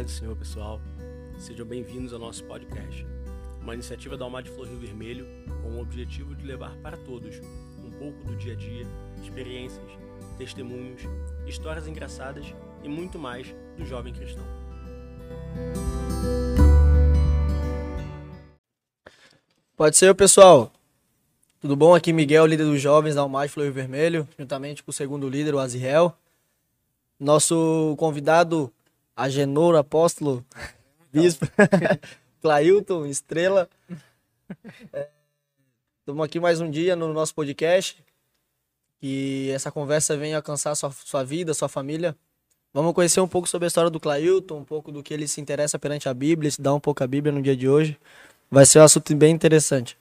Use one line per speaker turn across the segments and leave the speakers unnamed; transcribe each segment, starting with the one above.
paz do Senhor, pessoal. Sejam bem-vindos ao nosso podcast, uma iniciativa da Alma de Flor Rio Vermelho com o objetivo de levar para todos um pouco do dia a dia, experiências, testemunhos, histórias engraçadas e muito mais do jovem cristão.
Pode ser, pessoal. Tudo bom? Aqui Miguel, líder dos jovens da Almar de Flor Vermelho, juntamente com o segundo líder, o Aziel. Nosso convidado, Agenor Apóstolo, Bispo, Clailton, Estrela. Estamos aqui mais um dia no nosso podcast. Que essa conversa venha alcançar sua, sua vida, sua família. Vamos conhecer um pouco sobre a história do Clailton, um pouco do que ele se interessa perante a Bíblia, estudar um pouco a Bíblia no dia de hoje. Vai ser um assunto bem interessante.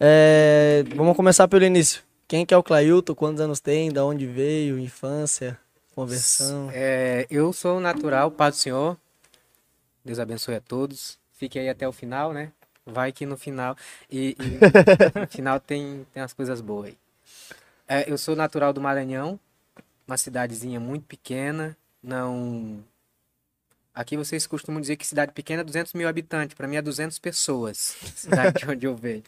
É, vamos começar pelo início. Quem que é o Clailton? Quantos anos tem? Da onde veio? Infância? Conversão?
É, eu sou natural, Pai do Senhor. Deus abençoe a todos. Fique aí até o final, né? Vai que no final. E, e no final tem, tem as coisas boas aí. É, eu sou natural do Maranhão, uma cidadezinha muito pequena. Não. Aqui vocês costumam dizer que cidade pequena é 200 mil habitantes. Para mim é 200 pessoas. Cidade de onde eu venho.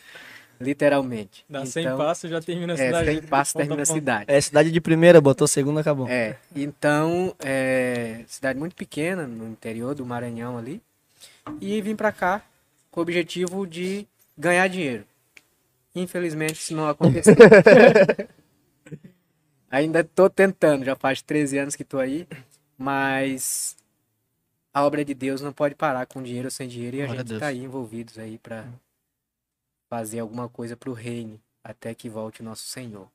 Literalmente.
Dá 100
Então,
passos já termina a
É,
cidade.
100 passos
a
termina a cidade.
É cidade de primeira, botou segunda, acabou.
É, então, é, cidade muito pequena, no interior do Maranhão ali. E vim pra cá com o objetivo de ganhar dinheiro. Infelizmente, isso não aconteceu. Ainda tô tentando, já faz 13 anos que tô aí, mas a obra de Deus não pode parar com dinheiro ou sem dinheiro e a
Glória a
gente
Deus.
tá aí envolvidos aí pra fazer alguma coisa pro reino até que volte o nosso Senhor.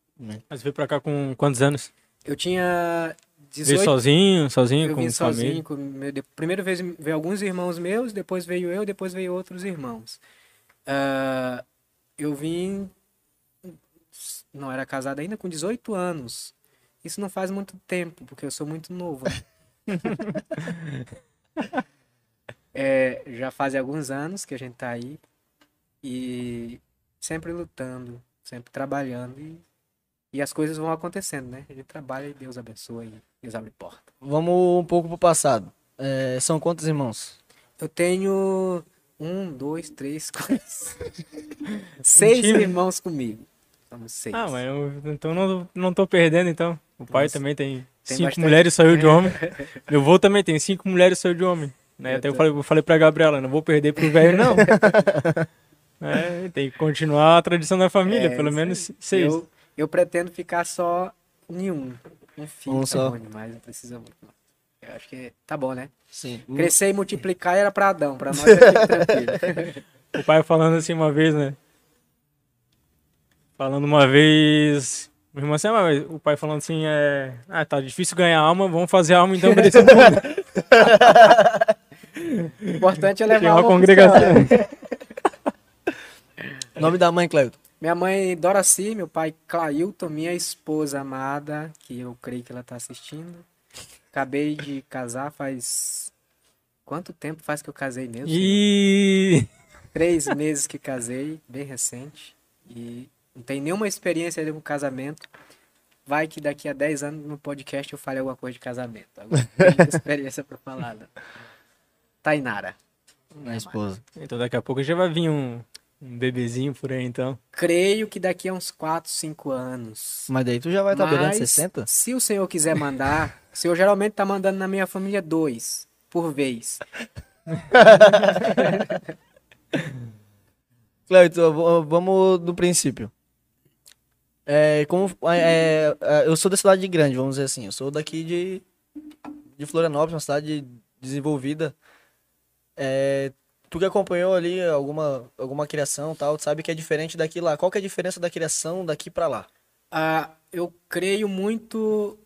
Mas veio pra cá com quantos anos?
Eu tinha
Veio
18
sozinho, sozinho,
eu
com
vim
família?
sozinho. Com meu, primeiro vez veio alguns irmãos meus, depois veio eu, depois veio outros irmãos. Ah, eu vim. Não era casado ainda, com 18 anos. Isso não faz muito tempo, porque eu sou muito novo. É, já faz alguns anos que a gente tá aí. E sempre lutando, sempre trabalhando. E, e as coisas vão acontecendo, né? A gente trabalha e Deus abençoa e Deus abre porta.
Vamos um pouco pro passado. É, são quantos irmãos?
Eu tenho um, dois, três, quatro, seis
time.
irmãos comigo. Somos seis.
Ah, mas eu, então não, não tô perdendo, então. O pai
Nossa,
também tem,
tem
cinco
bastante.
mulheres, só eu de homem. Meu avô também tem cinco mulheres, só eu de homem. Né?
Eu
Até eu
tô-
falei, eu falei pra Gabriela, não vou perder pro velho, não. É, tem que continuar a tradição da família,
É,
pelo menos seis.
Eu, eu pretendo ficar só em um. Um filho
Um
tá
só.
bom demais, não precisa muito. Eu acho que tá bom, né?
Sim.
Crescer e multiplicar era pra Adão, pra nós é tranquilo.
O pai falando assim uma vez, né? Falando uma vez. Meu irmão assim, ah, mas o pai falando assim, é. Ah, tá difícil ganhar alma, vamos fazer alma então pra esse mundo.
O importante é levar
uma
alma pro
congregação.
Nome da mãe, Cleuto.
Minha mãe Doraci, meu pai Clailton, minha esposa amada, que eu creio que ela tá assistindo. Acabei de casar faz. Quanto tempo faz que eu casei mesmo?
E.
Três meses que casei, bem recente. E não tem nenhuma experiência ainda com casamento. Vai que daqui a 10 anos no podcast eu fale alguma coisa de casamento. Agora muita experiência pra falar. Tainara.
A esposa.
Então daqui a pouco já vai vir um, um bebezinho por aí então.
Creio que daqui a uns 4, 5 anos.
Mas daí tu já vai estar beirando
Mas,
60?
Se o senhor quiser mandar, o senhor geralmente tá mandando na minha família dois por vez.
Cleuto, v- vamos do princípio. É, como, é, é, eu sou da cidade grande, vamos dizer assim. Eu sou daqui de, de Florianópolis, uma cidade desenvolvida. É, tu que acompanhou ali alguma, alguma criação e tal, tu sabe que é diferente daqui lá. Qual que é a diferença da criação daqui pra lá?
Ah, eu creio muito,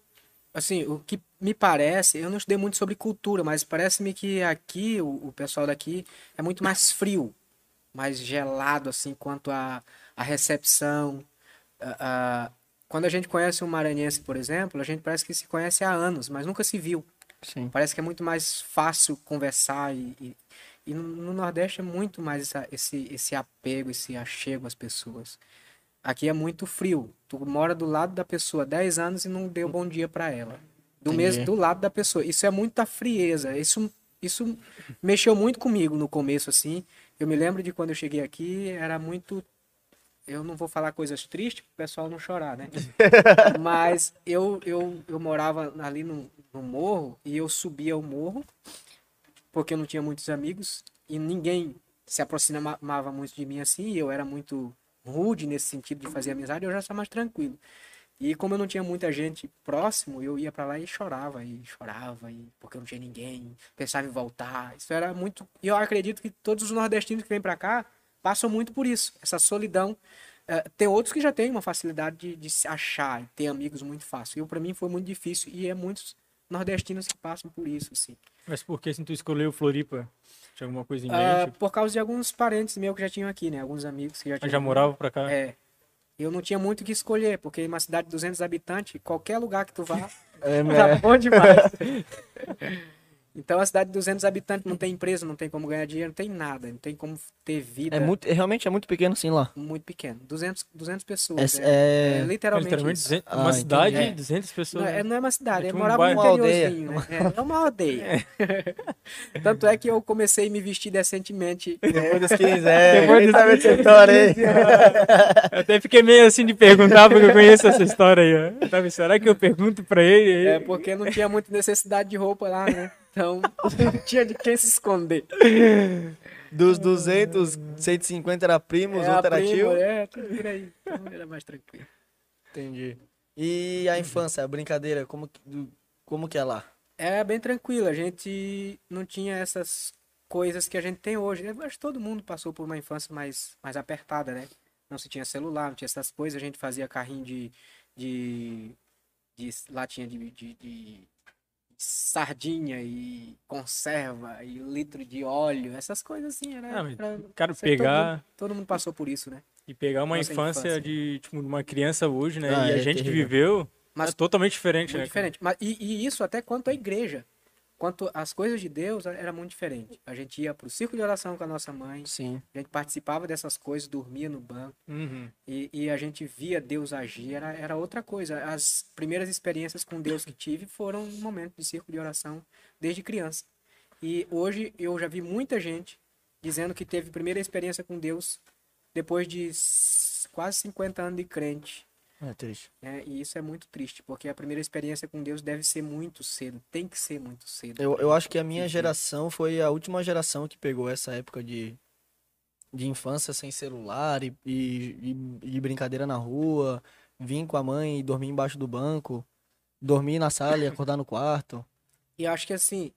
assim, o que me parece, eu não estudei muito sobre cultura, mas parece-me que aqui, o, o pessoal daqui é muito mais frio, mais gelado, assim, quanto a, a recepção. Ah, ah, quando a gente conhece um maranhense, por exemplo, a gente parece que se conhece há anos, mas nunca se viu.
Sim.
Parece que é muito mais fácil conversar e, e, e no, no Nordeste é muito mais essa- esse, esse apego, esse achego às pessoas. Aqui é muito frio. Tu mora do lado da pessoa há 10 anos e não deu bom dia pra ela. Do
Entendi.
mesmo do lado da pessoa. Isso é muita frieza. Isso isso mexeu muito comigo no começo, assim. Eu me lembro de quando eu cheguei aqui, era muito. Eu não vou falar coisas tristes para o pessoal não chorar, né? Mas eu, eu, eu morava ali no, no morro e eu subia o morro porque eu não tinha muitos amigos e ninguém se aproximava muito de mim assim. E eu era muito rude nesse sentido de fazer amizade, eu já estava mais tranquilo. E como eu não tinha muita gente próximo, eu ia para lá e chorava, e chorava, e porque eu não tinha ninguém, pensava em voltar. Isso era muito. E eu acredito que todos os nordestinos que vêm para cá passam muito por isso, essa solidão. Uh, tem outros que já têm uma facilidade de, de se achar, ter amigos muito fácil. Eu, para mim, foi muito difícil, e é muitos nordestinos que passam por isso, assim.
Mas por que, se tu escolheu Floripa? Tinha alguma coisa em
Uh,
mente?
por causa de alguns parentes meus que já tinham aqui, né? Alguns amigos que já
Ah,
tinham.
já morava pra cá?
É. Eu não tinha muito o que escolher, porque em uma cidade de 200 habitantes, qualquer lugar que tu vá,
É,
tá bom demais. Então, a cidade de 200 habitantes não tem empresa, não tem como ganhar dinheiro, não tem nada, não tem como ter vida.
é muito, realmente é muito pequeno assim lá.
muito pequeno. 200, 200 pessoas.
É-
É, é
é-
literalmente,
Literalmente,
isso.
200
Ah,
uma
entendi.
cidade,
É.
200 pessoas.
Não, é, não é uma cidade,
É
é,
tipo um
morava.
Uma
interiorzinho, né? É, é uma aldeia. Tanto é que eu comecei a me vestir decentemente.
Depois dos 15, é.
Depois dos
sabe essa história aí.
Eu até fiquei meio assim de perguntar, porque eu conheço essa história aí. ó. Eu tava, será que eu pergunto pra ele?
É porque não tinha muita necessidade de roupa lá, né? Então, não tinha de quem se esconder.
Dos 200, 150 era primo, os
é, a
outros era
prima,
tio.
É, tudo por aí. Então, era mais tranquilo.
Entendi. E a infância, a brincadeira, como, como que é lá?
É bem tranquilo, a gente não tinha essas coisas que a gente tem hoje. Eu acho que todo mundo passou por uma infância mais, mais apertada, né? Não se tinha celular, não tinha essas coisas, a gente fazia carrinho de, de, de latinha de, de, de sardinha e conserva e litro de óleo, essas coisas assim, era,
Ah, Cara,
Você- todo
pegar
mundo- Todo mundo passou por isso, né?
e pegar uma infância,
infância.
de tipo, uma criança hoje, né?
Ah,
e a
é
gente que viveu
Mas
é totalmente diferente,
Muito
né?
diferente. Mas, e, e isso até quanto à igreja. Quanto às coisas de Deus, era muito diferente. A gente ia pro círculo de oração com a nossa mãe,
Sim.
a gente participava dessas coisas, dormia no banco,
Uhum.
e, e a gente via Deus agir, era, era outra coisa. As primeiras experiências com Deus que tive foram um momento de círculo de oração desde criança. E hoje eu já vi muita gente dizendo que teve primeira experiência com Deus depois de quase 50 anos de crente.
É triste.
né? E isso é muito triste, porque a primeira experiência com Deus deve ser muito cedo, tem que ser muito cedo.
Eu, eu acho que a minha geração foi a última geração que pegou essa época de, de infância sem celular e, e, e- e brincadeira na rua, vir com a mãe e dormir embaixo do banco, dormir na sala e acordar no quarto.
E acho que assim,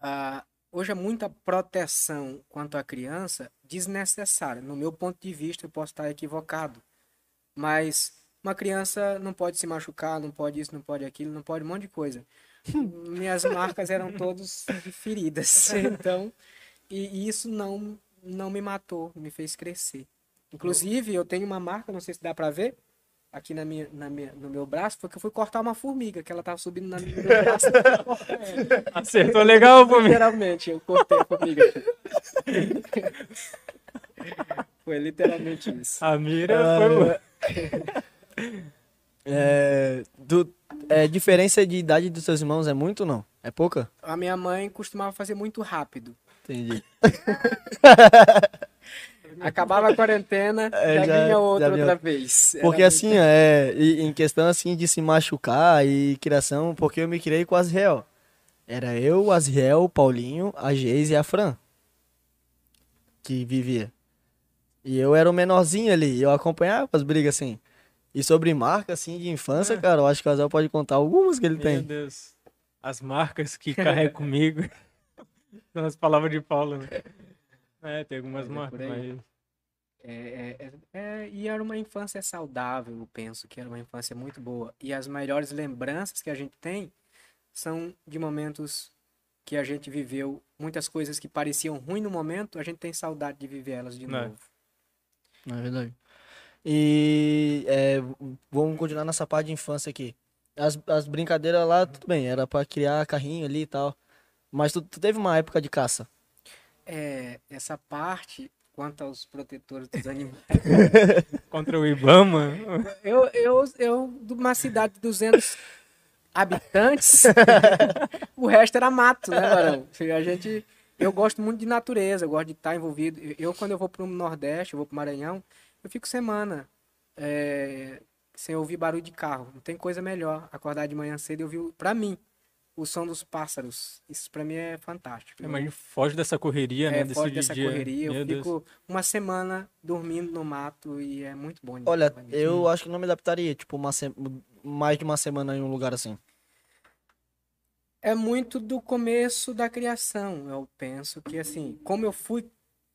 ah, hoje é muita proteção quanto à criança desnecessária. No meu ponto de vista, eu posso estar equivocado. Mas uma criança não pode se machucar, não pode isso, não pode aquilo, não pode um monte de coisa. Minhas marcas eram todas feridas. Então, e, e isso não, não me matou, me fez crescer. Inclusive, eu tenho uma marca, não sei se dá pra ver, aqui na minha, na minha, no meu braço, porque eu fui cortar uma formiga, que ela tava subindo na minha braço.
Acertou legal mim.
Literalmente, eu cortei a formiga. Foi literalmente isso.
A mira foi boa.
É, do, é, diferença de idade dos seus irmãos é muito ou não? É pouca?
A minha mãe costumava fazer muito rápido.
Entendi.
Acabava a quarentena,
É,
já,
já-
vinha outra
já vinha
outra vez. Era
Porque
muito-
assim, é, e- em questão assim de se machucar e criação, porque eu me criei com o Asriel. Era eu, o Asriel, o Paulinho, a Geise e a Fran. Que vivia. E eu era o menorzinho ali, eu acompanhava as brigas assim. E sobre marca assim de infância,
É.
cara, eu acho que o Asriel pode contar algumas que ele
Meu
tem.
Deus. As marcas que carrego comigo. São as palavras de Paulo, né? É, tem algumas
Mas é
marcas, mas.
É, é, é, é, e era uma infância saudável, eu penso que era uma infância muito boa. E as melhores lembranças que a gente tem são de momentos que a gente viveu muitas coisas que pareciam ruins no momento, a gente tem saudade de viver elas de
É.
novo.
Não é verdade. E é, vamos continuar nessa parte de infância aqui. As, as brincadeiras lá, tudo bem, era pra criar carrinho ali e tal. Mas tu, tu teve uma época de caça.
É, essa parte, quanto aos protetores dos animais.
Contra o Ibama.
eu, eu, eu, de uma cidade de 200 habitantes, o resto era mato, né, Barão? A gente, eu gosto muito de natureza, eu gosto de estar envolvido. Eu, quando eu vou para o Nordeste, eu vou para o Maranhão, eu fico semana é, sem ouvir barulho de carro. Não tem coisa melhor acordar de manhã cedo e ouvir, para mim, o som dos pássaros. Isso para mim é fantástico.
É, mas foge dessa correria,
É,
né? Desse
foge dessa
dia.
correria. Eu
Meu Deus.
fico uma semana dormindo no mato e é muito bom.
Olha,
de-
eu acho que não me adaptaria, tipo, uma se- mais de uma semana em um lugar assim.
É muito do começo da criação. Eu penso que, assim, como eu fui,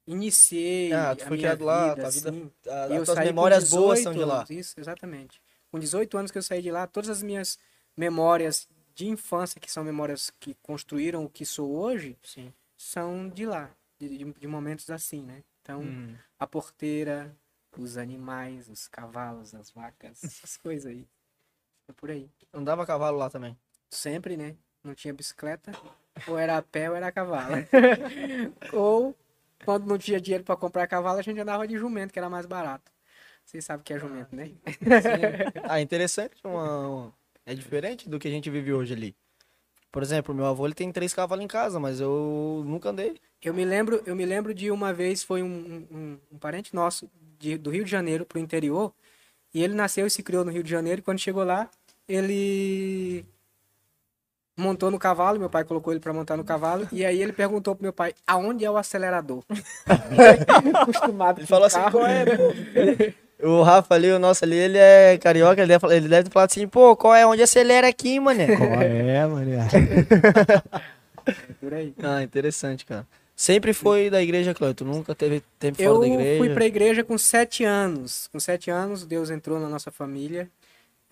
iniciei
Ah, tu
a
foi criado lá,
vida,
tua vida-
assim,
A-
eu
As tuas memórias boas
18
são de lá.
Isso, exatamente. Com 18 anos que eu saí de lá, todas as minhas memórias de infância, que são memórias que construíram o que sou hoje,
Sim.
são de lá, de, de- de momentos assim, né? Então,
Hum.
a porteira, os animais, os cavalos, as vacas, essas coisas aí. É por aí.
Andava a cavalo lá também.
Sempre, né? Não tinha bicicleta, ou era a pé ou era a cavalo. ou, quando não tinha dinheiro para comprar cavalo, a gente andava de jumento, que era mais barato. Vocês sabem o que é jumento, né?
Ah, interessante. Uma, uma- É diferente do que a gente vive hoje ali. Por exemplo, meu avô ele tem três cavalos em casa, mas eu nunca andei.
Eu me lembro, eu me lembro de uma vez foi um, um- um- parente nosso de- do Rio de Janeiro pro interior e ele nasceu e se criou no Rio de Janeiro. E quando chegou lá, ele montou no cavalo. Meu pai colocou ele para montar no cavalo e aí ele perguntou pro meu pai aonde é o acelerador. Acostumado
Ele falou assim,
carro.
qual é, pô? O Rafa ali, o nosso ali, ele é carioca, ele deve, falar- ele deve falar assim, pô, qual é? Onde acelera aqui, mané?
É, mano.
Por aí.
ah, interessante, cara. Sempre foi da igreja, Cláudio? Tu nunca teve tempo
Eu
fora da igreja?
fui para a igreja com sete anos. Com sete anos, Deus entrou na nossa família.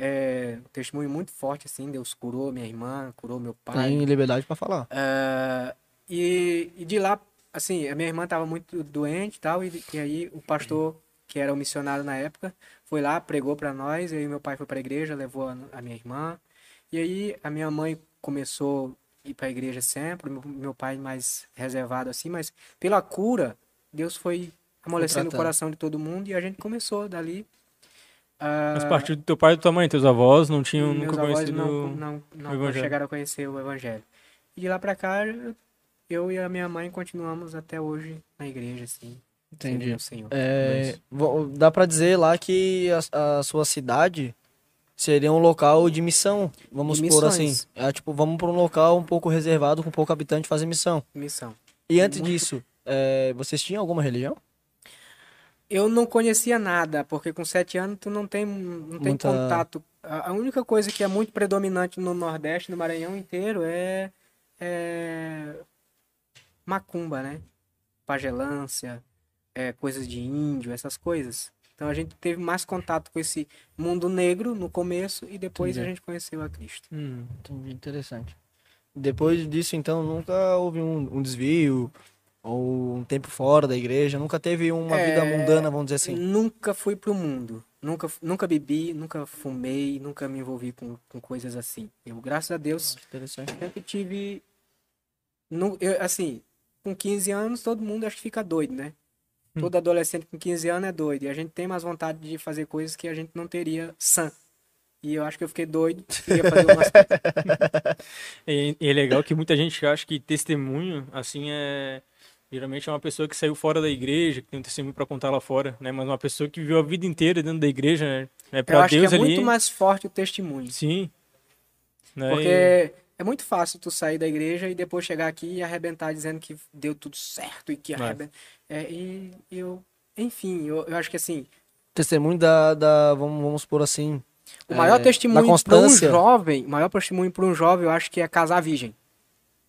É, um testemunho muito forte, assim. Deus curou minha irmã, curou meu pai.
Tem liberdade pra falar.
Ah, e, e de lá, assim, a minha irmã estava muito doente e tal. E, aí o pastor, que era o missionário na época, foi lá, pregou para nós. E aí meu pai foi para a igreja, levou a, a minha irmã. E aí a minha mãe começou a ir para a igreja sempre. Meu, meu pai mais reservado, assim. Mas pela cura, Deus foi amolecendo o coração de todo mundo. E a gente começou dali. Ah,
Mas partiu do teu pai e da tua mãe, teus avós não tinham
meus
nunca
avós
conhecido
não, não, não
o evangelho.
chegaram a conhecer o evangelho. E de lá pra cá, eu- e a minha mãe continuamos até hoje na igreja, assim.
Entendi.
Senhor.
É, vo- dá pra dizer lá que a, a sua cidade seria um local de missão, vamos
De
por assim. É, tipo, vamos pra um local um pouco reservado, com pouco habitante fazer missão.
Missão.
E antes
Muito-
disso, é, vocês tinham alguma religião?
Eu não conhecia nada, porque com sete anos tu não tem, não tem
Muita-
contato. A, a única coisa que é muito predominante no Nordeste, no Maranhão inteiro, é, é macumba, né? Pagelância, é, coisas de índio, essas coisas. Então a gente teve mais contato com esse mundo negro no começo e depois a
Entendi.
gente conheceu a Cristo.
Hum.
Entendi, interessante. Depois disso, então, nunca houve um, um desvio ou um tempo fora da igreja? Nunca teve uma vida
É,
mundana, vamos dizer assim?
Nunca fui pro mundo. Nunca, nunca bebi, nunca fumei, nunca me envolvi com, com coisas assim. Eu, graças a Deus,
Interessante.
sempre tive. nu- eu, assim, com 15 anos, todo mundo acho que fica doido, né? Todo adolescente com 15 anos é doido. E a gente tem mais vontade de fazer coisas que a gente não teria sã. E eu acho que eu fiquei doido. Queria fazer umas
E, e é legal que muita gente acha que testemunho, assim, é. Geralmente é uma pessoa que saiu fora da igreja, que tem um testemunho pra contar lá fora, né? Mas uma pessoa que viveu a vida inteira dentro da igreja, né? É
Eu
pra
acho
Deus
que é
ali.
muito mais forte o testemunho.
Sim. Né?
Porque é muito fácil tu sair da igreja e depois chegar aqui e arrebentar dizendo que deu tudo certo e que arrebenta. É, e eu, enfim, eu, eu acho que assim,
Testemunho da, da vamos, vamos por assim,
o maior
É,
testemunho para um jovem, o maior testemunho para um jovem, eu acho que é casar virgem.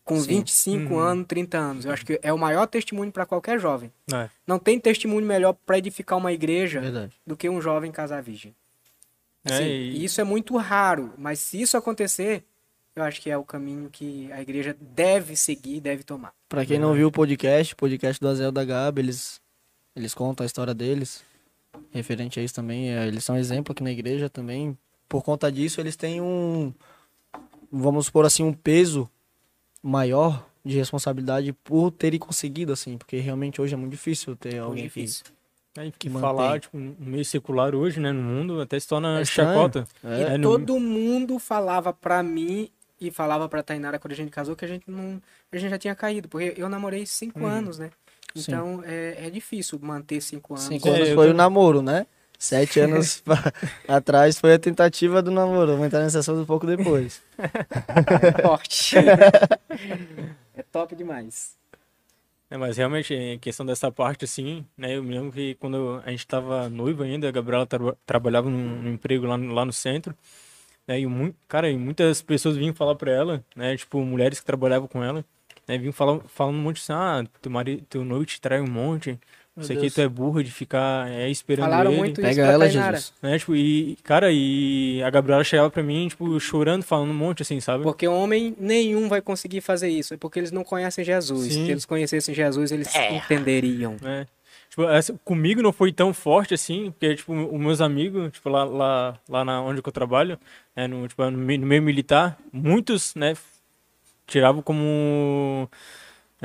Com
Sim.
25
Uhum.
anos, 30 anos. Eu acho que é o maior testemunho para qualquer jovem.
É.
Não tem testemunho melhor para edificar uma igreja
verdade.
do que um jovem casar virgem.
É,
Assim,
e-
e isso é muito raro, mas se isso acontecer, eu acho que é o caminho que a igreja deve seguir, deve tomar.
Pra quem não viu o podcast, o podcast do Azel da Gabi, eles, eles contam a história deles. Referente a isso também, é, eles são exemplo aqui na igreja também. Por conta disso, eles têm um, vamos por assim, um peso maior de responsabilidade por terem conseguido, assim. Porque realmente hoje é muito difícil ter
Muito
alguém
difícil.
Aí que
mantém.
falar, tipo, no meio secular hoje, né, no mundo, até se torna
É
chacota.
É.
É,
E
no-
todo mundo falava pra mim e falava pra Tainara quando a gente casou que a gente não. A gente já tinha caído, porque eu namorei cinco
Uhum.
anos, né? Então é, é difícil manter cinco anos.
Cinco
É,
anos
eu
foi
tô-
o namoro, né? Sete anos pra- atrás foi a tentativa do namoro. Vamos entrar nesse assunto um pouco depois.
É forte. é top demais.
É, mas realmente, em questão dessa parte, assim, né, eu me lembro que quando a gente tava noivo ainda, a Gabriela tra- trabalhava num, num emprego lá, no- lá no centro, né, e muito, cara, e muitas pessoas vinham falar pra ela, né, tipo, mulheres que trabalhavam com ela, né, vinham falar, falando um monte assim, ah, teu marido, teu noivo te trai um monte,
Meu
aqui
Deus.
tu é burra de ficar é, esperando
Falaram
ele.
muito
Pega ela,
Tainara.
Jesus.
Né, tipo, e, cara, e a Gabriela chegava pra mim, tipo, chorando, falando um monte, assim, sabe?
Porque homem nenhum vai conseguir fazer isso. É porque eles não conhecem Jesus.
Sim.
Se eles conhecessem Jesus, eles entenderiam.
né? Tipo, essa- comigo não foi tão forte assim, porque, tipo, os meus amigos, tipo, lá, lá, lá na onde que eu trabalho, né, no, tipo, no meio militar, muitos, né, tiravam como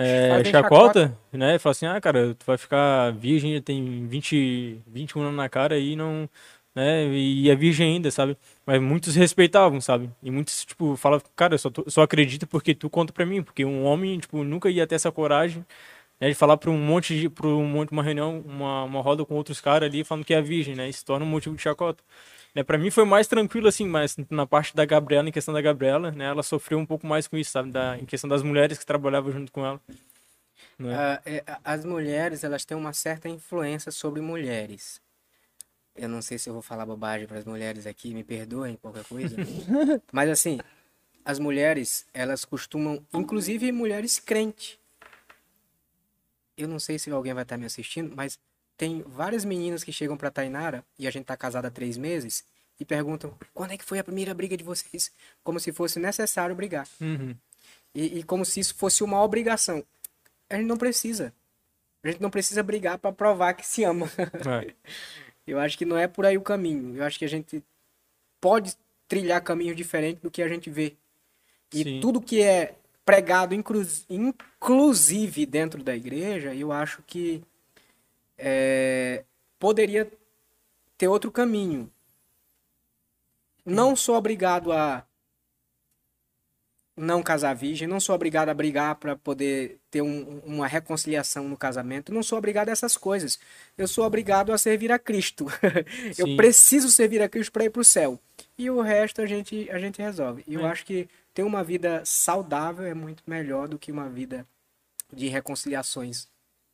é,
Fazem
chacota, né, falavam assim, ah, cara, tu vai ficar virgem, já tem 20, 21 anos na cara e não, né, e é virgem ainda, sabe? Mas muitos respeitavam, sabe? E muitos, tipo, falavam, cara, eu só, tô- só acredito porque tu conta pra mim, porque um homem, tipo, nunca ia ter essa coragem né, de falar para um monte de para um monte uma reunião, uma, uma roda com outros caras ali falando que é virgem, né? Isso torna um motivo de chacota. Né, para mim foi mais tranquilo assim, mas na parte da Gabriela, em questão da Gabriela, né, ela sofreu um pouco mais com isso, sabe, da em questão das mulheres que trabalhavam junto com ela. Né?
A- as mulheres, elas têm uma certa influência sobre mulheres. Eu não sei se eu vou falar bobagem para as mulheres aqui, me perdoem qualquer coisa. Mas assim, as mulheres, elas costumam, inclusive mulheres crentes. Eu não sei se alguém vai estar me assistindo, mas tem várias meninas que chegam para Tainara e a gente tá casada há três meses e perguntam quando é que foi a primeira briga de vocês, como se fosse necessário brigar.
Uhum.
E, e como se isso fosse uma obrigação. A gente não precisa. A gente não precisa brigar para provar que se ama.
É.
Eu acho que não é por aí o caminho. Eu acho que a gente pode trilhar caminhos diferentes do que a gente vê. E
Sim.
tudo que é pregado, inclus- inclusive dentro da igreja, eu acho que é, poderia ter outro caminho. Não sou obrigado a não casar virgem, não sou obrigado a brigar para poder ter um- uma reconciliação no casamento, não sou obrigado a essas coisas. Eu sou obrigado a servir a Cristo. Eu preciso servir a Cristo para ir para o céu. E o resto a gente, a gente resolve. E eu
É.
acho que ter uma vida saudável é muito melhor do que uma vida de reconciliações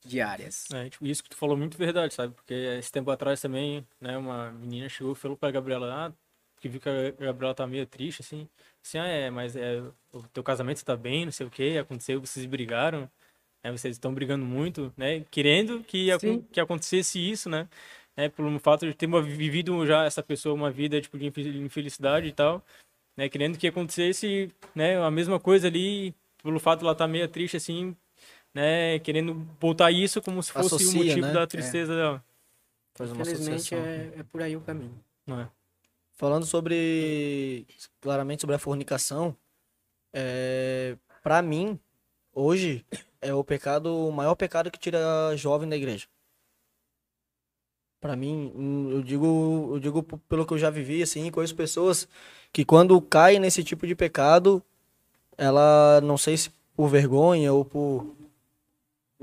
diárias.
É, tipo, isso que tu falou é muito verdade, sabe? Porque esse tempo atrás também, né, uma menina chegou e falou pra Gabriela, ah, que viu que a Gabriela tá meio triste, assim, assim, ah, é, mas é, o teu casamento tá bem, não sei o que, aconteceu, vocês brigaram, né, vocês estão brigando muito, né, querendo que,
Sim.
que acontecesse isso, né, né, pelo fato de ter vivido já essa pessoa uma vida, tipo, de infel- infelicidade e tal, né, querendo que acontecesse, né, a mesma coisa ali, pelo fato de ela estar meio triste, assim, né, querendo botar isso como se fosse
Associa,
o motivo
né?
da tristeza dela. Faz uma
Infelizmente é, é por aí o caminho.
Não é?
Falando sobre. Claramente sobre a fornicação, é, para mim, hoje, é o pecado, o maior pecado que tira jovem da igreja. Pra mim, eu digo, eu digo pelo que eu já vivi, assim, conheço pessoas que quando caem nesse tipo de pecado, ela, não sei se por vergonha ou por.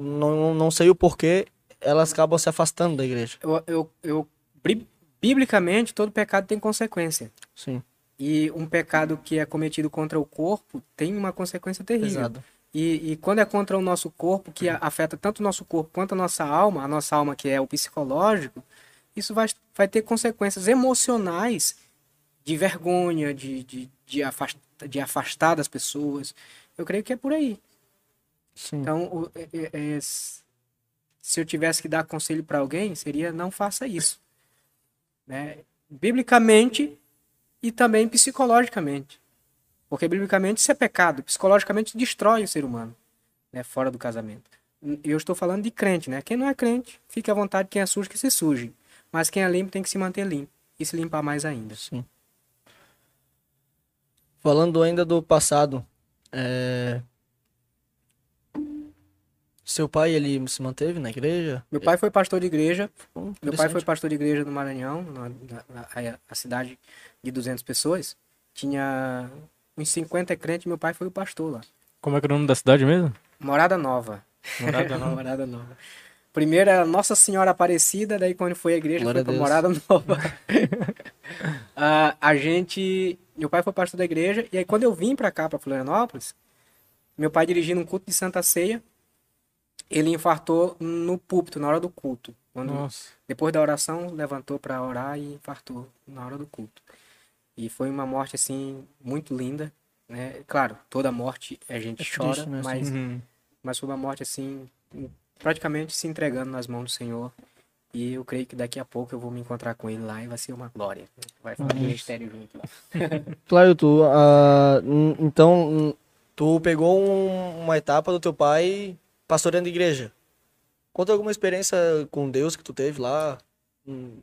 Não, não sei o porquê, elas acabam se afastando da igreja.
Eu, eu, eu, biblicamente, todo pecado tem consequência.
Sim,
E um pecado que é cometido contra o corpo tem uma consequência terrível.
pesado.
E, e quando é contra o nosso corpo, que a- afeta tanto o nosso corpo quanto a nossa alma, a nossa alma que é o psicológico, isso vai, vai ter consequências emocionais de vergonha, de, de, de, afast, de afastar das pessoas. Eu creio que é por aí.
Sim.
Então, o- é- é- é, se eu tivesse que dar conselho para alguém, seria não faça isso. Né? Biblicamente e também psicologicamente. Porque biblicamente isso é pecado, psicologicamente destrói o ser humano, né, fora do casamento. Eu estou falando de crente, né? Quem não é crente, fique à vontade, quem é sujo que se suje. Mas quem é limpo tem que se manter limpo e se limpar mais ainda.
Sim. Falando ainda do passado, é, Seu pai, ele se manteve na igreja?
Meu pai foi pastor de igreja.
Bom,
Meu pai foi pastor de igreja no Maranhão, na, na- na- a cidade de 200 pessoas. Tinha uns 50 crentes, meu pai foi o pastor lá.
Como é que é o nome da cidade mesmo?
Morada Nova.
Morada Nova.
Morada Nova. Primeiro era Nossa Senhora Aparecida, daí quando foi a igreja
Glória
foi
a
pra. Morada Nova. Ah, a gente, meu pai foi pastor da igreja e aí quando eu vim pra cá, pra Florianópolis, meu pai dirigindo um culto de Santa Ceia, ele infartou no púlpito na hora do culto. Quando
Nossa.
depois da oração, levantou para orar e infartou na hora do culto. E foi uma morte assim muito linda, né? Claro, toda morte a gente
É
chora,
né?
mas
Uhum.
mas foi uma morte assim praticamente se entregando nas mãos do Senhor. E eu creio que daqui a pouco eu vou me encontrar com ele lá e vai ser uma glória. Vai fazer ministério junto lá.
Claro, tu, n- então, tu pegou um- uma etapa do teu pai pastoreando igreja. Conta alguma experiência com Deus que tu teve lá, Hum,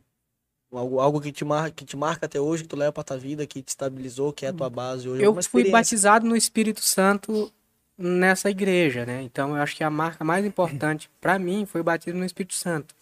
algo, algo que, te mar, que te marca até hoje, que tu leva pra tua vida, que te estabilizou, que é a tua base hoje.
Eu fui batizado no Espírito Santo nessa igreja, né? Então eu acho que a marca mais importante para mim foi o batismo no Espírito Santo,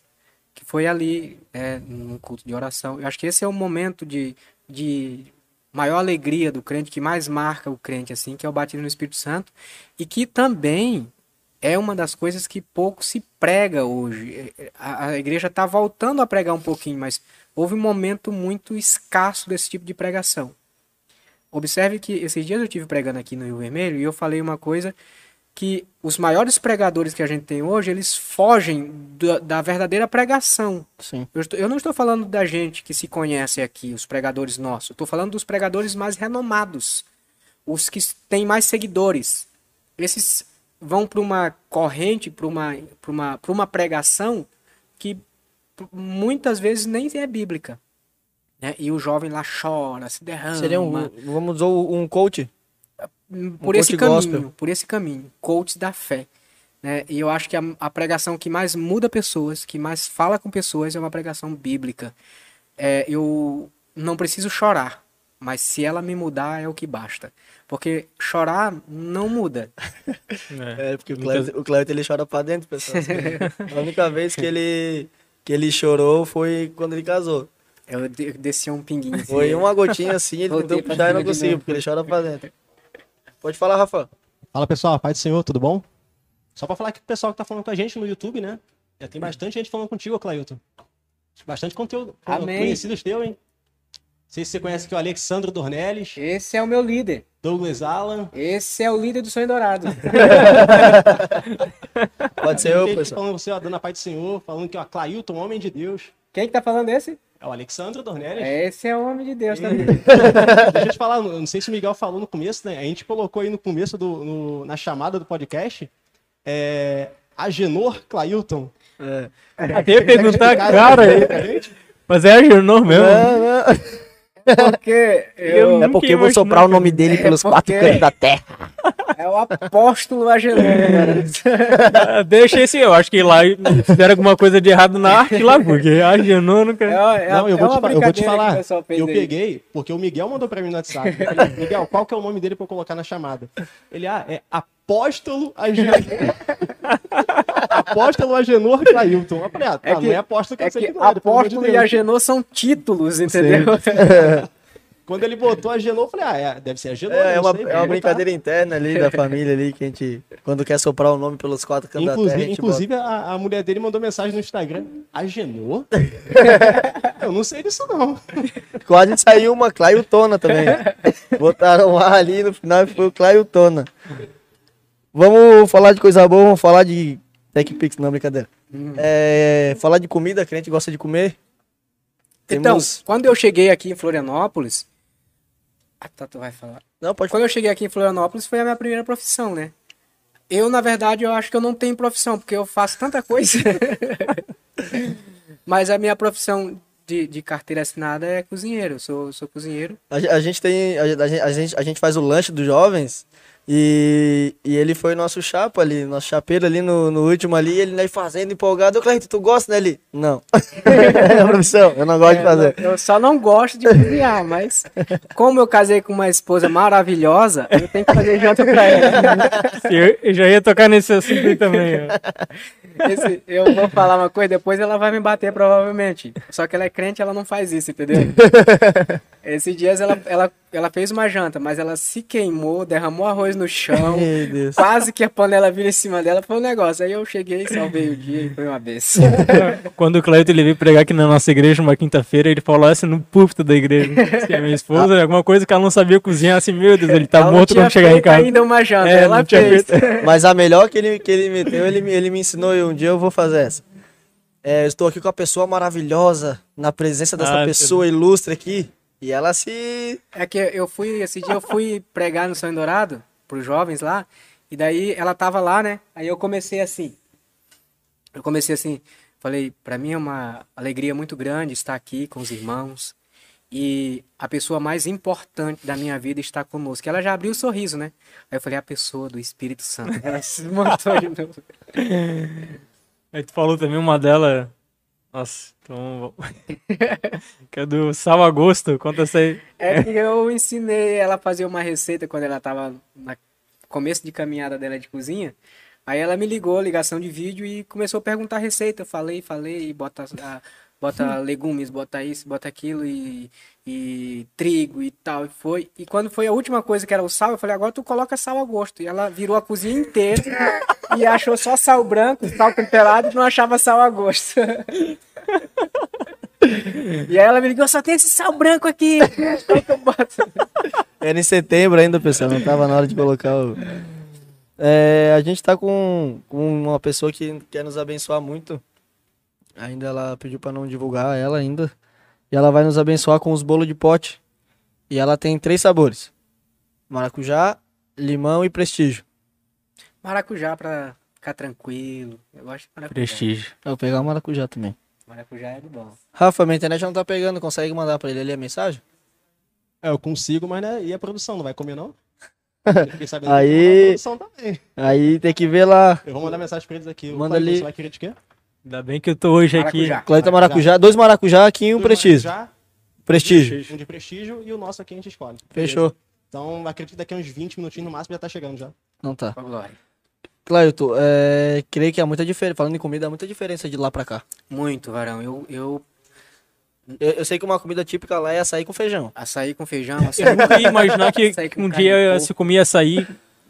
que foi ali, é, no culto de oração. Eu acho que esse é o momento de, de maior alegria do crente, que mais marca o crente, assim, que é o batismo no Espírito Santo, e que também é uma das coisas que pouco se prega hoje. A, a igreja está voltando a pregar um pouquinho, mas houve um momento muito escasso desse tipo de pregação. Observe que esses dias eu tive pregando aqui no Rio Vermelho e eu falei uma coisa que os maiores pregadores que a gente tem hoje, eles fogem da, da verdadeira pregação.
Sim.
Eu, estou- eu não estou falando da gente que se conhece aqui, os pregadores nossos. Eu estou falando dos pregadores mais renomados, os que têm mais seguidores. Esses vão para uma corrente, para uma, pra uma, pra uma pregação que muitas vezes nem é bíblica. Né? E o jovem lá chora, se derrama.
Seria um, vamos dizer, um coach?
por
um
esse
coach
caminho,
gospel.
por esse caminho, coaches da fé. Né? E eu acho que a, a pregação que mais muda pessoas, que mais fala com pessoas, é uma pregação bíblica. É, eu não preciso chorar, mas se ela me mudar é o que basta. Porque chorar não muda.
É.
É, porque o
Muitas-
o Cléber, ele chora pra dentro, pessoal. a única vez que ele, que ele chorou foi quando ele casou.
Eu de- desci um pinguinho.
Foi uma gotinha assim, ele tentou
pra
puxar e não conseguiu, porque ele chora pra dentro. Pode falar, Rafa.
Fala pessoal, paz do Senhor, tudo bom? Só pra falar aqui pro pessoal que tá falando com a gente no YouTube, né? Já tem bastante gente falando contigo, ô Clailton. Bastante conteúdo
Amém.
conhecidos teu, hein? Não sei se você conhece aqui o Alexandro Dornelles,
Esse é o meu líder.
Douglas Alan.
Esse é o líder do Sonho Dourado.
Pode ser eu, pessoal.
falando você, ó, dando a paz do Senhor, falando que ó, Clailton, homem de Deus.
Quem que tá falando esse?
É o Alexandro Dornelles.
Esse é o homem de Deus também.
Deixa eu te falar, não sei se o Miguel falou no começo, né? A gente colocou aí no começo, do, no- na chamada do podcast, é, Agenor Clailton.
É.
Até ia perguntar, cara,
aí pra gente?
mas é Agenor mesmo.
Porque
Eu
eu,
É porque eu vou soprar o nome
É
dele pelos
porque-
quatro cantos da terra.
é o apóstolo Agenor.
Ah, Deixa esse, eu acho que lá fizeram alguma coisa de errado na arte lá, porque Agenor nunca.
É, é,
Não, eu
é
vou, te, eu vou te falar. Eu
aí.
peguei, porque o Miguel mandou pra mim no WhatsApp. Falei, Miguel, qual que é o nome dele pra eu colocar na chamada? Ele, ah, é Apóstolo Agenor. apóstolo Agenor Clailton. Eu falei, ah, tá,
É que-
não é apóstolo que
É
eu sei
que
que não é,
apóstolo e. Agenor são títulos, entendeu?
Quando ele botou Agenor, eu falei, ah, é, deve ser Agenor.
É, é uma,
sei,
é uma
botar.
brincadeira interna ali da família ali, que a gente, quando quer soprar o nome pelos quatro cantos da terra, a
Inclusive, inclusive a, a mulher dele mandou mensagem no Instagram. Agenor? eu não sei disso, não.
Quase saiu uma Clailtona também. Botaram lá ali no final e foi o Clailtona. Vamos falar de coisa boa, vamos falar de TechPix, não, brincadeira. É, falar de comida, que a gente gosta de comer.
Então,
Temos-
quando eu cheguei aqui em Florianópolis. Ah, tá, tu vai falar.
Não, pode
Quando eu cheguei aqui em Florianópolis foi a minha primeira profissão, né? Eu, na verdade, eu acho que eu não tenho profissão, porque eu faço tanta coisa. Mas a minha profissão de, de carteira assinada é cozinheiro. Eu sou, sou cozinheiro.
A, a gente tem. A, a gente, a gente faz o lanche dos jovens. E, e ele foi nosso chapa ali, nosso chapeiro ali no, no último ali, ele né, fazendo empolgado. Eu, Cleito, tu gosta, né? Ele, não. é a profissão, eu não gosto de
É,
fazer.
Eu só não gosto de cozinhar, mas como eu casei com uma esposa maravilhosa, eu tenho que fazer janta pra ela.
Eu, eu já ia tocar nesse assunto aí também.
Esse- eu vou falar uma coisa, depois ela vai me bater provavelmente. Só que ela é crente, ela não faz isso, entendeu? Esses dias ela, ela, ela fez uma janta, mas ela se queimou, derramou arroz no chão, quase que a panela vira em cima dela, foi um negócio. Aí eu cheguei, salvei o dia e foi uma benção.
Quando o Cleiton ele veio pregar aqui na nossa igreja uma quinta-feira, ele falou assim no púlpito da igreja. Que a minha esposa, alguma coisa que ela não sabia cozinhar, assim, meu Deus, ele tá
Ela
morto quando chegar em casa.
ainda uma janta,
É,
ela
não tinha
fez.
Mas a melhor que ele, que ele meteu, ele, me- ele me ensinou e um dia eu vou fazer essa. É, eu estou aqui com a pessoa maravilhosa, na presença dessa
Ah,
pessoa ilustre aqui. E ela se.
É que eu fui, esse dia eu fui pregar no Sonho Dourado, pros jovens lá, e daí ela tava lá, né? Aí eu comecei assim. Eu comecei assim, falei, pra mim é uma alegria muito grande estar aqui com os irmãos. E a pessoa mais importante da minha vida está conosco. Ela já abriu o sorriso, né? Aí eu falei, a pessoa do Espírito Santo. Ela se montou de novo.
Aí tu falou também uma dela. Nossa, então. que é do Sal Agosto, conta essa aí.
É que eu ensinei ela a fazer uma receita quando ela estava no começo de caminhada dela de cozinha. Aí ela me ligou, ligação de vídeo, e começou a perguntar a receita. Eu falei, falei, bota, a- bota legumes, bota isso, bota aquilo, e, e trigo e tal, e foi. E quando foi a última coisa que era o sal, eu falei, agora tu coloca sal a gosto. E ela virou a cozinha inteira e achou só sal branco, sal temperado, e não achava sal a gosto. E aí ela me ligou, só tem esse sal branco aqui.
Era em setembro ainda, pessoal. Não tava na hora de colocar o. É, a gente tá com, com uma pessoa que quer nos abençoar muito. Ainda ela pediu pra não divulgar ela ainda. E ela vai nos abençoar com os bolos de pote. E ela tem três sabores: maracujá, limão e prestígio.
Maracujá pra ficar tranquilo. Eu gosto de maracujá.
Prestígio.
Eu vou pegar o maracujá também.
Maracujá é do bom.
Rafa, minha internet não tá pegando. Consegue mandar pra ele ali a mensagem?
É, eu consigo, mas né, e a produção? Não vai comer, não?
Aí-. Aí tem que ver lá.
Eu vou mandar mensagem pra eles aqui.
Manda ali.
Você vai querer de quê?
Ainda bem que eu tô hoje aqui.
Maracujá.
Cleiton maracujá, dois maracujá aqui e um prestígio.
maracujá,
Prestígio.
Um de prestígio e o nosso aqui a gente escolhe.
Fechou.
Então, acredito que daqui a uns 20 minutinhos no máximo já tá chegando já.
Não tá. Clayton, é, creio que há muita diferença. Falando em comida, há muita diferença de lá pra cá.
Muito, varão. Eu, eu
Eu, eu sei que uma comida típica lá é açaí com feijão.
açaí com feijão,
Eu
açaí,
nunca ia imaginar que um dia se comia açaí,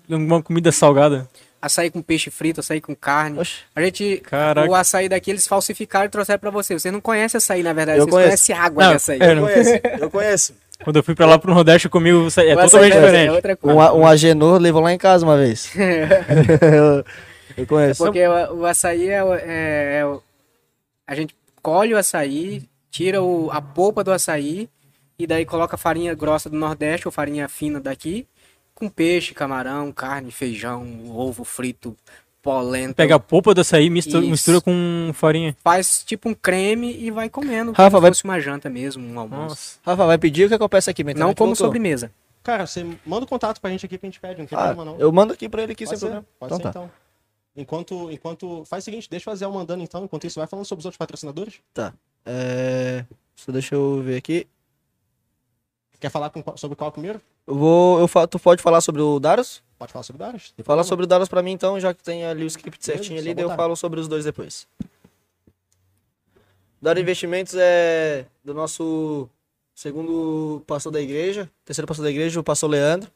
uma comida salgada.
Açaí com peixe frito, açaí com carne.
Oxe,
A gente,
Caraca.
o açaí daqui eles falsificaram e trouxeram pra você. Você não conhece açaí, na verdade.
Eu
Você
conheço.
conhece água
Não,
de açaí.
é, não.
eu conheço.
Quando eu fui pra lá pro Nordeste, eu comi o açaí. É totalmente
é
diferente.
coisa.
Um, um Agenor levou lá em casa uma vez. eu, eu conheço.
Porque o, o açaí é, o- é- é A gente colhe o açaí, tira o- a polpa do açaí e daí coloca a farinha grossa do Nordeste ou farinha fina daqui, com peixe, camarão, carne, feijão, ovo frito, polenta.
Pega a polpa do açaí, mistura, mistura com farinha.
Faz tipo um creme e vai comendo.
Rafa,
como
vai-
se fosse uma janta mesmo, um almoço.
Nossa.
Rafa, vai pedir o que, é que eu peço aqui?
Não
internet
como
voltou.
sobremesa.
Cara, você manda o contato pra gente aqui que a gente pede, não tem
Ah,
problema não.
eu mando aqui pra ele aqui
Pode
sem
ser,
problema.
pode
Então
ser
tá.
então. Enquanto, enquanto. Faz o seguinte, deixa eu fazer o mandando então. Enquanto isso, vai falando sobre os outros patrocinadores.
É... Só deixa eu ver aqui.
Quer falar com sobre qual primeiro?
Eu vou. Eu. Tu pode falar sobre o Darius?
Pode falar sobre Darius? Tem
Fala sobre o Darius pra mim então, já que tem ali o script
Beleza,
certinho
só
ali, daí eu falo sobre os dois depois. Darius Investimentos é do nosso segundo pastor da igreja, terceiro pastor da igreja, o pastor Leandro.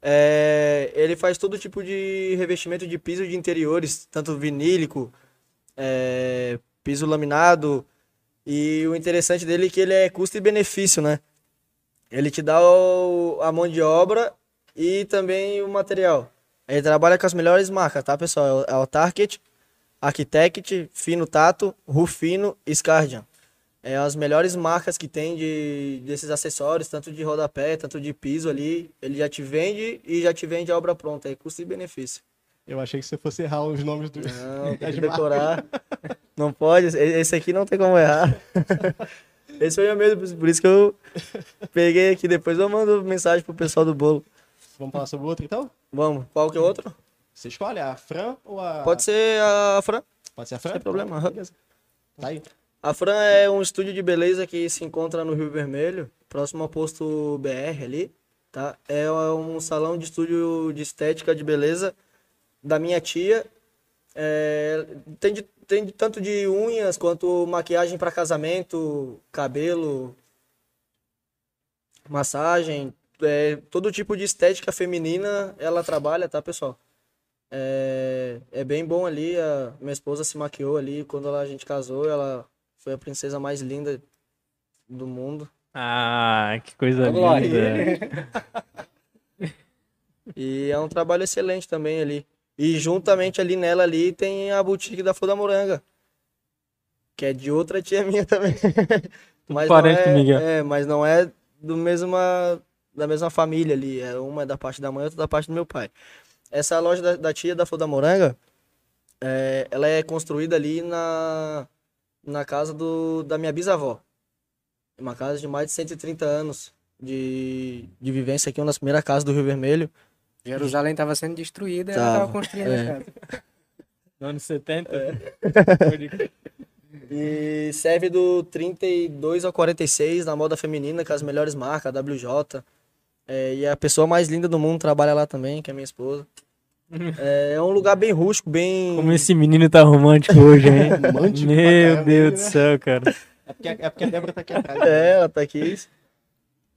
É, ele faz todo tipo de revestimento de piso de interiores, tanto vinílico, é, piso laminado. E o interessante dele é que ele é custo e benefício, né? Ele te dá o- a mão de obra e também o material. Ele trabalha com as melhores marcas, tá, pessoal? É o- É o Target, Architect, Fino Tato, Rufino e Scardian. É as melhores marcas que tem de, desses acessórios, tanto de rodapé, tanto de piso ali. Ele já te vende e já te vende a obra pronta. É custo e benefício.
Eu achei que você fosse errar os nomes do.
Não, tem que decorar. Não pode, esse aqui não tem como errar. Esse foi o meu medo, por isso que eu peguei aqui. Depois eu mando mensagem pro pessoal do bolo.
Vamos falar sobre o outro então?
Vamos. Qual que é o outro?
Você escolhe a Fran ou a.
Pode ser a Fran.
Pode ser a Fran?
Sem problema.
Beleza. Tá aí.
A Fran é um estúdio de beleza que se encontra no Rio Vermelho, próximo ao posto BR ali, tá? É um salão de estúdio de estética de beleza da minha tia. É, tem, de, tem de- tanto de unhas quanto maquiagem para casamento, cabelo, massagem, é, todo tipo de estética feminina ela trabalha, tá, pessoal? É, é bem bom ali. A minha esposa se maquiou ali quando ela- a gente casou. Ela foi a princesa mais linda do mundo.
Ah, que coisa
Glória.
linda.
E é um trabalho excelente também ali. E juntamente ali nela ali tem a boutique da Flor da Moranga. Que é de outra tia minha também. mas não
parente
é,
Miguel.
é, mas não é do mesma, da mesma família ali. É uma é da parte da mãe, outra da parte do meu pai. Essa loja da, da tia da Flor da Moranga, é, ela é construída ali na, na casa do, da minha bisavó. Uma casa de mais de 130 anos de, de vivência aqui, uma das primeiras casas do Rio Vermelho.
Jerusalém estava sendo destruída e ela
Tava,
estava construindo
é.
a casa.
No ano 70.
E serve do 32 ao 46 na moda feminina, com as melhores marcas, a WJ. É, e a pessoa mais linda do mundo trabalha lá também, que é minha esposa. É, é um lugar bem rústico, bem.
Como esse menino tá romântico hoje, hein?
Romântico
Meu
caramba,
Deus
né?
do céu, cara.
É porque, é porque a Débora tá aqui atrás.
É, ela tá aqui.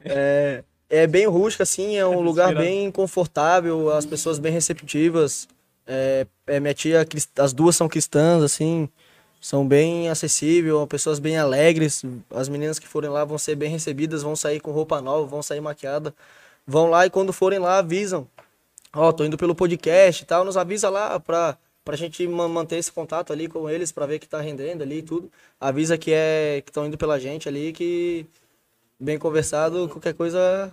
É, é bem rústico, assim, é um lugar
Inspirado.
bem confortável, as pessoas bem receptivas. É, é, minha tia, as duas são cristãs, assim, são bem acessíveis, pessoas bem alegres. As meninas que forem lá vão ser bem recebidas, vão sair com roupa nova, vão sair maquiada. Vão lá e quando forem lá avisam. Ó, tô indo pelo podcast e tal, nos avisa lá pra, pra gente ma- manter esse contato ali com eles, pra ver que tá rendendo ali e tudo. Avisa que é que estão indo pela gente ali, que bem conversado, qualquer coisa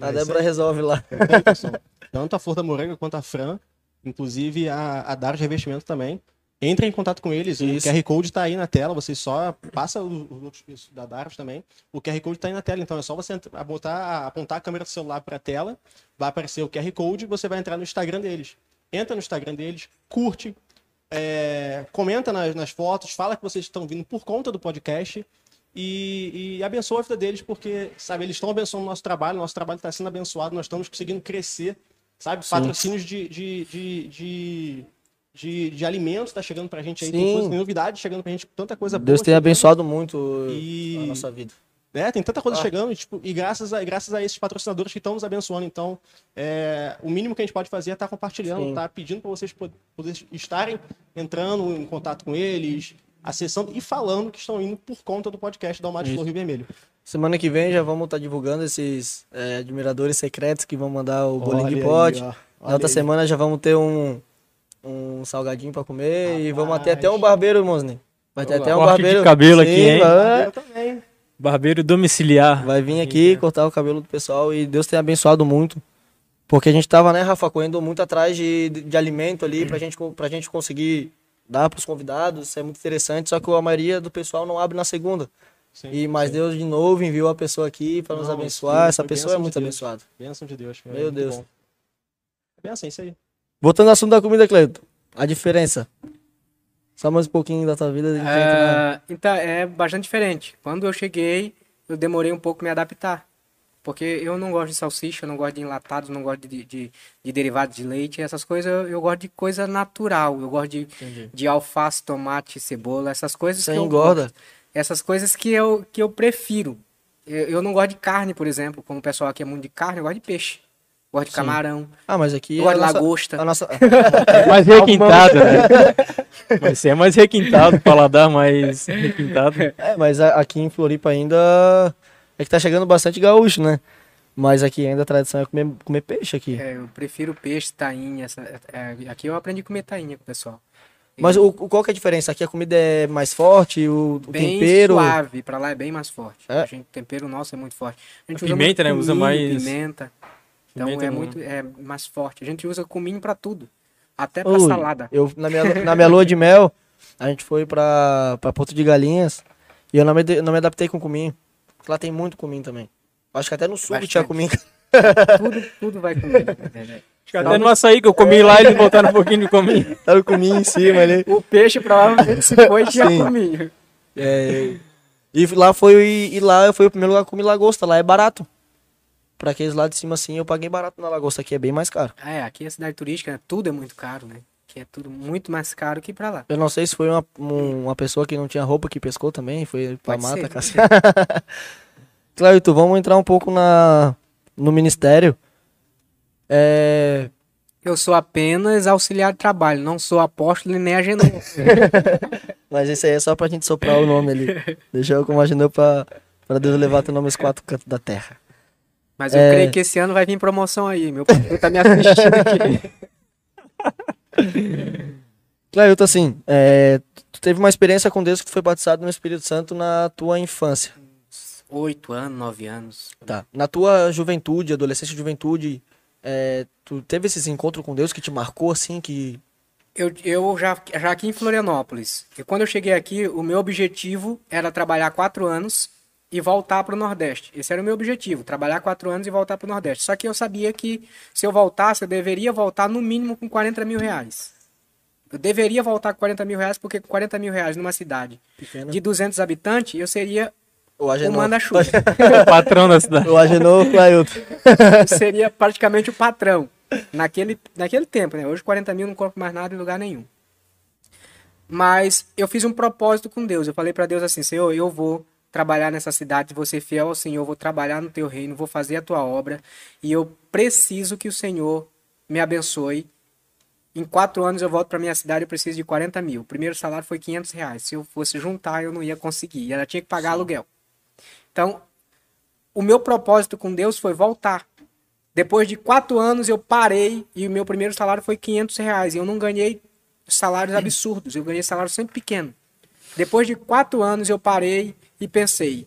a
É isso
Débora
aí.
resolve lá.
Pessoal, Tanto a Flor da Moranga quanto a Fran, inclusive a, a Dar de Revestimento também. Entre em contato com eles,
Isso.
o QR Code tá aí na tela, você só passa os os outros da Daros também. O QR Code tá aí na tela, então é só você entra- botar, apontar a câmera do celular para a tela, vai aparecer o QR Code e você vai entrar no Instagram deles. Entra no Instagram deles, curte, é, comenta nas, nas fotos, fala que vocês estão vindo por conta do podcast e, e abençoa a vida deles, porque, sabe, eles estão abençoando o nosso trabalho, nosso trabalho está sendo abençoado, nós estamos conseguindo crescer, sabe? Patrocínios de, de, de, de, de, de alimentos tá chegando pra gente aí, tem,
Sim.
coisa, tem novidade chegando pra gente, tanta coisa
Deus
boa.
tem abençoado muito
E-
a nossa vida.
É, tem tanta coisa
Ah.
chegando, tipo, e graças a, graças a esses patrocinadores que estão nos abençoando. Então, é, o mínimo que a gente pode fazer é estar compartilhando,
Sim.
estar pedindo para vocês estarem entrando em contato com eles, acessando e falando que estão indo por conta do podcast da Almada de Flor Rio Vermelho.
Semana que vem já vamos estar divulgando esses é, admiradores secretos que vão mandar o bolinho
Olha
de pote. Na outra
aí.
semana já vamos ter um, um salgadinho pra comer e vamos
Rapaz.
ter até um barbeiro, Mosne. Vai ter
Olá.
até um
Corte de
barbeiro.
cabelo aqui, hein?
Vai,
também.
Barbeiro domiciliar.
vai vir aqui cortar o cabelo do pessoal e Deus tem abençoado muito. Porque a gente tava, né, Rafa, correndo muito atrás de, de, de alimento ali pra gente, pra gente conseguir dar pros convidados. Isso é muito interessante. Só que a maioria do pessoal não abre na segunda.
Sim,
E mas
sim.
Deus de novo enviou a pessoa aqui para nos abençoar.
isso
Essa pessoa é
de
muito
Deus.
abençoada.
Bênção de Deus. é
Meu
muito
Deus.
bom. É bênção, isso aí.
Voltando ao assunto da comida, Cleiton. A diferença. Só mais um pouquinho da tua vida. na-
Ah, então, é bastante diferente. Quando eu cheguei, eu demorei um pouco me adaptar. Porque eu não gosto de salsicha, eu não gosto de enlatados, não gosto de, de, de derivados de leite, essas coisas, eu, eu gosto de coisa natural. Eu gosto de, de alface, tomate, cebola, essas coisas
Sem
que eu
engorda.
gosto. Essas coisas que eu, que eu prefiro. Eu, eu não gosto de carne, por exemplo. Como o pessoal aqui é muito de carne, eu gosto de peixe. Gosto de camarão.
Ah, mas aqui.
Eu gosto de
nossa-
lagosta.
A nossa...
É mais requintado, né? Mas você é mais requintado, paladar mais requintado.
É, mas aqui em Floripa ainda. É que tá chegando bastante gaúcho, né? Mas aqui ainda a tradição é comer, comer peixe aqui.
É, eu prefiro peixe, tainha. Essa, é, aqui eu aprendi a comer tainha com o pessoal.
Mas o, o- qual que é a diferença? Aqui a comida é mais forte, o, o
bem
tempero.
suave, pra lá é bem mais forte.
É?
A gente, o tempero nosso é muito forte. A gente
A
usa
pimenta,
muito
né? Usa
cominho,
mais-
Pimenta. Então
Pimenta
é
não-
muito é mais forte. A gente usa cominho pra tudo. Até pra
Ui,
salada.
Eu, na, minha, na minha lua de mel, a gente foi pra, pra Porto de Galinhas E eu não me, não me adaptei com cumim. Lá tem muito cumim também. Acho que até no sul
Bastante.
tinha cumim.
Tudo, tudo vai comigo. né?
Acho que até no açaí que eu comi lá, eles botaram um pouquinho de comi.
Era o cumim em cima ali.
O peixe provavelmente se foi e tinha
Sim.
comigo.
É, e lá foi e lá foi o primeiro lugar que eu comi lagosta. Lá é barato. Pra aqueles lá de cima assim, eu paguei barato na lagosta. Aqui é bem mais caro.
É, aqui é cidade turística, né? tudo é muito caro, né? Aqui é tudo muito mais caro que pra lá.
Eu não sei se foi uma, um- uma pessoa que não tinha roupa que pescou também. Foi pra
Pode
mata, caçar. Cleito, vamos entrar um pouco na, no ministério. É,
Eu sou apenas auxiliar de trabalho, não sou apóstolo e nem agenor.
mas esse aí é só pra gente soprar o nome ali. Deixa eu como agendou pra, pra Deus levar teu nome aos quatro cantos da terra.
Mas eu
É.
creio que esse ano vai vir promoção aí. Meu pastor tá me assistindo aqui.
Cleilton, assim, é, tu teve uma experiência com Deus que tu foi batizado no Espírito Santo na tua infância.
Oito anos, nove anos.
Tá. Na tua juventude, adolescência e juventude, é, tu teve esses encontros com Deus que te marcou, assim, que...
Eu, eu já, já aqui em Florianópolis. E quando eu cheguei aqui, o meu objetivo era trabalhar quatro anos e voltar para o Nordeste. Esse era o meu objetivo, trabalhar quatro anos e voltar para o Nordeste. Só que eu sabia que se eu voltasse, eu deveria voltar no mínimo com 40 mil reais. Eu deveria voltar com 40 mil reais, porque com 40 mil reais numa cidade
Pequena.
de 200 habitantes, eu seria
O
o manda-chuva.
O patrão da cidade.
O Agenor.
Eu seria praticamente o patrão naquele, naquele tempo, né? Hoje 40 mil não compro mais nada em lugar nenhum. Mas eu fiz um propósito com Deus. Eu falei para Deus assim, Senhor, eu vou trabalhar nessa cidade, vou ser fiel ao Senhor, vou trabalhar no teu reino, vou fazer a tua obra e eu preciso que o Senhor me abençoe. Em quatro anos eu volto para minha cidade, eu preciso de 40 mil. O primeiro salário foi 500 reais. Se eu fosse juntar, eu não ia conseguir. E ela tinha que pagar aluguel. Então, o meu propósito com Deus foi voltar. Depois de quatro anos eu parei e o meu primeiro salário foi 500 reais. E eu não ganhei salários absurdos, eu ganhei salário sempre pequeno. Depois de quatro anos eu parei e pensei,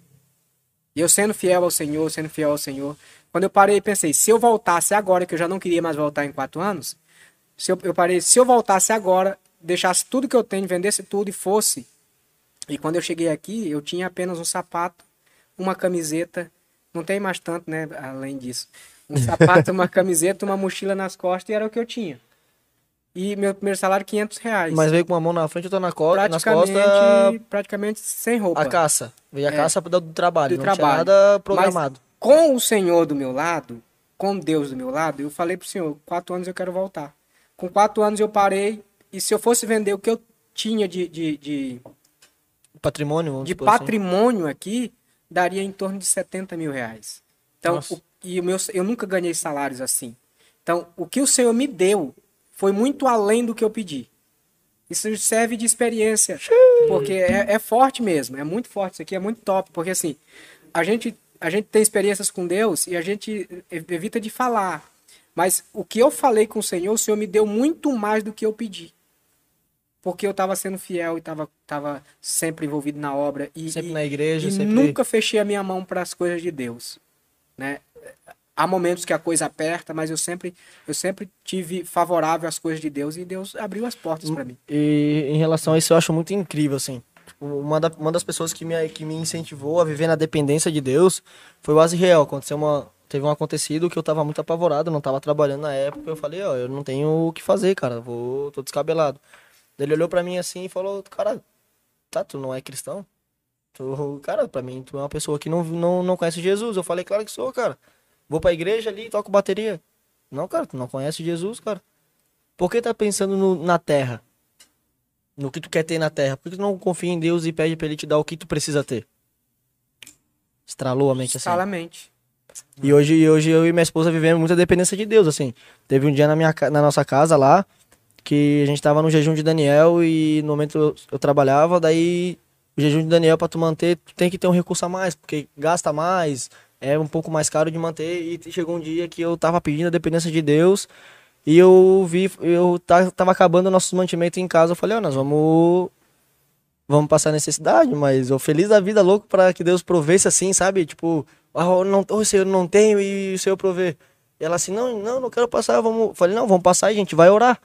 eu sendo fiel ao Senhor, sendo fiel ao Senhor, quando eu parei e pensei, se eu voltasse agora, que eu já não queria mais voltar em quatro anos, se eu, eu parei, se eu voltasse agora, deixasse tudo que eu tenho, vendesse tudo e fosse. E quando eu cheguei aqui, eu tinha apenas um sapato, uma camiseta, não tem mais tanto, né, além disso. Um sapato, uma camiseta, uma mochila nas costas e era o que eu tinha. E meu primeiro salário, 500 reais.
Mas veio com uma mão na frente e outra na co nas
praticamente,
costas
praticamente sem roupa.
a caça. Veio a
É.
caça do, do trabalho,
Do
não
trabalho.
tinha nada programado.
Com o Senhor do meu lado, com Deus do meu lado, eu falei pro Senhor, quatro anos eu quero voltar. Com quatro anos eu parei, e se eu fosse vender o que eu tinha de, de, de,
Patrimônio,
de
assim.
patrimônio aqui, daria em torno de 70 mil reais. Então, o- e o meu, eu nunca ganhei salários assim. Então, o que o Senhor me deu foi muito além do que eu pedi. Isso serve de experiência, porque é, é forte mesmo, é muito forte. Isso aqui é muito top, porque assim, a gente, a gente tem experiências com Deus e a gente evita de falar. Mas o que eu falei com o Senhor, o Senhor me deu muito mais do que eu pedi. Porque eu estava sendo fiel e estava tava sempre envolvido na obra. E,
Sempre
e-
na igreja,
e
sempre...
nunca fechei a minha mão para as coisas de Deus, né? Há momentos que a coisa aperta, mas eu sempre eu sempre tive favorável às coisas de Deus e Deus abriu as portas para mim.
E em relação a isso, eu acho muito incrível, assim. Tipo, Uma, da- uma das pessoas que me, que me incentivou a viver na dependência de Deus foi o Azriel. Aconteceu uma, teve um acontecido que eu tava muito apavorado, não tava trabalhando na época. Eu falei, ó, eu não tenho o que fazer, cara, vou, tô descabelado. Ele olhou pra mim assim e falou, cara, tá, tu não é cristão? Tu, cara, pra mim, tu é uma pessoa que não, não, não conhece Jesus. Eu falei, claro que sou, cara. Vou pra igreja ali, toco bateria. Não, cara, tu não conhece Jesus, cara. Por que tá pensando no- na terra? No que tu quer ter na terra? Por que tu não confia em Deus e pede pra ele te dar o que tu precisa ter? Estralou a mente assim.
Salamente.
E hoje, e hoje eu e minha esposa vivemos muita dependência de Deus, assim. Teve um dia na, minha, na nossa casa lá, que a gente tava no jejum de Daniel e no momento eu, eu trabalhava, daí o jejum de Daniel pra tu manter, tu tem que ter um recurso a mais, porque gasta mais, é um pouco mais caro de manter. E chegou um dia que eu tava pedindo a dependência de Deus e eu vi, eu ta- tava acabando o nosso mantimento em casa. Eu falei, ó, nós vamos vamos passar necessidade, mas eu feliz da vida, louco pra que Deus provesse assim, sabe? Tipo, ah, eu não, oh, Senhor, não tenho e o Senhor provê. E ela assim, não, não, não quero passar, vamos. Falei, não, vamos passar a gente vai orar.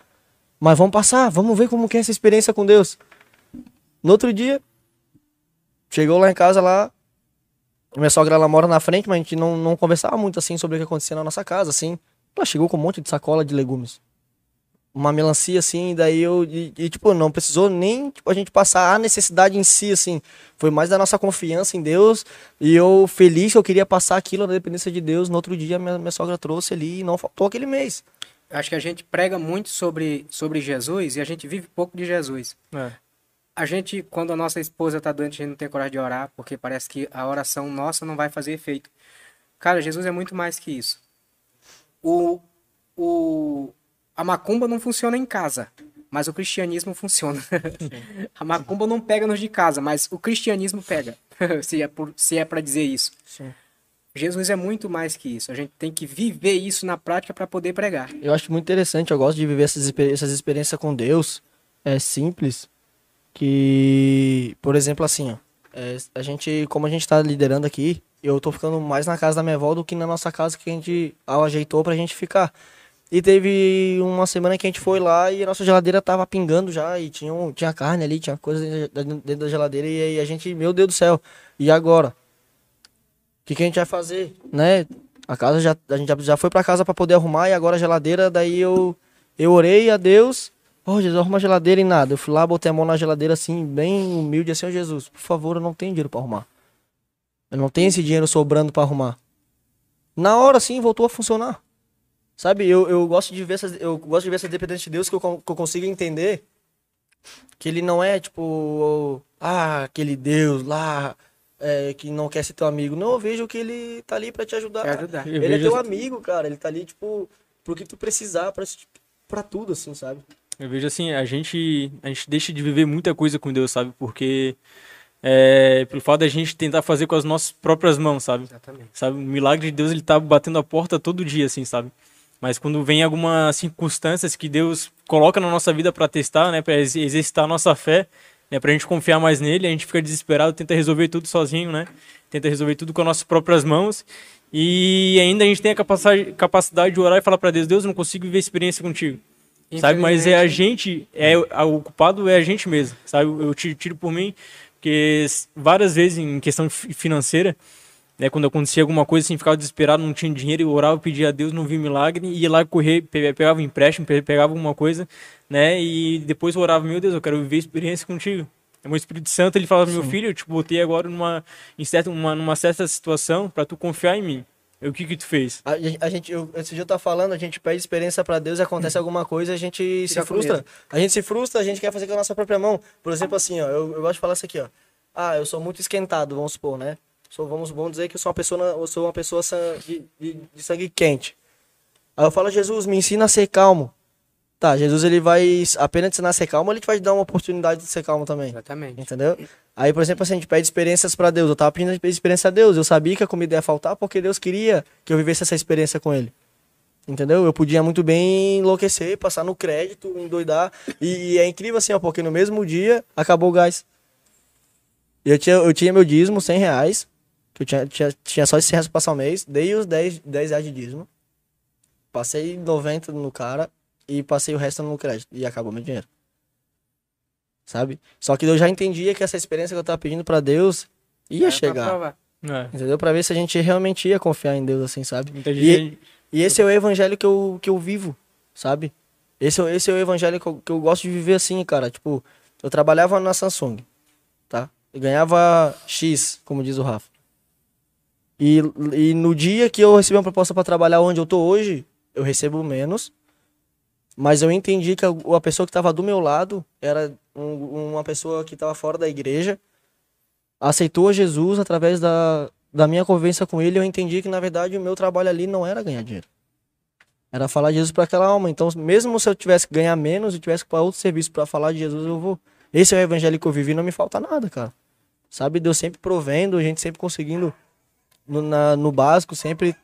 Mas vamos passar, vamos ver como que é essa experiência com Deus. No outro dia, chegou lá em casa lá, minha sogra ela mora na frente, mas a gente não, não conversava muito assim sobre o que acontecia na nossa casa, assim. Ela chegou com um monte de sacola de legumes. Uma melancia, assim, daí eu. E, e, tipo, não precisou nem tipo, a gente passar a necessidade em si, assim. Foi mais da nossa confiança em Deus. E eu feliz que eu queria passar aquilo na dependência de Deus. No outro dia, minha, minha sogra trouxe ali e não faltou aquele mês.
Acho que a gente prega muito sobre, sobre Jesus e a gente vive pouco de Jesus.
É.
A gente, quando a nossa esposa tá doente, a gente não tem coragem de orar, porque parece que a oração nossa não vai fazer efeito. Cara, Jesus é muito mais que isso. O, o, a macumba não funciona em casa, mas o cristianismo funciona. a macumba não pega nos de casa, mas o cristianismo pega, se é, por, se é para dizer isso.
Sim.
Jesus é muito mais que isso. A gente tem que viver isso na prática para poder pregar.
Eu acho muito interessante, eu gosto de viver essas, exper- essas experiências com Deus. É simples. Que, por exemplo, assim, ó. é, a gente, como a gente tá liderando aqui, eu tô ficando mais na casa da minha avó do que na nossa casa que a gente ajeitou pra gente ficar. E teve uma semana que a gente foi lá e a nossa geladeira tava pingando já e tinha, tinha carne ali, tinha coisa dentro dentro da geladeira e aí a gente, meu Deus do céu, e agora? O que, que a gente vai fazer, né? A casa já a gente já, foi pra casa pra poder arrumar e agora a geladeira, daí eu eu orei a Deus, oh Jesus, arruma a geladeira e nada. Eu fui lá, botei a mão na geladeira assim, bem humilde assim, ó Jesus, por favor, eu não tenho dinheiro pra arrumar. Eu não tenho esse dinheiro sobrando pra arrumar. Na hora sim voltou a funcionar. Sabe, eu, eu gosto de ver essas, eu gosto de ver essa dependência de Deus que eu, que eu consiga entender que ele não é tipo, ah, aquele Deus lá é, que não quer ser teu amigo. Não, eu vejo que ele tá ali pra te ajudar.
Ajudar.
Ele é teu amigo, cara. Ele tá ali, tipo, pro que tu precisar, pra, pra tudo, assim, sabe?
Eu vejo assim, a gente, a gente deixa de viver muita coisa com Deus, sabe? Porque é, pelo fato da gente tentar fazer com as nossas próprias mãos, sabe?
Exatamente.
Sabe? O milagre de Deus, ele tá batendo a porta todo dia, assim, sabe? Mas quando vem algumas circunstâncias que Deus coloca na nossa vida para testar, né, para exercitar a nossa fé, né, pra gente confiar mais nele, a gente fica desesperado, tenta resolver tudo sozinho, né? Tenta resolver tudo com as nossas próprias mãos. E ainda a gente tem a capacidade, de orar e falar para Deus, Deus, eu não consigo viver experiência contigo. Sabe, mas é a gente, é a- o culpado é a gente mesmo, sabe? Eu tiro, tiro por mim, porque várias vezes em questão fi- financeira, né, quando acontecia alguma coisa assim, ficava desesperado, não tinha dinheiro, eu orava, pedia a Deus, não via milagre, ia lá correr, pe- pegava um empréstimo, pe- pegava alguma coisa, né, e depois eu orava, meu Deus, eu quero viver experiência contigo. É o Espírito Santo, ele falava, meu filho, eu te botei agora numa, em certa, uma, numa certa situação para tu confiar em mim. O que que tu fez?
A, a gente, eu, esse dia eu tava falando, a gente pede experiência pra Deus e acontece alguma coisa, a gente
Fica
se frustra. A gente se frustra, a gente quer fazer com a nossa própria mão. Por exemplo, assim, ó, eu, eu gosto de falar isso aqui, ó. Ah, eu sou muito esquentado, vamos supor, né? Sou, vamos, vamos dizer que eu sou uma pessoa, eu sou uma pessoa de, de, de sangue quente. Aí eu falo, Jesus, me ensina a ser calmo. Tá, Jesus ele vai apenas te ensinar a ser calmo, ele te vai te dar uma oportunidade de ser calmo também.
Exatamente.
Entendeu? Aí, por exemplo, assim, a gente pede experiências pra Deus. Eu tava pedindo experiência a Deus. Eu sabia que a comida ia faltar porque Deus queria que eu vivesse essa experiência com Ele. Entendeu? Eu podia muito bem enlouquecer, passar no crédito, endoidar. E, e é incrível assim, ó, porque no mesmo dia acabou o gás. Eu tinha, eu tinha meu dízimo, 100 reais. Que eu tinha, tinha, tinha só esses 100 reais pra passar o mês. Dei os 10, 10 reais de dízimo. Passei 90 no cara e passei o resto no crédito. E acabou meu dinheiro sabe? Só que eu já entendia que essa experiência que eu tava pedindo pra Deus ia
pra
chegar,
provar.
É,
entendeu? Pra ver se a gente realmente ia confiar em Deus, assim, sabe? E, e esse é o evangelho que eu, que eu vivo, sabe? Esse, é- esse é o evangelho que eu, que eu gosto de viver assim, cara. Tipo, eu trabalhava na Samsung, tá? E ganhava X, como diz o Rafa. E, e no dia que eu recebi uma proposta pra trabalhar onde eu tô hoje, eu recebo menos. Mas eu entendi que a, a pessoa que tava do meu lado era um- uma pessoa que tava fora da igreja, aceitou Jesus através da, da minha convivência com ele. Eu entendi que, na verdade, o meu trabalho ali não era ganhar dinheiro. Era falar de Jesus para aquela alma. Então, mesmo se eu tivesse que ganhar menos e tivesse para outro serviço para falar de Jesus, eu vou. Esse é o evangelho que eu vivi, não me falta nada, cara. Sabe, Deus sempre provendo, a gente sempre conseguindo no, na- no básico, sempre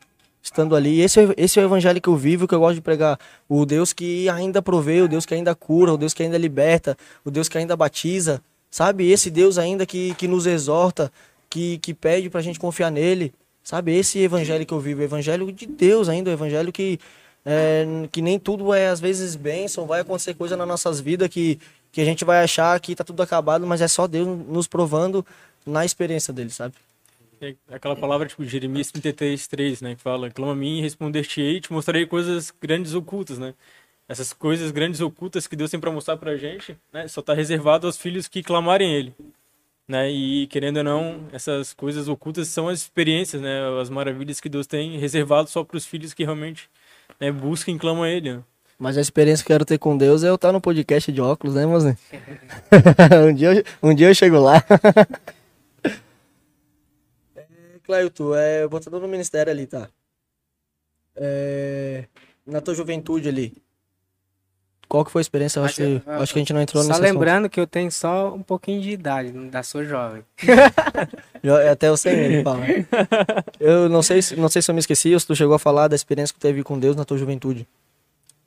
estando ali. Esse, é- esse é o evangelho que eu vivo, que eu gosto de pregar. O Deus que ainda provê, o Deus que ainda cura, o Deus que ainda liberta, o Deus que ainda batiza. Sabe, esse Deus ainda que, que nos exorta, que, que pede pra gente confiar nele. Sabe, esse evangelho que eu vivo, o evangelho de Deus ainda, o evangelho que, é, que nem tudo é às vezes bênção, vai acontecer coisa nas nossas vidas que, que a gente vai achar que tá tudo acabado, mas é só Deus nos provando na experiência dele, sabe?
Aquela palavra tipo Jeremias 33, 3, né? Que fala, clama a mim e responder-te-ei te mostrarei coisas grandes ocultas, né? Essas coisas grandes ocultas que Deus tem para mostrar pra gente, né? Só tá reservado aos filhos que clamarem Ele. Né? E querendo ou não, essas coisas ocultas são as experiências, né? As maravilhas que Deus tem reservado só para os filhos que realmente né, buscam e clamam a Ele. né?
Mas a experiência que eu quero ter com Deus é eu estar no podcast de óculos, né, mozinho? um, dia eu, um dia eu chego lá. é, Clailton, é, botando no ministério ali, tá? É, na tua juventude ali, qual que foi a experiência? Eu acho, que, eu acho que a gente não entrou
Só
nesse assunto.
lembrando que eu tenho só um pouquinho de idade, ainda sou jovem.
Até eu sei ele fala. Eu não sei, se- não sei se eu me esqueci ou se tu chegou a falar da experiência que tu teve com Deus na tua juventude.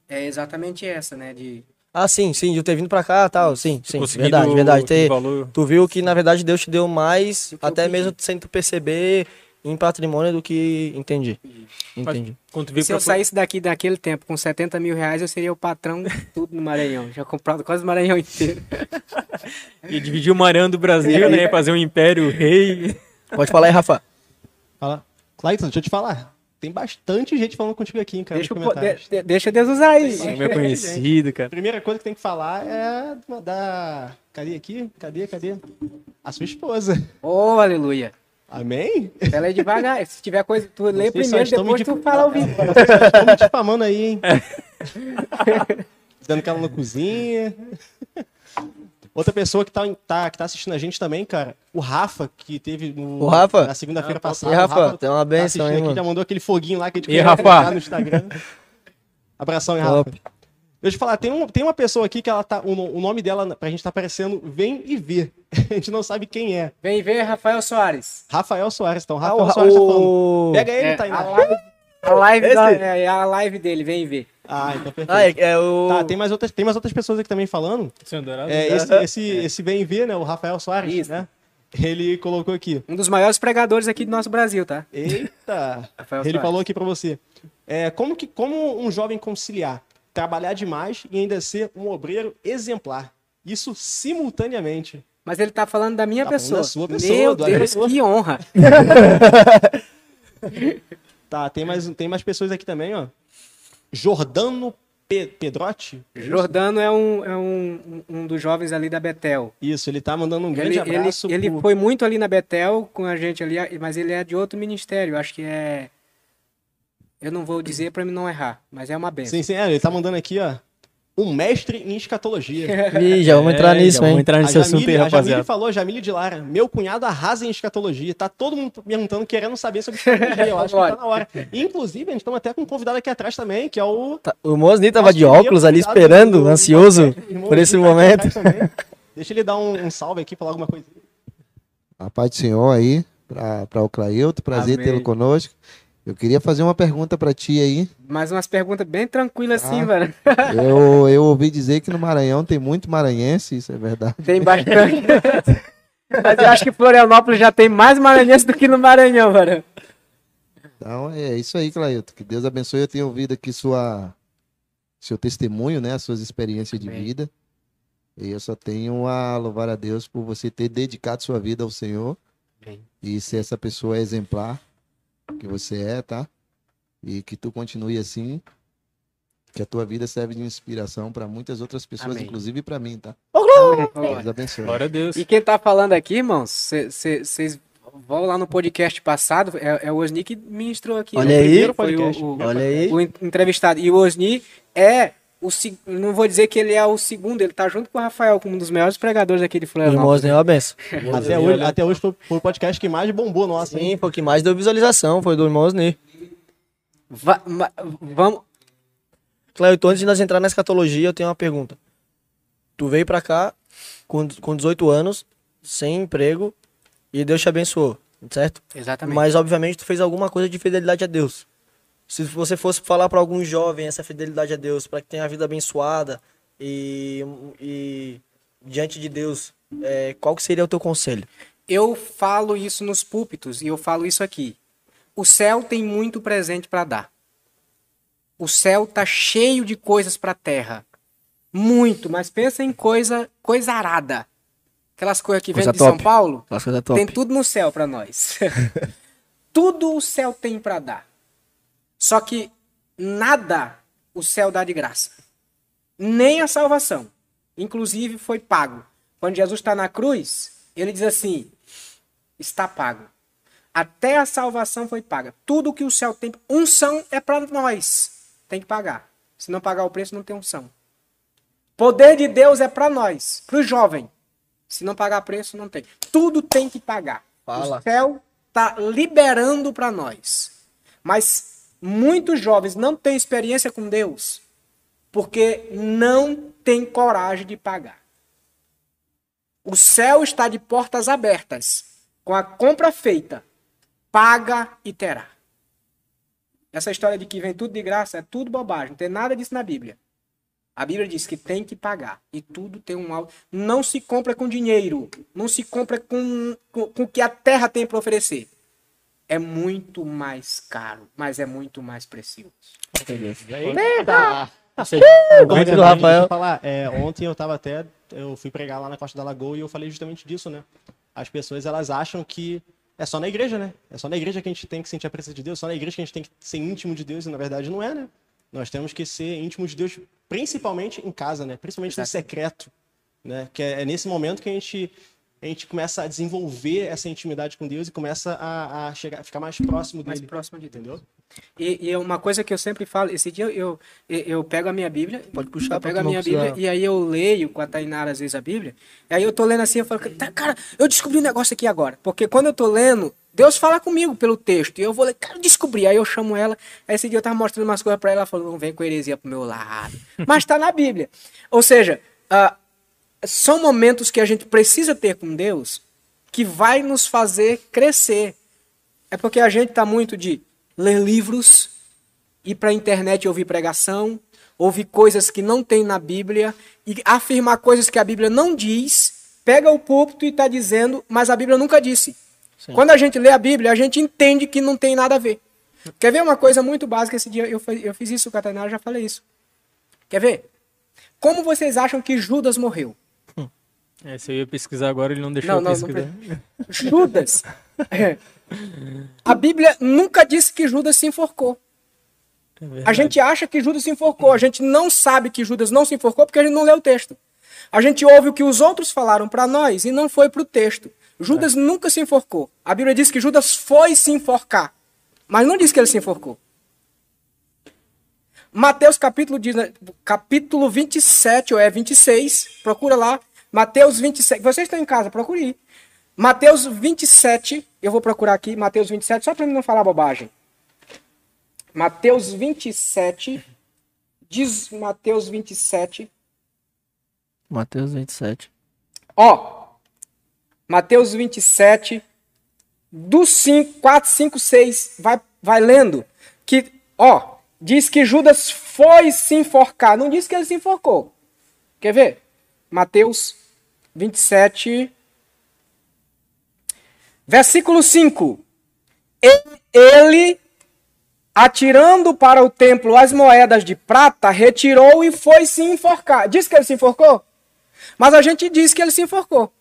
É exatamente essa, né? De
Ah, sim, sim, de eu ter vindo pra cá tal, sim, sim, verdade, verdade. Ter,
valor.
tu viu que, na verdade, Deus te deu mais, até mesmo sem tu perceber, em patrimônio do que entendi. Entendi.
Se eu saísse daqui daquele tempo com 70 mil reais, eu seria o patrão de tudo no Maranhão. Já comprado quase o Maranhão inteiro.
e dividir o Maranhão do Brasil, né? Fazer um império rei.
Pode falar aí, Rafa.
Fala. Clayton, deixa eu te falar. Tem bastante gente falando contigo aqui, hein, cara,
Deixa, o de- de- deixa Deus usar aí.
É meu conhecido, cara.
Primeira coisa que tem que falar é da... Cadê aqui? Cadê, cadê? A sua esposa.
Oh, aleluia.
Amém?
Ela é devagar. Se tiver coisa, tu lê
Vocês
primeiro, depois tu
dif-
fala ao vivo.
Estão me difamando aí, hein? Dizendo que ela na cozinha. Outra pessoa que tá, tá, que tá assistindo a gente também, cara, o Rafa, que teve no,
O Rafa?
na segunda-feira
E
passada.
aí,
o
Rafa, tem uma
tá
benção
assistindo
aí,
aqui, já mandou aquele foguinho lá que a gente
E Rafa?
no Instagram. Abração, hein, Rafa. Deixa eu te falar, tem, um, tem uma pessoa aqui que ela tá. O, o nome dela pra gente tá aparecendo Vem e Vê. A gente não sabe quem é.
Vem ver Rafael Soares.
Rafael Soares, então.
Ah,
Rafael
o-
Soares tá falando. Pega ele,
É,
Tainá.
A live, da- é, a live dele, vem ver.
Ah, então perfeito.
Ah, é, é o...
Tá, tem mais, outras, tem mais outras pessoas aqui também falando.
Dourado.
É, esse, esse, esse Vem Vê, né? O Rafael Soares,
Isso.
né? Ele colocou aqui.
Um dos maiores pregadores aqui do nosso Brasil, tá?
Eita!
Rafael
Ele
Soares.
falou aqui pra você. É, como, que, como um jovem conciliar trabalhar demais e ainda ser um obreiro exemplar? Isso simultaneamente.
Mas ele tá falando da minha
Tá
pessoa.
da sua pessoa,
Meu
do
Deus, que honra.
Tá, tem mais, tem mais pessoas aqui também, ó. Jordano Pe- Pedrotti.
Jordano é um, é um, um dos jovens ali da Betel.
Isso, ele tá mandando um grande
Ele, ele,
abraço.
ele
pro-
foi muito ali na Betel com a gente ali, mas ele é de outro ministério. Acho que é. Eu não vou dizer pra mim não errar, mas é uma benção.
Sim, sim, é, ele tá mandando aqui, ó. Um mestre em escatologia.
Ih, já vamos entrar
É,
nisso,
já
hein?
Vamos entrar
A
nesse assunto aí,
Jamile, a Jamile
rapaziada.
falou, Jamile de Lara, meu cunhado arrasa em escatologia. Tá todo mundo perguntando, querendo saber sobre escatologia. Eu acho que tá na hora. Inclusive, a gente estamos até com um convidado aqui atrás também, que é o.
Tá- O Mosni tava de óculos ali esperando,
do-
ansioso
Irmão,
por esse
tá
momento.
Deixa ele dar um, um salve aqui, falar alguma coisa.
A paz do Senhor aí, para o Clailton, prazer tê-lo conosco. Eu queria fazer uma pergunta para ti aí.
Mas umas perguntas bem tranquilas assim,
Ah.
velho.
Eu, eu ouvi dizer que no Maranhão tem muito maranhense, isso é verdade.
Tem bastante. mas eu acho que Florianópolis já tem mais maranhense do que no Maranhão, velho.
Então é isso aí, Clailton. Que Deus abençoe. Eu tenho ouvido aqui sua, seu testemunho, né? As suas experiências de
Amém.
vida. E eu só tenho a louvar a Deus por você ter dedicado sua vida ao Senhor.
Amém.
E ser essa pessoa exemplar que você é, tá? E que tu continue assim. Que a tua vida serve de inspiração para muitas outras pessoas,
Amém.
inclusive para mim, tá?
Amém.
Deus abençoe.
Glória a Deus.
E quem tá falando aqui, irmãos, vocês vão lá no podcast passado, é, é o Osni que ministrou aqui.
Olha aí.
Primeiro Foi
Podcast.
o, o,
Olha aí.
o en- entrevistado. E o Osni é o não vou dizer que ele é o segundo, ele tá junto com o Rafael, como um dos maiores pregadores aqui de
O
Florianópolis.
Mosni é uma benção.
Até hoje, até hoje foi, foi o podcast que mais bombou nossa, hein?
Sim, foi o que mais deu visualização, foi do.
Va- ma- vamos.
Cleuton, antes de nós entrar na escatologia, eu tenho uma pergunta. Tu veio pra cá com, com 18 anos, sem emprego, e Deus te abençoou, certo?
Exatamente.
Mas, obviamente, tu fez alguma coisa de fidelidade a Deus. Se você fosse falar pra algum jovem essa fidelidade a Deus, pra que tenha a vida abençoada e, e diante de Deus, é, qual que seria o teu conselho?
Eu falo isso nos púlpitos e eu falo isso aqui. O céu tem muito presente para dar. O céu tá cheio de coisas para a terra. Muito, mas pensa em coisa, coisa arada. Aquelas coisas que vêm
Coisa
de São. Paulo,
As coisas top.
tem tudo no céu pra nós. tudo o céu tem pra dar. Só que nada o céu dá de graça. Nem a salvação. Inclusive foi pago. Quando Jesus está na cruz, ele diz assim: está pago. Até a salvação foi paga. Tudo que o céu tem, unção é para nós. Tem que pagar. Se não pagar o preço, não tem unção. Poder de Deus é para nós, para o jovem. Se não pagar preço, não tem. Tudo tem que pagar.
Fala.
O céu está liberando para nós. Mas muitos jovens não têm experiência com Deus porque não têm coragem de pagar. O céu está de portas abertas. Com a compra feita, paga e terá. Essa história de que vem tudo de graça é tudo bobagem. Não tem nada disso na Bíblia. A Bíblia diz que tem que pagar. E tudo tem um alto. Não se compra com dinheiro. Não se compra com, com, com o que a terra tem para oferecer. É muito mais caro, mas é muito mais precioso.
Muito do
Deixa
Rafael.
eu falar, é, ontem eu tava até, eu fui pregar lá na Costa da Lagoa e eu falei justamente disso, né? As pessoas, elas acham que é só na igreja, né? É só na igreja que a gente tem que sentir a presença de Deus, só na igreja que a gente tem que ser íntimo de Deus, e na verdade não é, né? Nós temos que ser íntimos de Deus, principalmente em casa, né? Principalmente no secreto, né? Que é, é nesse momento que a gente, a gente começa a desenvolver essa intimidade com Deus e começa a, a chegar, ficar mais próximo
Mais
dele.
próximo de Deus.
Entendeu?
E, e é uma coisa que eu sempre falo, esse dia eu, eu, eu pego a minha Bíblia,
Pode puxar
eu
pra
pego
tu
a minha Bíblia e aí eu leio com a Tainara às vezes a Bíblia, e aí eu tô lendo assim, eu falo, "Tá, cara, eu descobri um negócio aqui agora, porque quando eu tô lendo, Deus fala comigo pelo texto, e eu vou ler, cara, eu descobri, aí eu chamo ela, aí esse dia eu tava mostrando umas coisas pra ela, ela falou, não vem com heresia pro meu lado, mas tá na Bíblia. Ou seja, ah, são momentos que a gente precisa ter com Deus que vai nos fazer crescer. É porque a gente tá muito de ler livros, ir para a internet ouvir pregação, ouvir coisas que não tem na Bíblia e afirmar coisas que a Bíblia não diz, pega o púlpito e está dizendo, mas a Bíblia nunca disse. Quando a gente lê a Bíblia, a gente entende que não tem nada a ver. Quer ver uma coisa muito básica? Esse dia eu, eu fiz isso, o Catanara já falei isso. Quer ver? Como vocês acham que Judas morreu?
É, se eu ia pesquisar agora, ele não deixou
Não, não, não
pesquisar.
Judas. É. A Bíblia nunca disse que Judas se enforcou. A gente acha que Judas se enforcou. A gente não sabe que Judas não se enforcou porque a gente não lê o texto. A gente ouve o que os outros falaram para nós e não foi para o texto. Judas nunca se enforcou. A Bíblia diz que Judas foi se enforcar, mas não diz que ele se enforcou. Mateus capítulo, capítulo 27, ou é 26, procura lá. Mateus 27. Vocês estão em casa, procure aí. Mateus 27, eu vou procurar aqui, Mateus 27, só para mim não falar bobagem. Mateus 27, diz Mateus 27,
Mateus 27.
ó, Mateus 27, do 5, 4, 5, 6, vai, vai lendo, que, ó, diz que Judas foi se enforcar, não diz que ele se enforcou. Quer ver? Mateus 27, versículo 5. E- Ele, atirando para o templo as moedas de prata, retirou e foi se enforcar. Diz que ele se enforcou? Mas a gente diz que ele se enforcou.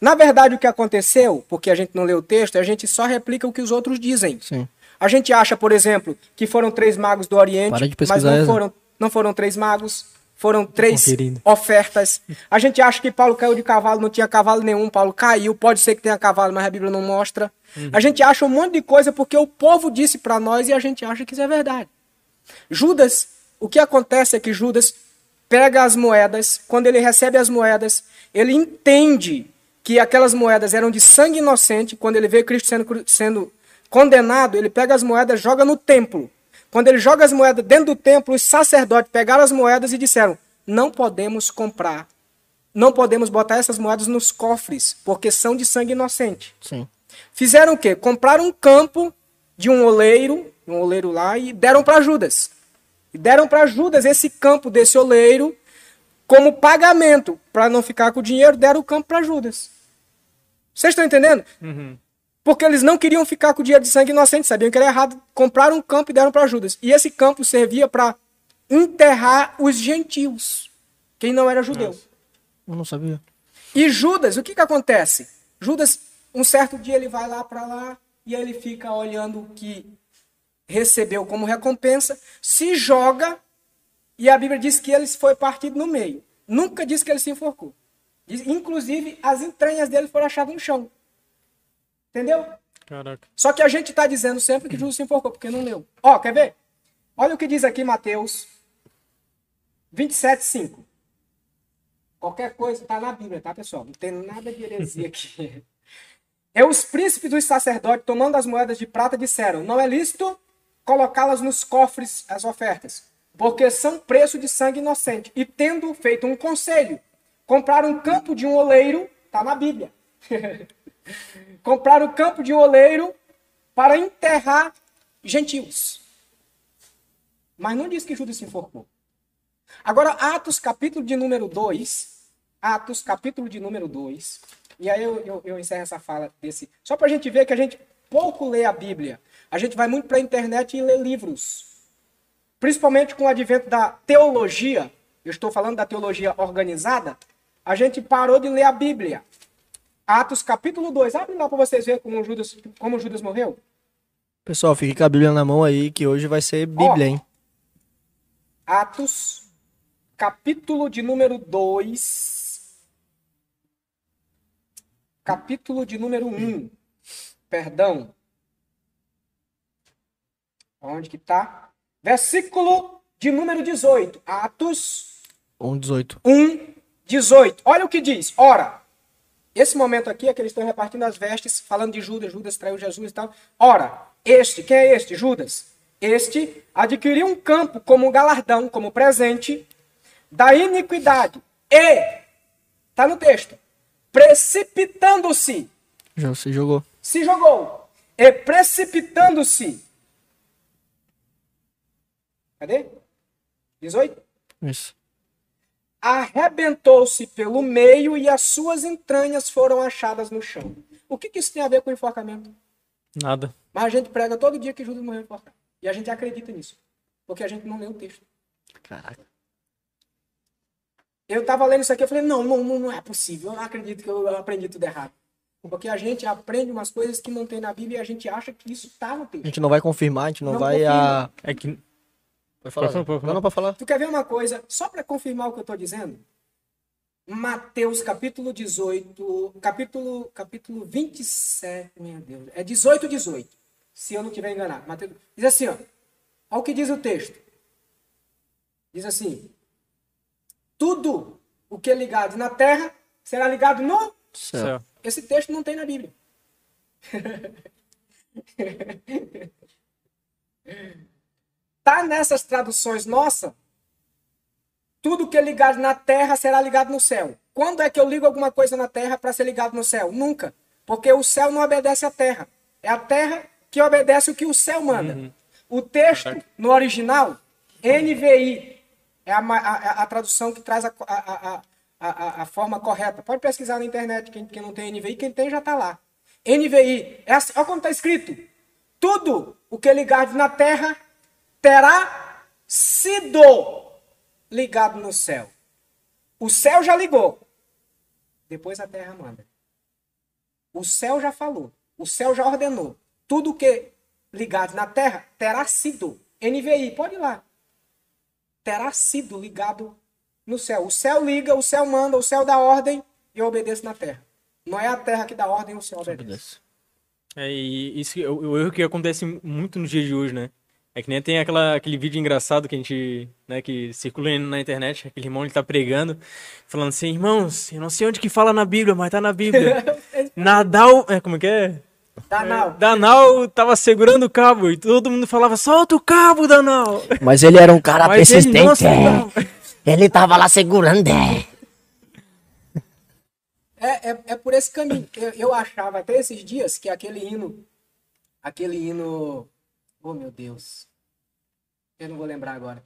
Na verdade, o que aconteceu, porque a gente não lê o texto, a gente só replica o que os outros dizem.
Sim.
A gente acha, por exemplo, que foram três magos do Oriente, mas não foram, não foram três magos, foram três ofertas. A gente acha que Paulo caiu de cavalo, não tinha cavalo nenhum, Paulo caiu, pode ser que tenha cavalo, mas a Bíblia não mostra. A gente acha um monte de coisa porque o povo disse para nós e a gente acha que isso é verdade. Judas, o que acontece é que Judas pega as moedas, quando ele recebe as moedas, ele entende que aquelas moedas eram de sangue inocente, quando ele vê Cristo sendo, sendo condenado, ele pega as moedas, joga no templo. Quando ele joga as moedas dentro do templo, os sacerdotes pegaram as moedas e disseram: não podemos comprar, não podemos botar essas moedas nos cofres, porque são de sangue inocente.
Sim.
Fizeram o quê? Compraram um campo de um oleiro, um oleiro lá, e deram para Judas. E deram para Judas esse campo desse oleiro como pagamento. Para não ficar com o dinheiro, deram o campo para Judas. Vocês estão entendendo? Porque eles não queriam ficar com o dinheiro de sangue inocente, sabiam que era errado. Compraram um campo e deram para Judas. E esse campo servia para enterrar os gentios, quem não era judeu.
Eu não sabia.
E Judas, o que que acontece? Judas, um certo dia ele vai lá para lá e ele fica olhando o que recebeu como recompensa, se joga e a Bíblia diz que ele foi partido no meio. Nunca diz que ele se enforcou. Diz- Inclusive, as entranhas dele foram achadas no chão. Entendeu?
Caraca.
Só que a gente está dizendo sempre que Judas se enforcou, porque não leu. Ó, quer ver? Olha o que diz aqui Mateus 27, 5. Qualquer coisa está na Bíblia, tá, pessoal? Não tem nada de heresia aqui. E os príncipes dos sacerdotes, tomando as moedas de prata, disseram: Não é lícito colocá-las nos cofres, as ofertas, porque são preço de sangue inocente. E tendo feito um conselho, compraram um campo de um oleiro, tá na Bíblia. compraram o campo de oleiro para enterrar gentios. Mas não diz que Judas se enforcou. Agora, Atos, capítulo de número 2. Atos, capítulo de número 2. E aí eu, eu, eu encerro essa fala desse. Só para a gente ver que a gente pouco lê a Bíblia. A gente vai muito para a internet e lê livros. Principalmente com o advento da teologia. Eu estou falando da teologia organizada. A gente parou de ler a Bíblia. Atos capítulo 2. Abre lá para vocês verem como Judas, como Judas morreu.
Pessoal, fique com a Bíblia na mão aí, que hoje vai ser Bíblia, hein?
Atos, capítulo de número 2. Capítulo de número 1. Um. Perdão. Onde que tá? Versículo de número 18. Atos
1,18.
1, 18. Olha o que diz. Ora, esse momento aqui é que eles estão repartindo as vestes, falando de Judas, Judas traiu Jesus e tal. Ora, este, quem é este? Judas. Este adquiriu um campo como galardão, como presente da iniquidade. E, está no texto, precipitando-se,
Já se jogou.
se jogou. E precipitando-se. Cadê? 18.
Isso.
Arrebentou-se pelo meio e as suas entranhas foram achadas no chão. O que, que isso tem a ver com enforcamento?
Nada.
Mas a gente prega todo dia que Judas morreu enforcado. E a gente acredita nisso. Porque a gente não lê o texto.
Caraca.
Eu estava lendo isso aqui, eu falei, não, não, não, é possível. Eu não acredito que eu aprendi tudo errado. Porque a gente aprende umas coisas que não tem na Bíblia e a gente acha que isso está no
A
texto.
gente não vai confirmar, a gente não,
Não
vai
confirma.
a.
É que.
Pode falar.
Pode.
Não, não, pode falar.
Tu quer ver uma coisa, só para confirmar o que eu estou dizendo? Mateus capítulo 18, capítulo, capítulo 27, meu Deus, é 18, 18, se eu não estiver enganado. Mateus, diz assim, ó, olha o que diz o texto. Diz assim, tudo o que é ligado na terra será ligado no...
Céu.
Céu.
Esse texto não tem na Bíblia. tá nessas traduções nossas, tudo que é ligado na terra será ligado no céu. Quando é que eu ligo alguma coisa na terra para ser ligado no céu? Nunca. Porque o céu não obedece à terra. É a terra que obedece o que o céu manda. O texto, no original, NVI, é a, a- a tradução que traz a, a- a- a- a- a forma correta. Pode pesquisar na internet, quem, quem não tem NVI, quem tem já está lá. NVI, é assim, olha como está escrito. Tudo o que é ligado na terra terá sido ligado no céu. O céu já ligou. Depois a terra manda. O céu já falou. O céu já ordenou. Tudo que ligado na terra terá sido. NVI, pode ir lá. Terá sido ligado no céu. O céu liga, o céu manda, o céu dá ordem e eu obedeço na terra. Não é a terra que dá ordem, o céu obedece.
É, e isso que- o, o erro que acontece muito nos dias de hoje, né? É que nem tem aquela, aquele vídeo engraçado que a gente, né, que circula na internet, aquele irmão ele tá pregando, falando assim, irmãos, eu não sei onde que fala na Bíblia, mas tá na Bíblia. Nadal, é, como que é?
Danal.
Danal tava segurando o cabo e todo mundo falava, solta o cabo, Danal!
Mas ele era um cara
Mas ele
persistente. é.
soltava.
Ele tava lá segurando. é.
É, é, é por esse caminho. Eu, eu achava até esses dias que aquele hino, aquele hino, oh meu Deus, eu não vou lembrar agora.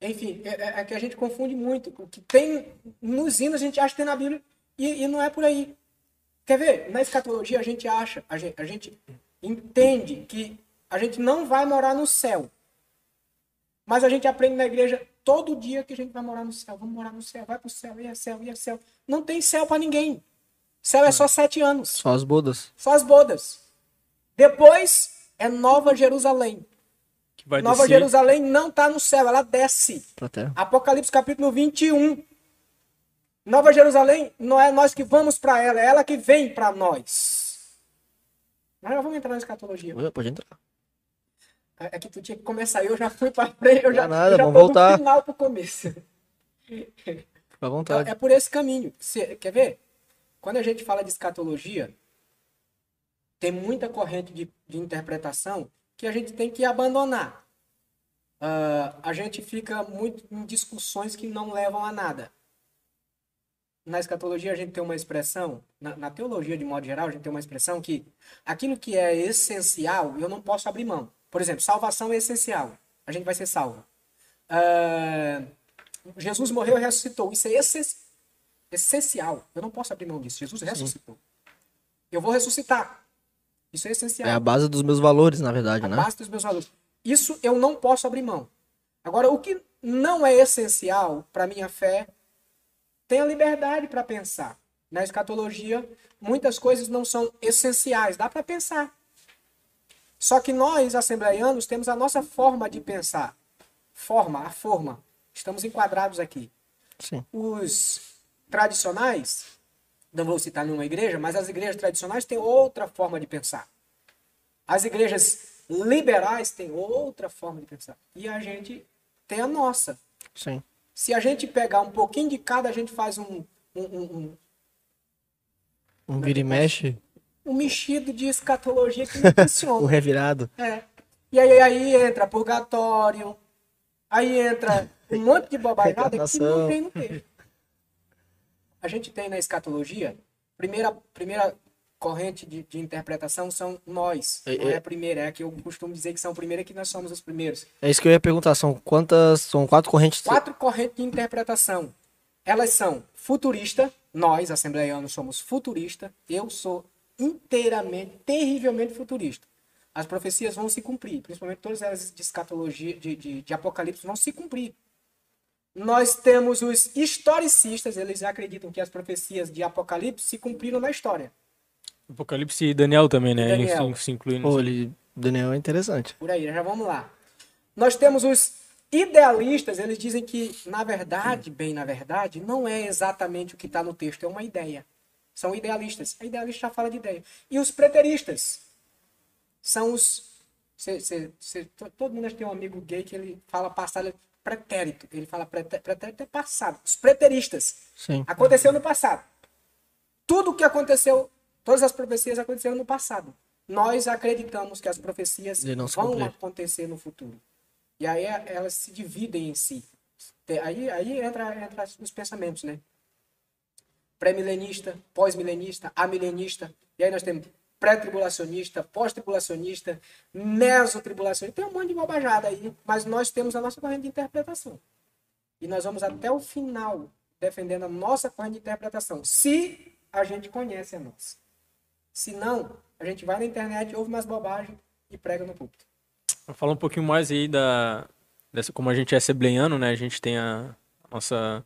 Enfim, é, é- é que a gente confunde muito. O que tem nos hinos a gente acha que tem na Bíblia e, e não é por aí. Quer ver? Na escatologia a gente acha, a gente, a gente entende que a gente não vai morar no céu. Mas a gente aprende na igreja todo dia que a gente vai morar no céu. Vamos morar no céu, vai pro céu, é céu, é céu. Não tem céu para ninguém. Céu é só sete anos.
Só as bodas.
Só as bodas. Depois é Nova Jerusalém.
Que vai
Nova
descer.
Jerusalém não está no céu, ela desce.
Pra terra.
Apocalipse capítulo 21. Nova Jerusalém não é nós que vamos para ela, é ela que vem para nós. Mas já vamos entrar na escatologia.
Pode entrar.
É que tu tinha que começar, eu já fui para frente, eu já,
Não é nada,
eu já
vamos
tô do
voltar.
final pro começo.
Fica à vontade.
é por esse caminho. Cê- quer ver? Quando a gente fala de escatologia, tem muita corrente de, de interpretação que a gente tem que abandonar. Ah, a gente fica muito em discussões que não levam a nada. Na escatologia, a gente tem uma expressão, na, na teologia de modo geral, a gente tem uma expressão que aquilo que é essencial, eu não posso abrir mão. Por exemplo, salvação é essencial. A gente vai ser salvo. Ah, Jesus morreu e ressuscitou. Isso é essen- essencial. Eu não posso abrir mão disso. Jesus ressuscitou. Eu vou ressuscitar. Isso é essencial.
É a base dos meus valores, na verdade,
A
né?
base dos meus valores. Isso eu não posso abrir mão. Agora, o que não é essencial para minha fé, tem a liberdade para pensar. Na escatologia, muitas coisas não são essenciais, dá para pensar. Só que nós, assembleianos, temos a nossa forma de pensar. Forma, a forma. Estamos enquadrados aqui.
Sim.
Os tradicionais, não vou citar nenhuma igreja, mas as igrejas tradicionais têm outra forma de pensar. As igrejas liberais têm outra forma de pensar. E a gente tem a nossa.
Sim.
Se a gente pegar um pouquinho de cada, a gente faz um, um, um, um,
Um vira e mexe,
um mexido de escatologia que não
o
funciona.
revirado.
É. E aí, aí entra purgatório, aí entra um monte de bobajada que não tem no texto. A gente tem na escatologia, primeira, primeira corrente de, de interpretação são nós.
É,
Não é
é-
a primeira, é a que eu costumo dizer que são a primeira que nós somos os primeiros.
É isso que eu ia perguntar. São quantas. São quatro correntes.
Quatro correntes de interpretação. Elas são futurista, nós, assembleianos, somos futurista. Eu sou inteiramente, terrivelmente futurista. As profecias vão se cumprir, principalmente todas elas de escatologia, de, de, de Apocalipse, vão se cumprir. Nós temos os historicistas, eles acreditam que as profecias de Apocalipse se cumpriram na história.
Apocalipse e Daniel também, né?
Daniel.
Se, se inclui
Pô,
nisso.
ele. Daniel é interessante.
Por aí, já vamos lá. Nós temos os idealistas, eles dizem que, na verdade, bem na verdade, não é exatamente o que está no texto, é uma ideia. São idealistas. A idealista já fala de ideia. E os preteristas são os. cê- cê- cê- to- todo mundo tem um amigo gay que ele fala passado, pretérito. Ele fala pretérito é passado. Os preteristas.
Sim.
Aconteceu no passado. Tudo o que aconteceu, todas as profecias aconteceram no passado. Nós acreditamos que as profecias vão
cumprir.
acontecer no futuro. E aí é- elas se dividem em si. Aí, aí entra, entra os pensamentos, né? Pré-milenista, pós-milenista, amilenista. E aí nós temos pré-tribulacionista, pós-tribulacionista, mesotribulacionista. Tem um monte de bobajada aí, mas nós temos a nossa corrente de interpretação. E nós vamos até o final defendendo a nossa corrente de interpretação, se a gente conhece a nossa. Se não, a gente vai na internet, ouve mais bobagem e prega no púlpito.
Falar um pouquinho mais aí da dessa como a gente é assembleiano, né? A gente tem a nossa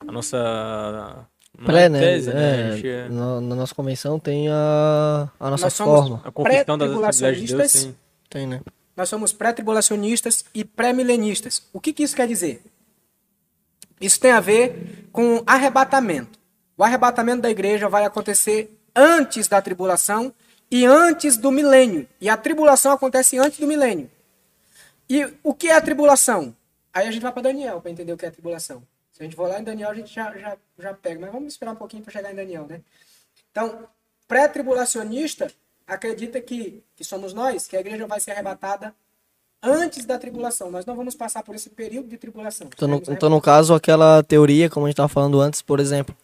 a nossa
Pré,
é
né?
tese, né?
É,
A gente é-
na, na nossa convenção tem a, a nossa
Nós somos-
forma.
a confissão das atividades de Deus tem
Tem, né?
Nós somos pré-tribulacionistas e pré-milenistas. O que, que isso quer dizer? Isso tem a ver com arrebatamento. O arrebatamento da igreja vai acontecer antes da tribulação e antes do milênio. E a tribulação acontece antes do milênio. E o que é a tribulação? Aí a gente vai para Daniel para entender o que é a tribulação. Se a gente for lá em Daniel, a gente já, já, já pega. Mas vamos esperar um pouquinho para chegar em Daniel, né? Então, pré-tribulacionista acredita que, que somos nós, que a igreja vai ser arrebatada antes da tribulação. Nós não vamos passar por esse período de tribulação.
Então no, então, no caso, aquela teoria, como a gente tava falando antes, por exemplo,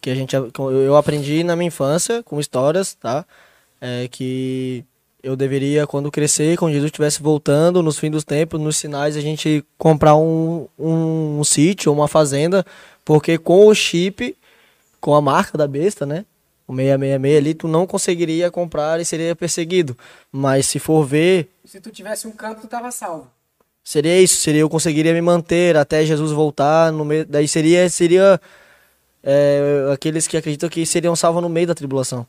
que a gente eu aprendi na minha infância com histórias, tá? É que eu deveria, quando crescer, quando Jesus estivesse voltando, nos fins dos tempos, nos sinais, a gente comprar um, um, um sítio, uma fazenda, porque com o chip, com a marca da besta, né? O 666 ali, tu não conseguiria comprar e seria perseguido. Mas se for ver,
Se tu tivesse um campo, tu estava salvo.
Seria isso, seria eu conseguiria me manter até Jesus voltar, no meio, daí seria seria é, aqueles que acreditam que seriam salvos no meio da tribulação.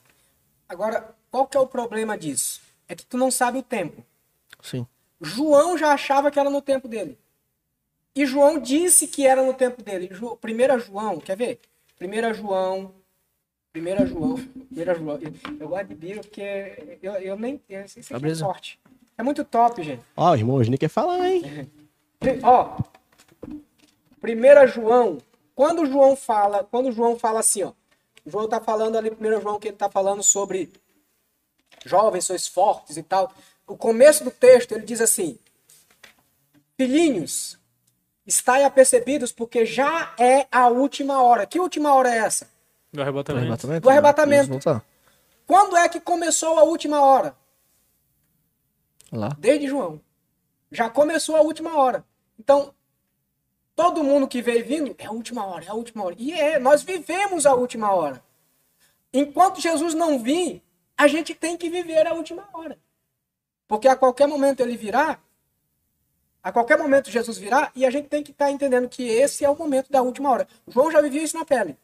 Agora, qual que é o problema disso? É que tu não sabe o tempo.
Sim.
João já achava que era no tempo dele. E João disse que era no tempo dele. 1 João, quer ver? 1 João. 1 João. 1 João. Eu gosto de Bíblia porque eu, eu nem. Isso aqui é
Beleza.
forte. É muito top, gente.
Ó, o irmão Osni quer falar, hein?
Ó, 1 João, quando João fala, quando João fala assim, ó, João tá falando ali, 1 João, que ele tá falando sobre jovens, sois fortes e tal. O começo do texto, ele diz assim, filhinhos, estai apercebidos porque já é a última hora. Que última hora é essa?
Do arrebatamento.
Arrebatamento,
Do arrebatamento.
Jesus voltar.
Quando é que começou a última hora?
Lá.
Desde João. Já começou a última hora. Então, todo mundo que veio vindo é a última hora, é a última hora. E é, nós vivemos a última hora. Enquanto Jesus não vir, a gente tem que viver a última hora. Porque a qualquer momento ele virá, a qualquer momento Jesus virá, e a gente tem que estar entendendo que esse é o momento da última hora. João já vivia isso na pele.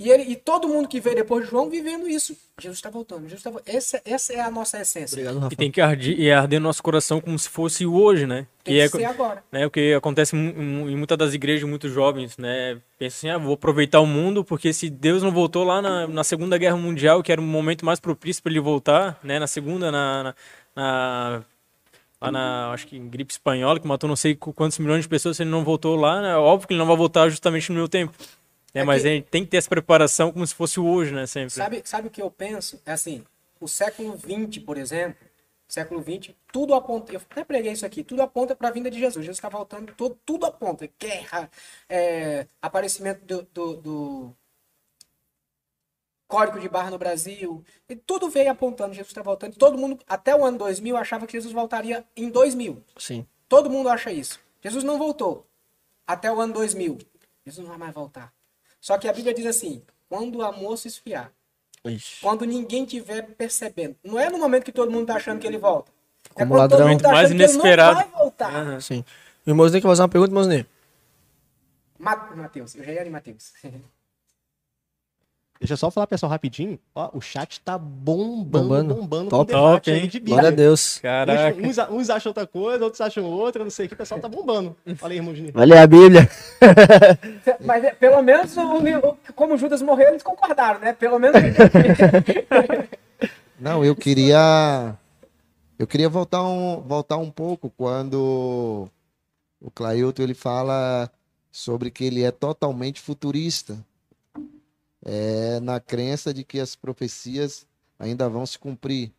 E, ele, e todo mundo que veio depois de João vivendo isso. Jesus está voltando. Jesus tá, essa, essa é a nossa essência.
Obrigado, Rafa.
E tem que arder, e arder no nosso coração como se fosse o hoje, né?
Tem
Que
que
é,
ser agora.
né, o que acontece em muitas das igrejas, muitos jovens, né? Pensam assim, ah, vou aproveitar o mundo, porque se Deus não voltou lá na, na Segunda Guerra Mundial, que era o momento mais propício para ele voltar, né? Na Segunda, na, na, na- lá na, acho que em gripe espanhola, que matou não sei qu- quantos milhões de pessoas, se ele não voltou lá, né? Óbvio que ele não vai voltar justamente no meu tempo. É,
É
mas
que-
a gente tem que ter essa preparação como se fosse o hoje, né? Sempre.
Sabe, sabe o que eu penso? É assim, o século XX, por exemplo, século XX, tudo aponta, eu até preguei isso aqui, tudo aponta para a vinda de Jesus. Jesus está voltando, tudo, tudo aponta. Guerra, é, aparecimento do, do, do código de barra no Brasil, e tudo veio apontando, Jesus está voltando. Todo mundo, até o ano 2000, achava que Jesus voltaria em 2000.
Sim.
Todo mundo acha isso. Jesus não voltou até o ano 2000. Jesus não vai mais voltar. Só que a Bíblia diz assim: quando o amor se esfriar,
Ixi.
quando ninguém tiver percebendo. Não é no momento que todo mundo tá achando que ele volta. É
Como
quando todo
ladrão.
mundo tá
Mais
achando que ele
inesperado.
não vai voltar.
Aham.
Sim. O irmãozinho quer fazer uma pergunta, irmãozinho?
Ma- Mateus, eu já ia de Mateus.
Deixa eu só falar, pessoal, rapidinho. Ó, o chat tá bombando,
Bombando.
bombando,
Top.
com debate
Top, hein?
de Bíblia.
Glória a Deus.
Caraca.
Uns, uns, acham outra coisa, outros acham outra, não sei o que. O pessoal tá bombando. Fala aí, irmão Juninho.
Vai ler a Bíblia.
Mas é, pelo menos, como Judas morreu, eles concordaram, né? Pelo menos.
Não, eu queria. Eu queria voltar um, voltar um pouco quando o Clailton ele fala sobre que ele é totalmente futurista. É na crença de que as profecias ainda vão se cumprir.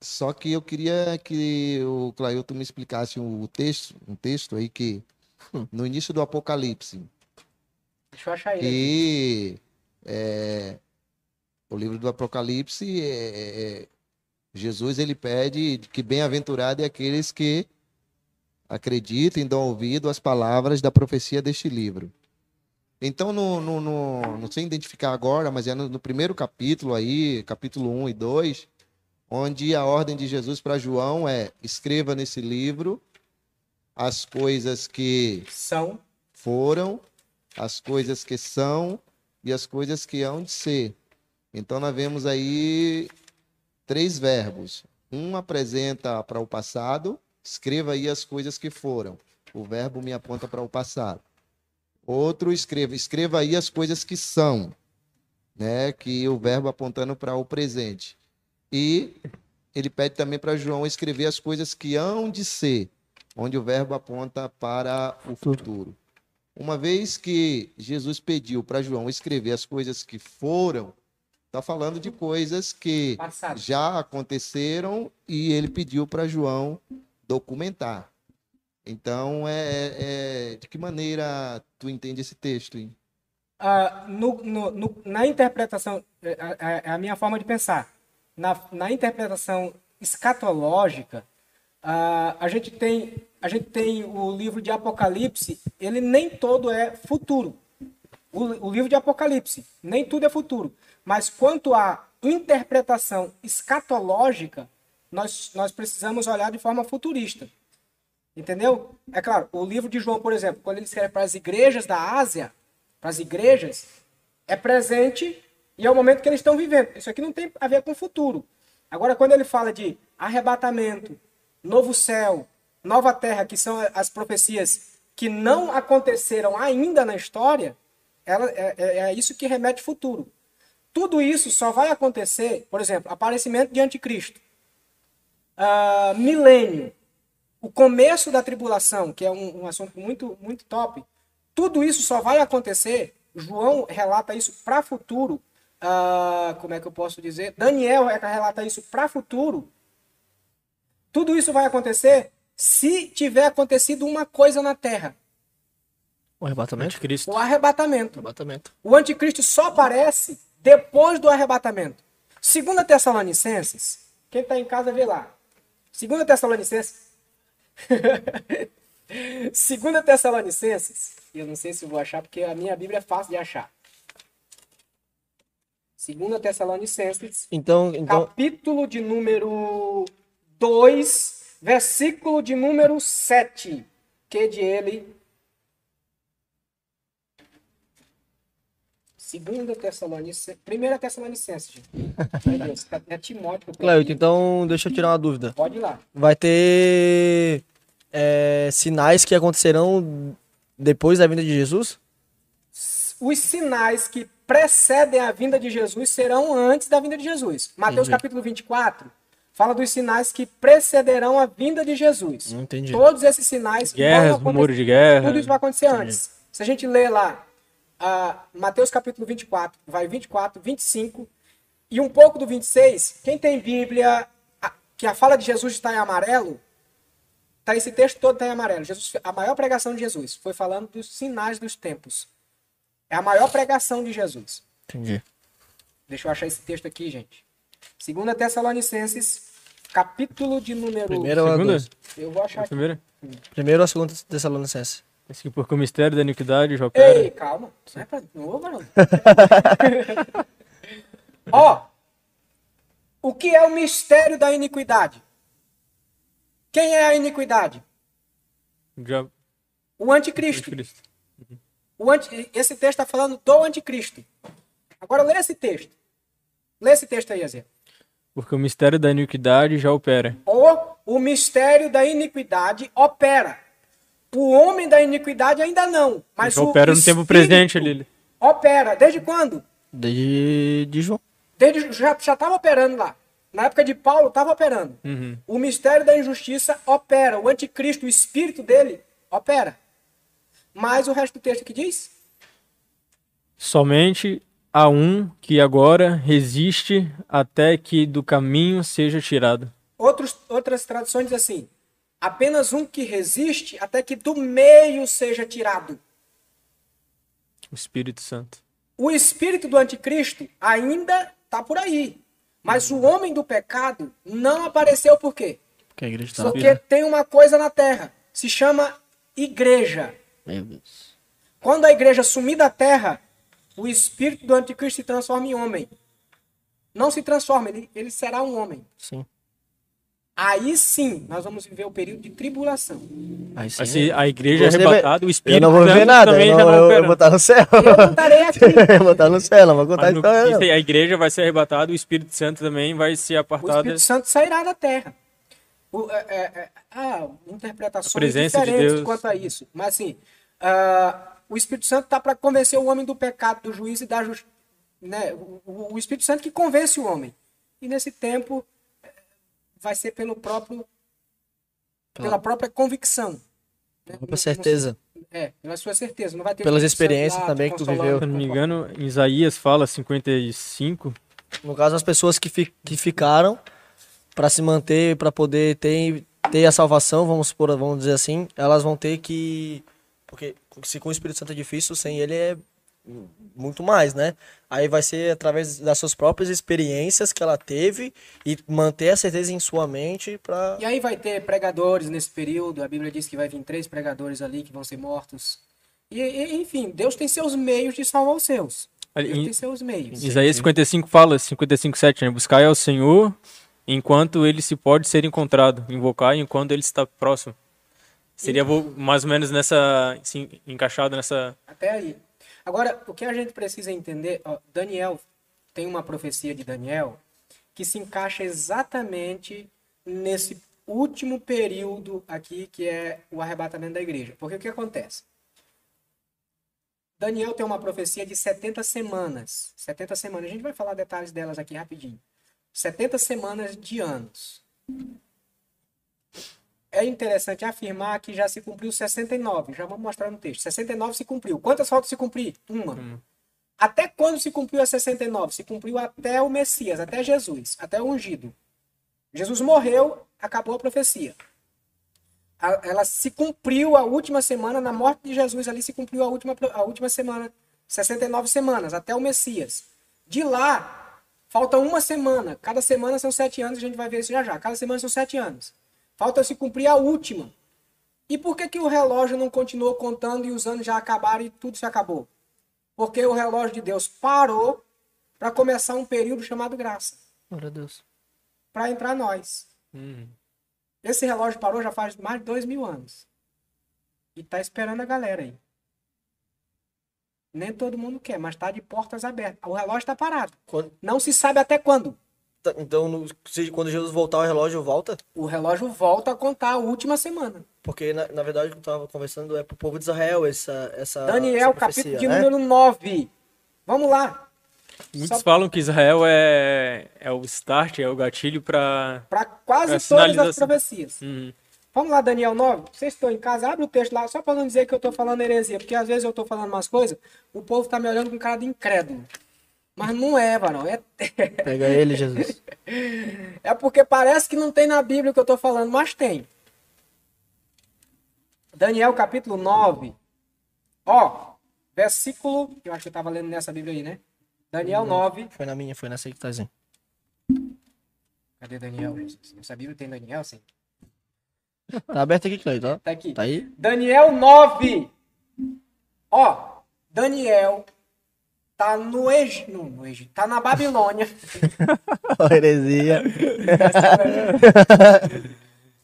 Só que eu queria que o Clailton me explicasse o texto, um texto aí que no início do Apocalipse,
Deixa eu achar ele.
que é, o livro do Apocalipse, é, é, Jesus ele pede que bem-aventurado é aqueles que acreditam e dão ouvido às palavras da profecia deste livro. Então, no, no, no- não sei identificar agora, mas é no, no primeiro capítulo aí, capítulo 1 e 2, onde a ordem de Jesus para João é escreva nesse livro as coisas que
São.
foram, as coisas que são e as coisas que hão de ser. Então nós vemos aí três verbos. Um apresenta para o passado, escreva aí as coisas que foram. O verbo me aponta para o passado. Outro escreva, escreva aí as coisas que são, né? Que o verbo apontando para o presente. E ele pede também para João escrever as coisas que hão de ser, onde o verbo aponta para o futuro. Uma vez que Jesus pediu para João escrever as coisas que foram, está falando de coisas que
Passado.
já aconteceram e ele pediu para João documentar. Então, é, é- de que maneira tu entende esse texto? Hein?
Ah, no- no- no- na interpretação, é, é- é a minha forma de pensar, na, na interpretação escatológica, ah, a, gente tem, a gente tem o livro de Apocalipse, ele nem todo é futuro. O, o livro de Apocalipse, nem tudo é futuro. Mas quanto à interpretação escatológica, nós, nós precisamos olhar de forma futurista. Entendeu? É claro, o livro de João, por exemplo, quando ele escreve para as igrejas da Ásia, para as igrejas, é presente e é o momento que eles estão vivendo. Isso aqui não tem a ver com o futuro. Agora, quando ele fala de arrebatamento, novo céu, nova terra, que são as profecias que não aconteceram ainda na história, ela, é, é- é isso que remete futuro. Tudo isso só vai acontecer, por exemplo, aparecimento de anticristo, ah, milênio, o começo da tribulação, que é um, um assunto muito, muito top. Tudo isso só vai acontecer. João relata isso para futuro. ah, como é que eu posso dizer? Daniel relata isso para futuro. Tudo isso vai acontecer se tiver acontecido uma coisa na Terra:
O arrebatamento?
Anticristo.
o arrebatamento.
Arrebatamento.
O anticristo só aparece depois do arrebatamento. Segunda Tessalonicenses, quem está em casa vê lá. Segunda Tessalonicenses. Segunda Tessalonicenses, eu não sei se eu vou achar porque a minha Bíblia é fácil de achar. Segunda Tessalonicenses,
Então, então
capítulo de número 2, versículo de número 7. Que de ele. Segunda Tessalonicenses. Primeira Tessalonicenses, gente. Meu Deus, é Timóteo. aqui.
então deixa eu tirar uma dúvida.
Pode ir lá.
Vai ter é, sinais que acontecerão depois da vinda de Jesus?
Os sinais que precedem a vinda de Jesus serão antes da vinda de Jesus. Mateus
Entendi.
capítulo 24 fala dos sinais que precederão a vinda de Jesus.
Entendi.
Todos esses sinais
Guerras, rumores de guerra.
Tudo isso vai acontecer antes. Se a gente ler lá, ah, Mateus capítulo 24, vai 24, 25 e um pouco do 26, quem tem Bíblia, a- que a fala de Jesus está em amarelo, tá esse texto todo está em amarelo. Jesus, a maior pregação de Jesus foi falando dos sinais dos tempos. É a maior pregação de Jesus.
Entendi.
Deixa eu achar esse texto aqui, gente. Segunda Tessalonicenses, capítulo de número...
Primeiro ou a
Segunda?
dois?
Eu vou achar
A
aqui.
primeira?
Primeiro ou a segunda Tessalonicense?
Esse aqui, porque o mistério da iniquidade já opera.
Ei, calma. Não é pra novo, não. Ó, o que é o mistério da iniquidade? Quem é a iniquidade?
Já.
O anticristo.
Anticristo.
O anti... Esse texto está falando do anticristo. Agora lê esse texto. Lê esse texto aí, Azê.
Porque o mistério da iniquidade já opera.
Ou o mistério da iniquidade opera. O homem da iniquidade ainda não. Mas
já
o
opera no tempo presente ali.
Opera. Desde quando?
De, de João.
Desde, já estava operando lá. Na época de Paulo, estava operando.
Uhum.
O mistério da injustiça opera. O anticristo, o espírito dele, opera. Mas o resto do texto que diz?
Somente há um que agora resiste até que do caminho seja tirado.
Outros, outras traduções dizem assim: apenas um que resiste até que do meio seja tirado.
O Espírito Santo.
O espírito do anticristo ainda está por aí. Mas o homem do pecado não apareceu por quê?
Que a igreja está
Porque tem uma coisa na terra. Se chama igreja.
Meu Deus.
Quando a igreja sumir da terra, o espírito do anticristo se transforma em homem. Não se transforma, ele, ele será um homem.
Sim.
Aí sim, nós vamos viver o período de tribulação.
Aí sim.
Se a igreja é arrebatada, o
Eu
Espírito
não vou ver
Santo
nada.
também
Eu,
já
não,
não
eu, eu vou estar no céu.
Eu estarei aqui.
eu vou estar no céu, não vou contar
no- isso aí, a igreja vai ser arrebatada, o Espírito Santo também vai ser
O
apartado.
Espírito Santo sairá da terra. O, é, é, é, ah, interpretações
A presença de
diferentes
Deus.
quanto a isso. Mas assim, ah, o Espírito Santo está para convencer o homem do pecado, do juízo e da justiça. Né? O, o- o Espírito Santo que convence o homem. E nesse tempo vai ser pelo próprio, pela própria convicção. né?
Com certeza.
É, pela sua certeza. Não vai ter
Pelas experiências
lá
também que tu viveu.
Se eu não me engano, em Isaías fala 55.
No caso, as pessoas que, fi- que ficaram para se manter, para poder ter, ter a salvação, vamos supor, vamos dizer assim, elas vão ter que. Porque se com o Espírito Santo é difícil, sem ele é muito mais, né? Aí vai ser através das suas próprias experiências que ela teve e manter a certeza em sua mente para
E aí vai ter pregadores nesse período. A Bíblia diz que vai vir três pregadores ali que vão ser mortos. E, e, enfim, Deus tem seus meios de salvar os seus. Deus
em-
tem seus meios.
Isaías 55 fala, 55, 7, né? Buscai ao Senhor enquanto ele se pode ser encontrado. Invocar enquanto ele está próximo. Seria vo- mais ou menos nessa. Assim, encaixado nessa.
Até aí. Agora, o que a gente precisa entender, ó, Daniel tem uma profecia de Daniel que se encaixa exatamente nesse último período aqui, que é o arrebatamento da igreja. Porque o que acontece? Daniel tem uma profecia de 70 semanas. 70 semanas. A gente vai falar detalhes delas aqui rapidinho. 70 semanas de anos. É interessante afirmar que já se cumpriu 69. Já vamos mostrar no texto. 69 se cumpriu. Quantas faltam se cumprir? Uma. Até quando se cumpriu a 69? Se cumpriu até o Messias, até Jesus, até o ungido. Jesus morreu, acabou a profecia. Ela se cumpriu a última semana, na morte de Jesus ali se cumpriu a última, a última semana, 69 semanas, até o Messias. De lá, falta uma semana. Cada semana são sete anos, a gente vai ver isso já já. Cada semana são sete anos. Falta se cumprir a última. E por que, que o relógio não continuou contando e os anos já acabaram e tudo se acabou? Porque o relógio de Deus parou para começar um período chamado graça,
Glória a Deus.
para entrar nós. Esse relógio parou já faz mais de dois mil anos. E tá esperando a galera aí. Nem todo mundo quer, mas tá de portas abertas. O relógio está parado.
Quando-
Não se sabe até quando.
Tá- Então, no- se- quando Jesus voltar, o relógio volta?
O relógio volta a contar a última semana.
Porque, na, na verdade, o eu tava conversando é pro povo de Israel essa, essa
Daniel,
essa profecia,
capítulo de
né?
número 9. Vamos lá.
Muitos
Só-
falam que Israel é, é o start, é o gatilho para.
Para quase todas as profecias. Vamos lá, Daniel 9. Vocês estão em casa, abre o texto lá, só para não dizer que eu estou falando heresia, porque às vezes eu estou falando umas coisas, o povo tá me olhando com cara de incrédulo. Mas não é, varão. É,
Pega ele, Jesus.
é porque parece que não tem na Bíblia o que eu estou falando, mas tem. Daniel capítulo 9. Ó, versículo. Eu acho que eu estava lendo nessa Bíblia aí, né? Daniel 9.
Foi na minha, foi nessa que tá.
Cadê Daniel? Essa Bíblia tem Daniel, sim.
Tá aberto aqui, Cleiton.
Tá aqui.
Tá aí?
Daniel 9. Ó, Daniel tá no Egito, no, no Egito, tá na Babilônia.
Heresia.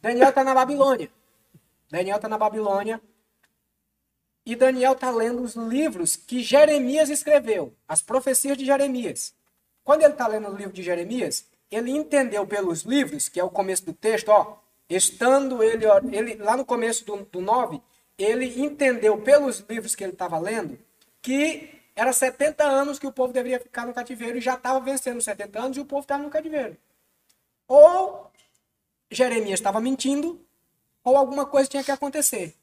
Daniel tá na Babilônia. Daniel tá na Babilônia. E Daniel tá lendo os livros que Jeremias escreveu, as profecias de Jeremias. Quando ele tá lendo o livro de Jeremias, ele entendeu pelos livros, que é o começo do texto, ó, estando ele, ó, ele lá no começo do, do 9, ele entendeu pelos livros que ele estava lendo que era 70 anos que o povo deveria ficar no cativeiro e já estava vencendo os 70 anos e o povo estava no cativeiro. Ou Jeremias estava mentindo, ou alguma coisa tinha que acontecer.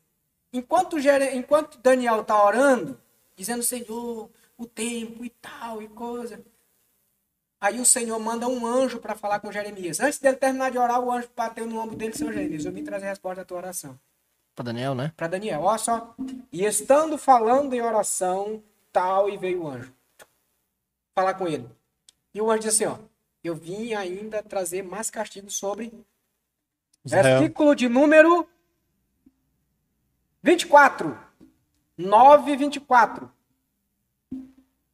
Enquanto, Jere... Enquanto Daniel está orando, dizendo, Senhor, o tempo e tal e coisa. Aí o Senhor manda um anjo para falar com Jeremias. Antes dele terminar de orar, o anjo bateu no ombro dele, Senhor Jeremias, eu vim trazer a resposta da tua oração.
Pra Daniel, né?
Para Daniel, olha só. E estando falando em oração, tal, e veio o anjo. Falar com ele. E o anjo disse assim, ó. Eu vim ainda trazer mais castigo sobre
Israel.
Versículo de número 24. 9 e 24.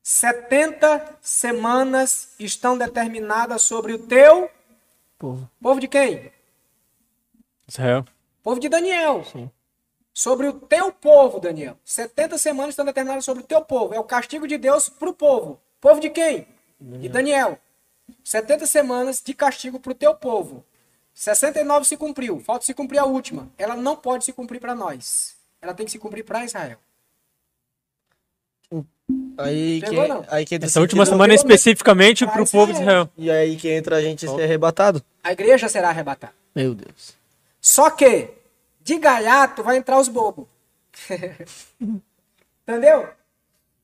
70 semanas estão determinadas sobre o teu
Povo.
povo de quem?
Israel.
Povo de Daniel. Sobre o teu povo, Daniel. 70 semanas estão determinadas sobre o teu povo. É o castigo de Deus para o povo. Povo de quem? De Daniel. 70 semanas de castigo para o teu povo. 69 se cumpriu. Falta se cumprir a última. Ela não pode se cumprir para nós. Ela tem que se cumprir para Israel.
Aí que,
não?
aí que entra
Essa última
sentido-
semana especificamente para o povo de
Israel.
Israel.
E aí que entra a gente ser arrebatado.
A igreja será arrebatada.
Meu Deus.
Só que de gaiato vai entrar os bobos. Entendeu?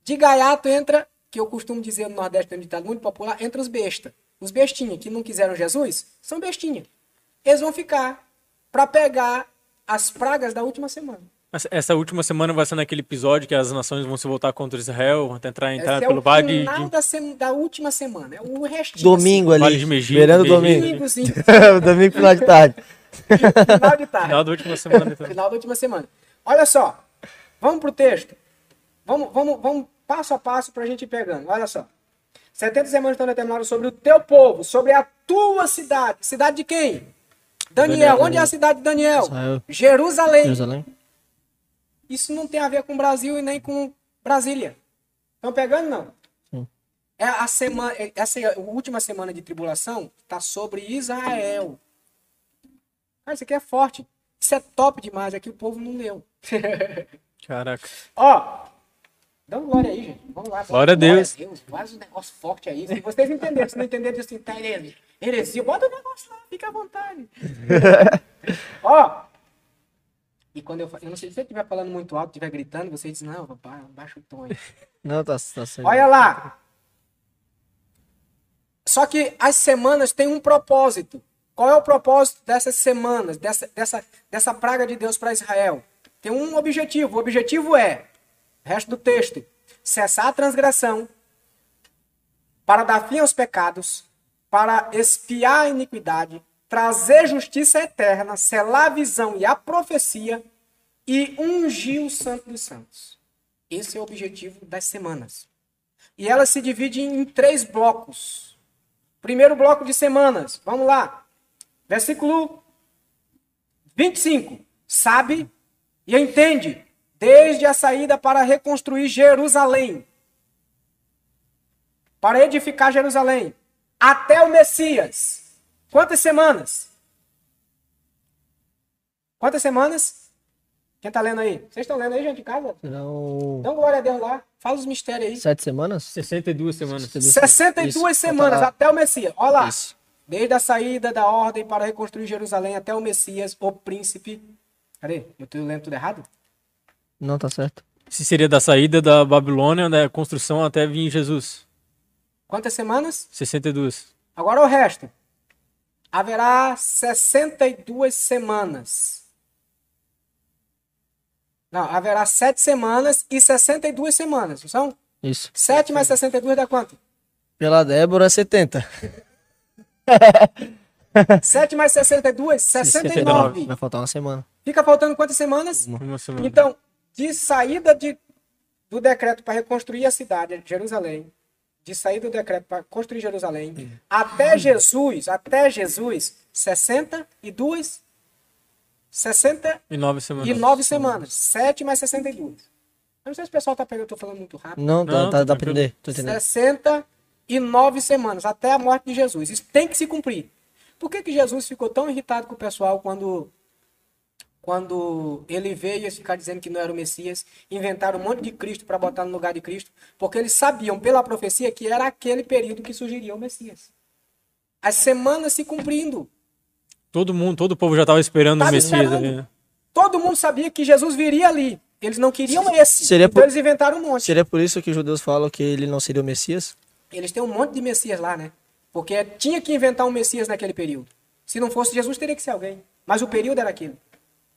De gaiato entra, que eu costumo dizer no Nordeste, tem um ditado muito popular, entra os besta. Os bestinha que não quiseram Jesus são bestinha. Eles vão ficar para pegar as pragas da última semana.
Essa- última semana vai ser naquele episódio que as nações vão se voltar contra Israel, vão tentar entrar
Esse é
pelo
o
vale de,
final
de-
da, sem- da última semana. É o restinho.
Domingo ali.
Vale de Megido.
domingo.
Domingozinho,
domingo final de tarde.
Final de tarde.
final da última semana. então.
Final da última semana. Olha só. Vamos pro texto. Vamos, vamos, vamos passo a passo para a gente ir pegando. Olha só. 70 semanas estão determinadas sobre o teu povo, sobre a tua cidade. Cidade de quem? Daniel, onde é a cidade de Daniel?
Israel,
Jerusalém.
Jerusalém.
Isso não tem a ver com o Brasil e nem com Brasília. Estão pegando, não?
Sim.
É a semana, essa última semana de tribulação está sobre Israel. Cara, isso aqui é forte. Isso é top demais. Aqui o povo não leu.
Caraca.
Ó, dá uma glória aí, gente. Vamos lá.
Glória a Deus.
Faz um negócio forte aí. Se vocês entenderem, se não entenderem, diz assim, tá heresia. Heresia, bota o negócio lá, fica à vontade. Ó, e quando eu falo, eu não sei se você estiver falando muito alto, estiver gritando, você diz, não, papai, baixa o tom aí.
Não, tá, tá certo.
Olha lá. Só que as semanas têm um propósito. Qual é o propósito dessas semanas, dessa, dessa, dessa praga de Deus para Israel? Tem um objetivo. O objetivo é, resto do texto, cessar a transgressão, para dar fim aos pecados, para espiar a iniquidade, trazer justiça eterna, selar a visão e a profecia e ungir o Santo dos Santos. Esse é o objetivo das semanas. E ela se divide em três blocos. Primeiro bloco de semanas, vamos lá. Versículo 25. Sabe e entende, desde a saída para reconstruir Jerusalém, para edificar Jerusalém, até o Messias. Quantas semanas? Quantas semanas? Quem tá lendo aí? Vocês estão lendo aí, gente, de casa?
Serão
Então, glória a Deus lá. Fala os mistérios aí.
sete semanas?
62 semanas.
62
Isso,
semanas até o Messias. Olha lá.
Isso.
Desde a saída da ordem para reconstruir Jerusalém até o Messias, o príncipe. Cadê? Eu tô lendo tudo errado?
Não, tá certo.
Se seria da saída da Babilônia, da construção até vir Jesus.
Quantas semanas?
62.
Agora o resto. Haverá 62 semanas. Não, haverá 7 semanas e 62 semanas. Não são?
Isso.
7 mais 62 dá quanto?
Pela Débora, 70.
7 mais 62? 69.
Vai faltar uma semana.
Fica faltando quantas semanas?
Uma semana.
Então, de saída de, do decreto para reconstruir a cidade, Jerusalém, de saída do decreto para construir Jerusalém, até Jesus, até Jesus, 62, 69
E nove semanas.
semanas. 7 mais 62. Eu não sei se o pessoal tá pegando, eu tô falando muito rápido.
Não, tá,
Não,
tá,
tá
dá pra entender. Tô entendendo.
69 semanas, até a morte de Jesus. Isso tem que se cumprir. Por que, que Jesus ficou tão irritado com o pessoal quando, quando ele veio e ficar dizendo que não era o Messias, inventaram um monte de Cristo para botar no lugar de Cristo? Porque eles sabiam pela profecia que era aquele período que surgiria o Messias. As semanas se cumprindo.
Todo mundo, todo o povo já estava esperando
Tava
o Messias
esperando.
ali. né?
Todo mundo sabia que Jesus viria ali. Eles não queriam esse.
Seria
então
por-
eles inventaram um monte.
Seria por isso que os judeus falam que ele não seria o Messias?
Eles têm um monte de Messias lá, né? Porque tinha que inventar um Messias naquele período. Se não fosse Jesus, teria que ser alguém. Mas o período era aquilo.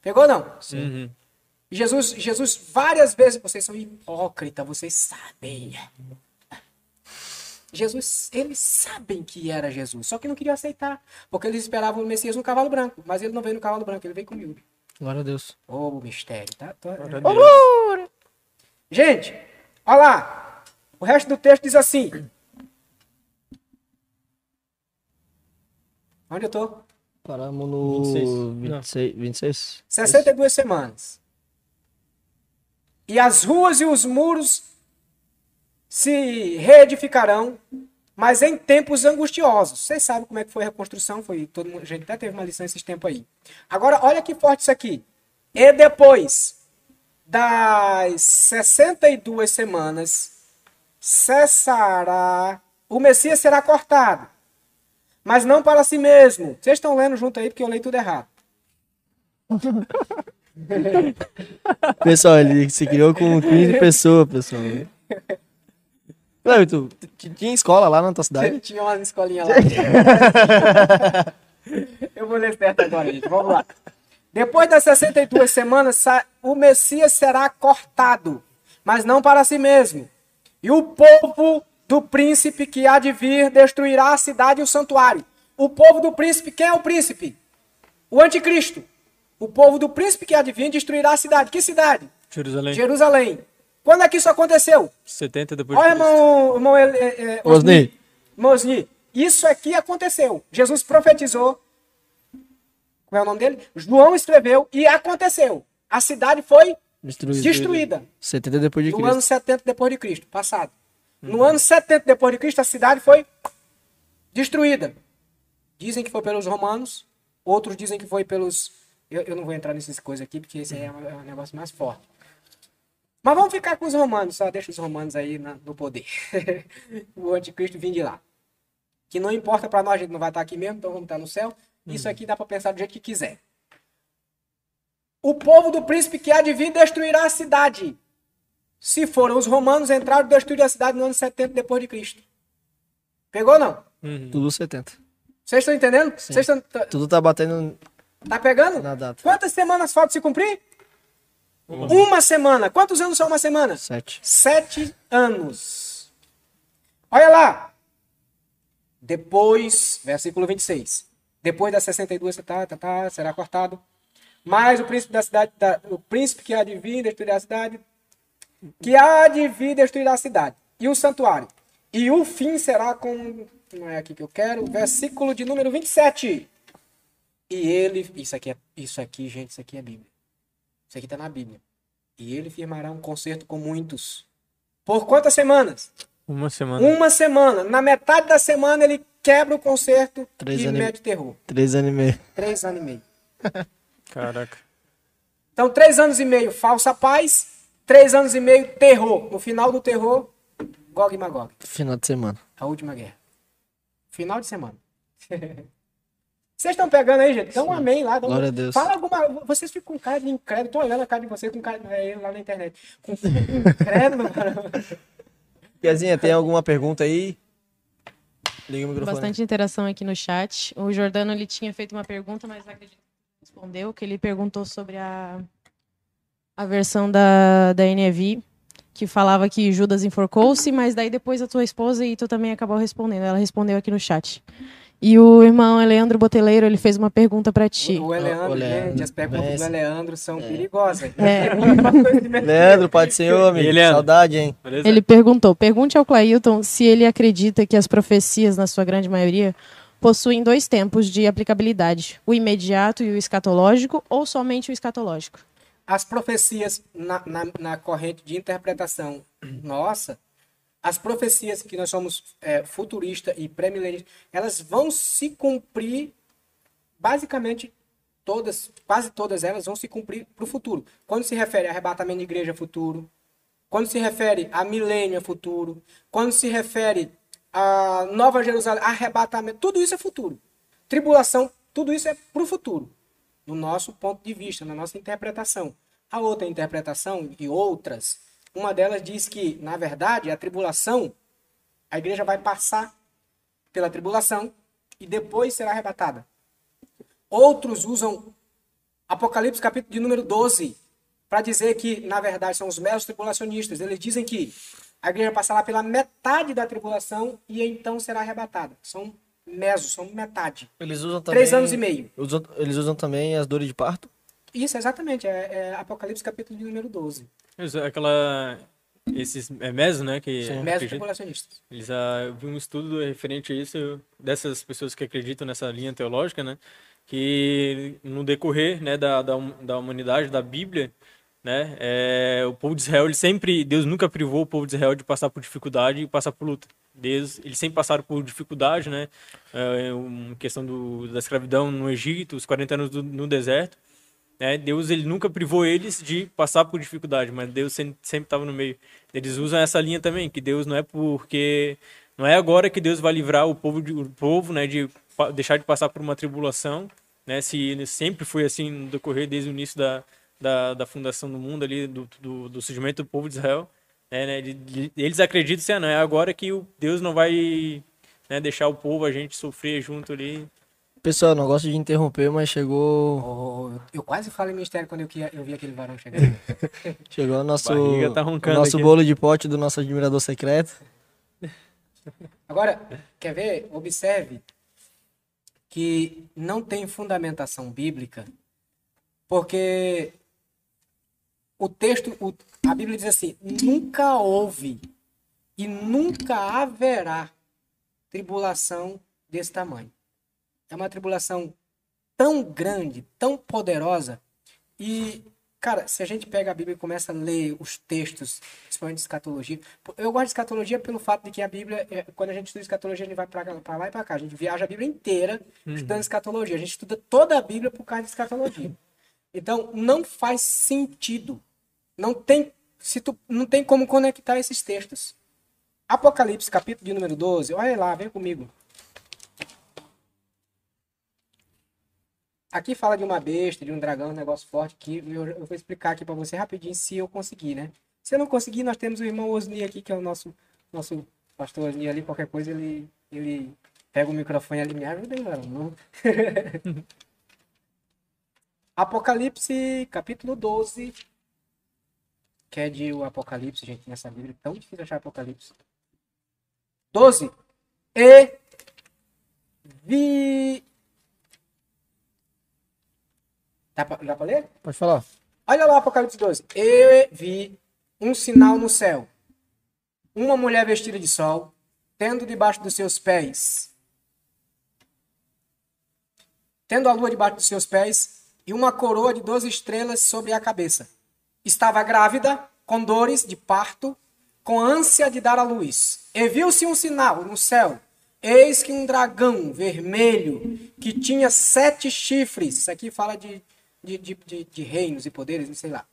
Pegou não?
Uhum.
E Jesus, Jesus várias vezes, vocês são hipócritas, vocês sabem. Jesus, eles sabem que era Jesus, só que não queriam aceitar. Porque eles esperavam o Messias no cavalo branco. Mas ele não veio no cavalo branco, ele veio com miúdo.
Glória a Deus.
Ô, mistério, tá? Tô-
Glória a Deus.
Gente, olha lá. O resto do texto diz assim. Onde eu tô?
Paramos no
26.
26. 26.
62 semanas. E as ruas e os muros se reedificarão, mas em tempos angustiosos. Vocês sabem como é que foi a reconstrução, foi todo mundo, a gente até teve uma lição esses tempos aí. Agora, olha que forte isso aqui. E depois das 62 semanas, cessará, o Messias será cortado, mas não para si mesmo. Vocês estão lendo junto aí porque eu leio tudo errado.
Pessoal, ele se criou com 15 pessoas, pessoal. Cleber, tu tinha escola lá na tua cidade?
Tinha uma escolinha lá. Eu vou ler certo agora, gente. Vamos lá. Depois das 62 semanas, o Messias será cortado, mas não para si mesmo. E o povo do príncipe que há de vir destruirá a cidade e o santuário. O povo do príncipe, quem é o príncipe? O anticristo. O povo do príncipe que há de vir destruirá a cidade. Que cidade?
Jerusalém.
Jerusalém. Quando é que isso aconteceu?
70 depois
Olha,
de Cristo.
irmão, irmão é, é, é,
Osni.
Osni. Isso aqui aconteceu. Jesus profetizou como é o nome dele? João escreveu e aconteceu. A cidade foi
Destruído.
destruída
70 depois de
no
Cristo.
ano 70 depois de Cristo, passado. No ano 70 depois de Cristo, a cidade foi destruída. Dizem que foi pelos romanos, outros dizem que foi pelos. Eu, eu não vou entrar nessas coisas aqui, porque esse aí é um, é um negócio mais forte. Mas vamos ficar com os romanos, só deixa os romanos aí na- no poder. o anticristo vem de lá. Que não importa pra nós, a gente não vai estar aqui mesmo, então vamos estar no céu. Isso aqui dá pra pensar do jeito que quiser. O povo do príncipe que há de vir destruirá a cidade. Se foram os romanos, entraram e destruíram a cidade no ano 70 depois de Cristo. Pegou ou não?
Tudo 70.
Vocês estão entendendo? Vocês estão. Tá,
Tudo tá batendo
tá pegando?
na data.
Quantas semanas falta se cumprir? Uma semana. Quantos anos são uma semana?
7.
Sete anos. Olha lá. Depois, versículo 26. Depois das 62, tá, tá, tá, será cortado. Mas o príncipe da cidade, da- o príncipe que há de vir destruirá a cidade, que há de vir destruirá a cidade e o santuário. E o fim será com. Não é aqui que eu quero. Versículo de número 27. E ele. Isso aqui, é, isso aqui, gente, isso aqui é Bíblia. Isso aqui está na Bíblia. E ele firmará um concerto com muitos. Por quantas semanas?
Uma semana.
Uma semana. Na metade da semana ele quebra o concerto
Três
e
anos e-
mete terror.
3 anos e meio.
Três anos e meio.
Caraca.
Então, três anos e meio, falsa paz. Três anos e meio, terror. No final do terror, Gog e Magog.
Final de semana.
A última guerra. Final de semana. Vocês estão pegando aí, gente? Dá um amém lá. Dá um...
Glória a Deus.
Fala alguma. Vocês ficam com cara de incrédulo. Tô olhando a cara de vocês com cara. É ele lá na internet. Com incrédulo, cara.
Piazinha, tem alguma pergunta aí? Liga o microfone.
Bastante interação aqui no chat. O Jordano ele tinha feito uma pergunta, mas acredito que respondeu, que ele perguntou sobre a, a versão da, da NEV, que falava que Judas enforcou-se, mas daí depois a tua esposa e tu também acabou respondendo. Ela respondeu aqui no chat. E o irmão Leandro Boteleiro, ele fez uma pergunta pra ti.
O Eleandro,
Ô, Leandro,
gente, as perguntas do Eleandro são perigosas.
É.
Leandro, Pai do Senhor, amigo.
E, Leandro?
Saudade, hein?
Beleza?
Ele perguntou: pergunte ao Clailton se ele acredita que as profecias, na sua grande maioria, possuem dois tempos de aplicabilidade: o imediato e o escatológico, ou somente o escatológico?
As profecias na, na, na corrente de interpretação nossa, as profecias que nós somos é, futurista e pré-milenistas, elas vão se cumprir, basicamente, todas, quase todas elas vão se cumprir para o futuro. Quando se refere a arrebatamento de igreja futuro, quando se refere a milênio futuro, quando se refere a Nova Jerusalém, arrebatamento, tudo isso é futuro. Tribulação, tudo isso é para o futuro, no nosso ponto de vista, na nossa interpretação. A outra interpretação e outras, uma delas diz que, na verdade, a tribulação, a igreja vai passar pela tribulação e depois será arrebatada. Outros usam Apocalipse capítulo de número 12 para dizer que, na verdade, são os meros tribulacionistas. Eles dizem que a igreja passará pela metade da tribulação e então será arrebatada. São mesos, são metade.
Eles usam também...
Três anos e meio.
Usam- Eles usam também as dores de parto?
Isso, exatamente. É, é Apocalipse capítulo de número 12.
Isso, Aquela. Esses. É meso, né? Que
Mesos
acredita-
tribulacionistas.
Eles ah, eu vi um estudo referente a isso dessas pessoas que acreditam nessa linha teológica, né? Que no decorrer, né, da, da, da humanidade, da Bíblia, né, é, o povo de Israel, ele sempre, Deus nunca privou o povo de Israel de passar por dificuldade e passar por luta. Deus, eles sempre passaram por dificuldade, né? É, uma questão do, da escravidão no Egito, os 40 anos do- no deserto. né? Deus ele nunca privou eles de passar por dificuldade, mas Deus sempre estava no meio. Eles usam essa linha também, que Deus não é porque não é agora que Deus vai livrar o povo de, o povo, né, de deixar de passar por uma tribulação, né? Se sempre foi assim no decorrer desde o início da, da, da fundação do mundo ali do, do, do surgimento do povo de Israel, né, né, de- de- eles acreditam assim, ah, não é agora que o Deus não vai né, deixar o povo a gente sofrer junto ali.
Pessoal, não gosto de interromper, mas chegou,
Oh, eu quase falei mistério quando eu, eu vi aquele varão chegar.
chegou o nosso,
tá
o nosso
aqui.
bolo de pote do nosso admirador secreto.
Agora, quer ver? Observe que não tem fundamentação bíblica, porque o texto, o- a Bíblia diz assim: nunca houve e nunca haverá tribulação desse tamanho. É uma tribulação tão grande, tão poderosa. E, cara, se a gente pega a Bíblia e começa a ler os textos, principalmente de escatologia. Eu gosto de escatologia pelo fato de que a Bíblia, é, quando a gente estuda escatologia, a gente vai pra lá e pra cá. A gente viaja a Bíblia inteira estudando escatologia. A gente estuda toda a Bíblia por causa de escatologia. Então, não faz sentido. Não tem, se tu, não tem como conectar esses textos. Apocalipse, capítulo de número 12. Olha lá, vem comigo. Aqui fala de uma besta, de um dragão, um negócio forte que eu, eu vou explicar aqui pra você rapidinho se eu conseguir, né? Se eu não conseguir, nós temos o irmão Osni aqui, que é o nosso, nosso pastor Osni ali, qualquer coisa ele, ele pega o microfone ali me ajuda, mano? Apocalipse, capítulo 12. Que é de o Apocalipse, gente, nessa Bíblia. Tão difícil achar Apocalipse. 12. E vi. Dá pra, dá pra ler?
Pode falar.
Olha lá, Apocalipse 12. E vi um sinal no céu. Uma mulher vestida de sol, tendo debaixo dos seus pés. Tendo a lua debaixo dos seus pés e uma coroa de 12 estrelas sobre a cabeça. Estava grávida, com dores de parto, com ânsia de dar à luz. E viu-se um sinal no céu. Eis que um dragão vermelho, que tinha sete chifres, isso aqui fala de, de, de, de, reinos e poderes, não sei lá.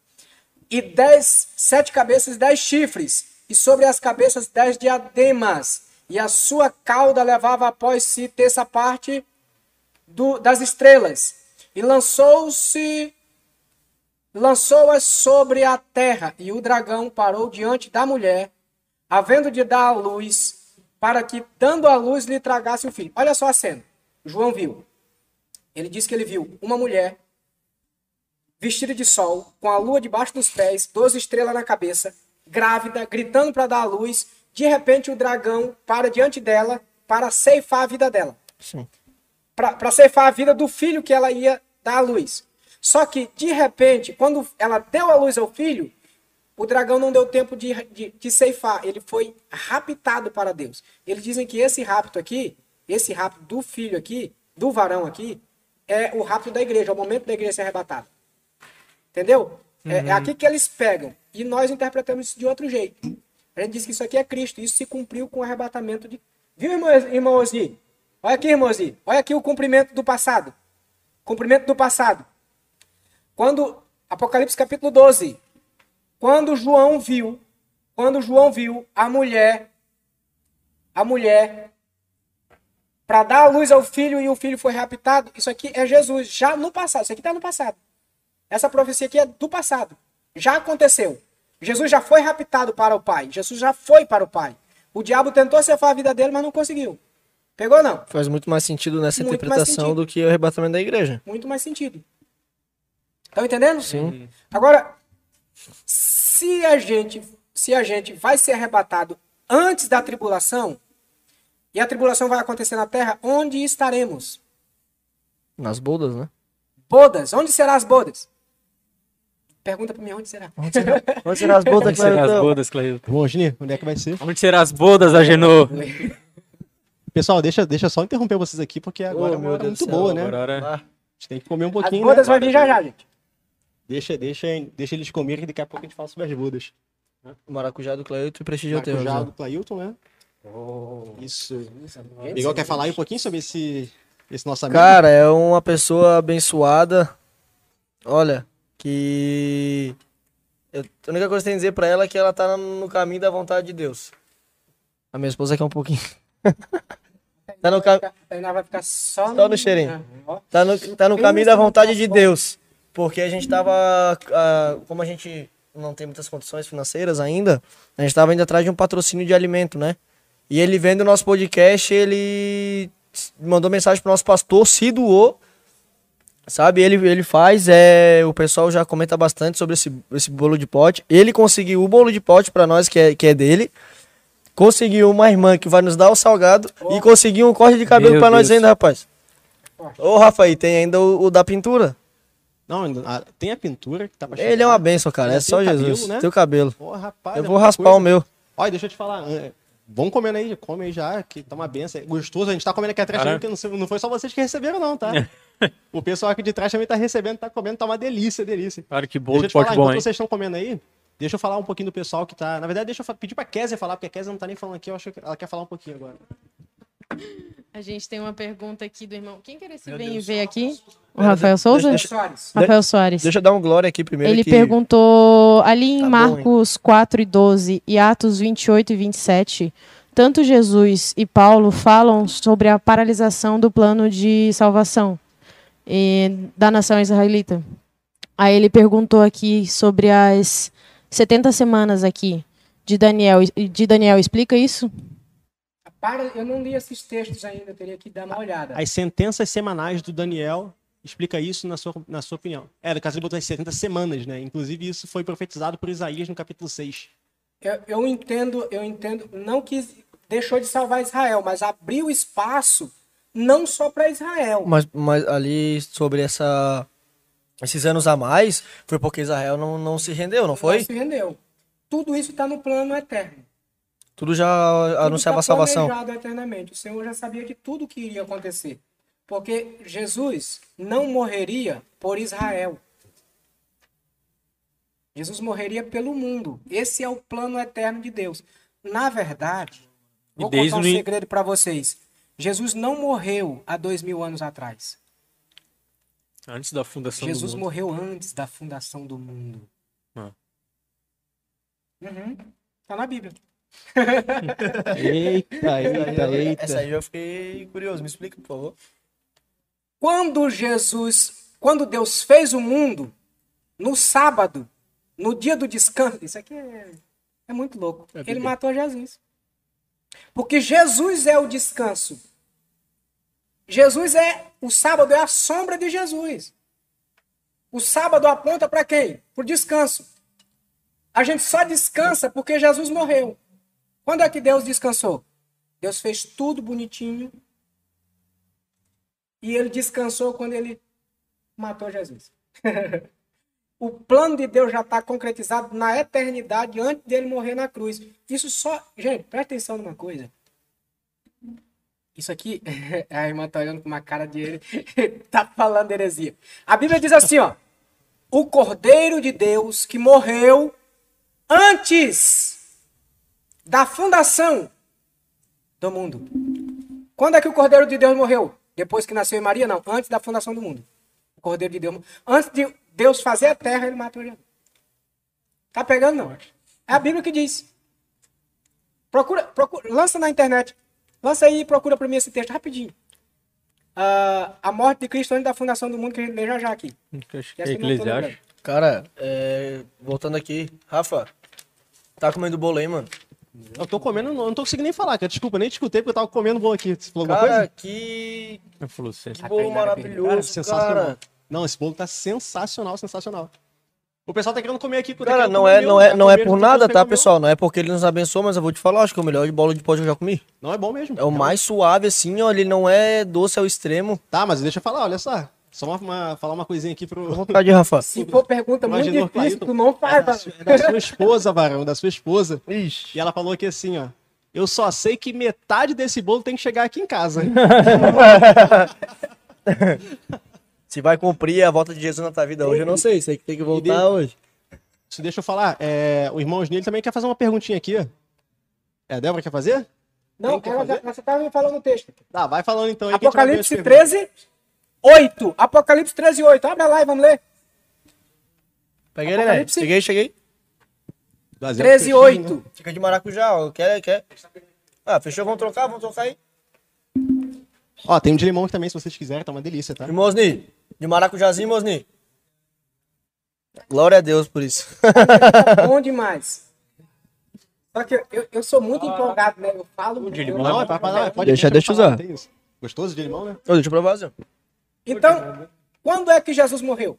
E dez, sete cabeças e dez chifres, e sobre as cabeças dez diademas. E a sua cauda levava após si terça parte do- das estrelas. E lançou-se lançou-as sobre a terra, e o dragão parou diante da mulher, havendo de dar à luz, para que, dando à luz, lhe tragasse o filho. Olha só a cena. João viu. Ele disse que ele viu uma mulher vestida de sol, com a lua debaixo dos pés, 12 estrelas na cabeça, grávida, gritando para dar à luz. De repente, o dragão para diante dela para ceifar a vida dela para ceifar a vida do filho que ela ia dar à luz. Só que, de repente, quando ela deu à luz ao filho, o dragão não deu tempo de, de, de ceifar. Ele foi raptado para Deus. Eles dizem que esse rapto aqui, esse rapto do filho aqui, do varão aqui, é o rapto da igreja, é o momento da igreja ser arrebatada. Entendeu? É, é aqui que eles pegam. E nós interpretamos isso de outro jeito. A gente diz que isso aqui é Cristo. Isso se cumpriu com o arrebatamento de. Viu, irmão, irmão Osni? Olha aqui, irmão Osni. Olha aqui o cumprimento do passado. Cumprimento do passado. Quando. Apocalipse capítulo 12. Quando João viu. Quando João viu a mulher. A mulher. Para dar a luz ao filho e o filho foi raptado. Isso aqui é Jesus. Já no passado. Isso aqui está no passado. Essa profecia aqui é do passado. Já aconteceu. Jesus já foi raptado para o Pai. Jesus já foi para o Pai. O diabo tentou ceifar a vida dele, mas não conseguiu. Pegou não?
Faz muito mais sentido nessa
Muito
interpretação
sentido.
do que o arrebatamento da igreja.
Muito mais sentido. Estão entendendo?
Sim.
Agora, se a gente, se a gente vai ser arrebatado antes da tribulação, e a tribulação vai acontecer na terra, onde estaremos?
Nas bodas, né?
Bodas. Onde serão as bodas? Pergunta para mim onde será.
Onde serão as bodas,
Onde serão as bodas, Cleilton?
Bom, Gini, onde é que vai ser?
Onde serão as bodas, Agenor?
Pessoal, deixa, deixa só interromper vocês aqui, porque agora é hora
Deus
muito
do céu,
boa, né?
Agora,
A gente tem que comer um
As
pouquinho,
bodas
né?
vai vir já já, gente.
Deixa, deixa, deixa eles comerem, que daqui a pouco a gente fala sobre as bodas.
O maracujá do Cleito e prestígio.
Maracujá
Zé.
do Clailton, né? Isso. Miguel quer falar aí um pouquinho sobre esse, esse nosso amigo?
Cara, é uma pessoa abençoada. Olha, que. eu- a única coisa que eu tenho a dizer pra ela é que ela tá no caminho da vontade de Deus. A minha esposa quer um pouquinho. tá, no cam...
Ainda vai ficar só,
Só no cheirinho.
É,
tá, no, tá no caminho da vontade de Deus. Porque a gente tava. ah, como a gente não tem muitas condições financeiras ainda, a gente tava indo atrás de um patrocínio de alimento, né? E ele vendo o nosso podcast, ele mandou mensagem pro nosso pastor, se doou. Sabe, ele, ele faz, é, o pessoal já comenta bastante sobre esse, esse bolo de pote. Ele conseguiu o bolo de pote pra nós, que é, que é dele. Conseguiu uma irmã que vai nos dar o salgado. E conseguiu um corte de cabelo pra nós ainda, rapaz. Ô, Rafa, aí tem ainda o, o da pintura.
Não, ainda- ah, tem a pintura que tá pra
Ele é uma benção, cara.
Ele
É só Jesus.
cabelo, né?
Teu cabelo.
Pô, rapaz,
Eu
é
vou raspar
coisa.
o meu.
Olha, deixa eu te falar. é, Vão comendo aí, come aí já, que tá uma benção. É gostoso, a gente tá comendo aqui atrás,
Cara.
porque não, foi só vocês que receberam, não, tá? O pessoal aqui de trás também tá recebendo, tá comendo, tá uma delícia, delícia.
Cara, que bolo
Deixa eu
de
te falar,
bom,
enquanto
hein?
vocês estão comendo aí, deixa eu falar um pouquinho do pessoal que tá. Na verdade, deixa eu pedir pra Kézia falar, porque a Kézia não tá nem falando aqui, eu acho que ela quer falar um pouquinho agora.
A gente tem uma pergunta aqui do irmão. Quem quer esse bem ver aqui? O Rafael Souza?
deixa-
Soares.
Rafael Soares.
Deixa eu dar um glória aqui primeiro.
Ele
que...
perguntou ali em
Tá bom,
Marcos 4 e 12 e Atos 28 e 27, tanto Jesus e Paulo falam sobre a paralisação do plano de salvação eh, da nação israelita. Aí ele perguntou aqui sobre as 70 semanas aqui de Daniel. De Daniel, explica isso?
Para, eu não li esses textos ainda, eu teria que dar uma olhada.
As sentenças semanais do Daniel, explica isso na sua, na sua opinião. É, no caso ele botou as 70 semanas, né? Inclusive isso foi profetizado por Isaías no capítulo 6.
Eu, eu entendo, eu entendo, não que deixou de salvar Israel, mas abriu espaço não só para Israel.
Mas, mas ali sobre essa esses anos a mais, foi porque Israel não, não se rendeu, não foi?
Não se rendeu. Tudo isso está no plano eterno.
Tudo já
Tudo
anunciava
tá
a salvação.
eternamente. O Senhor já sabia de tudo que iria acontecer. Porque Jesus não morreria por Israel. Jesus morreria pelo mundo. Esse é o plano eterno de Deus. Na verdade,
E
vou contar um segredo para vocês. Jesus não morreu há dois mil anos atrás.
Antes da fundação
Jesus
do mundo.
morreu antes da fundação do mundo.
Ah.
Uhum. Tá na Bíblia.
Eita, eita, eita.
Essa aí eu fiquei curioso, me explica, por favor.
Quando Jesus, quando Deus fez o mundo, no sábado, no dia do descanso, isso aqui é, é muito louco. Ele matou Jesus. Porque Jesus é o descanso. Jesus é, o sábado é a sombra de Jesus. O sábado aponta para quem? Para o descanso. A gente só descansa porque Jesus morreu. Quando é que Deus descansou? Deus fez tudo bonitinho, e ele descansou quando ele matou Jesus. o plano de Deus já está concretizado na eternidade antes dele morrer na cruz. Isso só. Gente, presta atenção numa coisa. Isso aqui, a irmã tá olhando com uma cara de ele, tá falando heresia. A Bíblia diz assim, ó: O Cordeiro de Deus que morreu antes da fundação do mundo. Quando é que o Cordeiro de Deus morreu? Depois que nasceu em Maria? Não, antes da fundação do mundo. O Cordeiro de Deus. Antes de Deus fazer a terra, ele matou Jesus. Tá pegando, não? É a Bíblia que diz. Procura, procura, lança na internet. Lança aí e procura para mim esse texto rapidinho. Ah, a morte de Cristo antes da fundação do mundo, que a gente lê já já aqui.
Que é Eclesiastes.
Cara, é, voltando aqui, Rafa, tá comendo bolo aí, mano?
Eu tô comendo, não, não tô conseguindo nem falar, cara. Desculpa, nem te escutei porque eu tava comendo bolo aqui. Você falou alguma
Cara,
coisa?
que,
Ele falou assim.
que bolo
Tainara
Cara,
maravilhoso,
sensacional.
cara.
Não, esse bolo tá sensacional, sensacional. O pessoal tá querendo comer aqui. tá
Cara,
querendo
não é,
meu,
não é,
tá
não é por nada,
você
tá, pessoal? Não é porque ele nos abençoa, mas eu vou te falar, acho que é o melhor bolo de pote que eu já comi.
Não é bom mesmo.
É o mais suave, assim, ó, ele não é doce ao extremo.
Tá, mas deixa eu falar, olha só. Só uma, uma- falar uma coisinha aqui pro.
Vontade, Rafa.
Se for pergunta muito difícil,
Clayton?
tu não faz.
da,
mano.
sua, da sua esposa, varão, da sua esposa.
Ixi.
E ela falou aqui assim, ó. Eu só sei que metade desse bolo tem que chegar aqui em casa.
Se vai cumprir a volta de Jesus na tua vida hoje, eu não sei. Sei que tem que voltar
dele-
hoje.
Se deixa eu falar, é, o irmão Osnilho também quer fazer uma perguntinha aqui. ó. É, a Débora quer fazer?
Não,
quer
ela já,
fazer?
você estava me falando o texto.
Tá, vai falando então
Apocalipse
perguntas.
13, 8. Apocalipse 13, 8. Abre lá e vamos ler.
Peguei, né?
Apocalipse.
Cheguei, cheguei.
Dá zero
13,
pro Cristinho, né?
8.
Fica de maracujá, ó. Quer, quer. Ah, fechou? Vamos trocar? Vamos trocar aí.
Ó, tem um de limão aqui também, se vocês quiserem, tá uma delícia, tá?
E Mosni? De maracujazinho, Mosni? Glória a Deus por isso.
Tá bom demais. Só que eu, eu, sou muito empolgado, né? Eu falo.
de limão
Não, tem isso. Gostoso de limão, né?
Ô, deixa eu provar, Zé.
Então, quando é que Jesus morreu?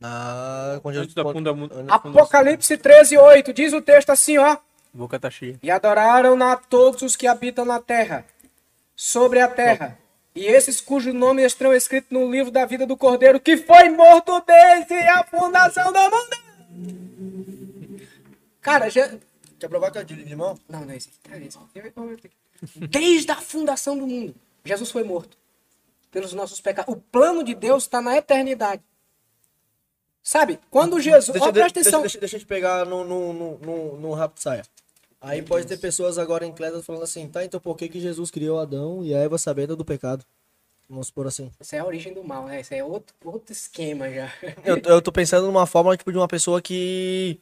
Na... Quando
Antes da funda, mu-
Apocalipse 13, 8. Diz o texto assim, ó.
boca tá cheia.
E adoraram a todos os que habitam na terra, sobre a terra. E esses cujos nomes estão escritos no livro da vida do Cordeiro, que foi morto desde a fundação do mundo. Cara, já...
Quer provar que é de limão?
Não, não é. É eu- Desde a fundação do mundo, Jesus foi morto. Pelos nossos pecados. O plano de Deus está na eternidade. Sabe? Quando Jesus.
Deixa,
Ó,
deixa,
atenção.
deixa, deixa eu te pegar no, no, no, no, no rápido saia. Aí pode ter pessoas agora incrédulas falando assim, tá, então por que, que Jesus criou Adão e a Eva sabendo do pecado? Vamos supor assim.
Isso é a origem do mal, né? Isso é outro, outro esquema já.
Eu, eu tô pensando numa forma tipo, de uma pessoa que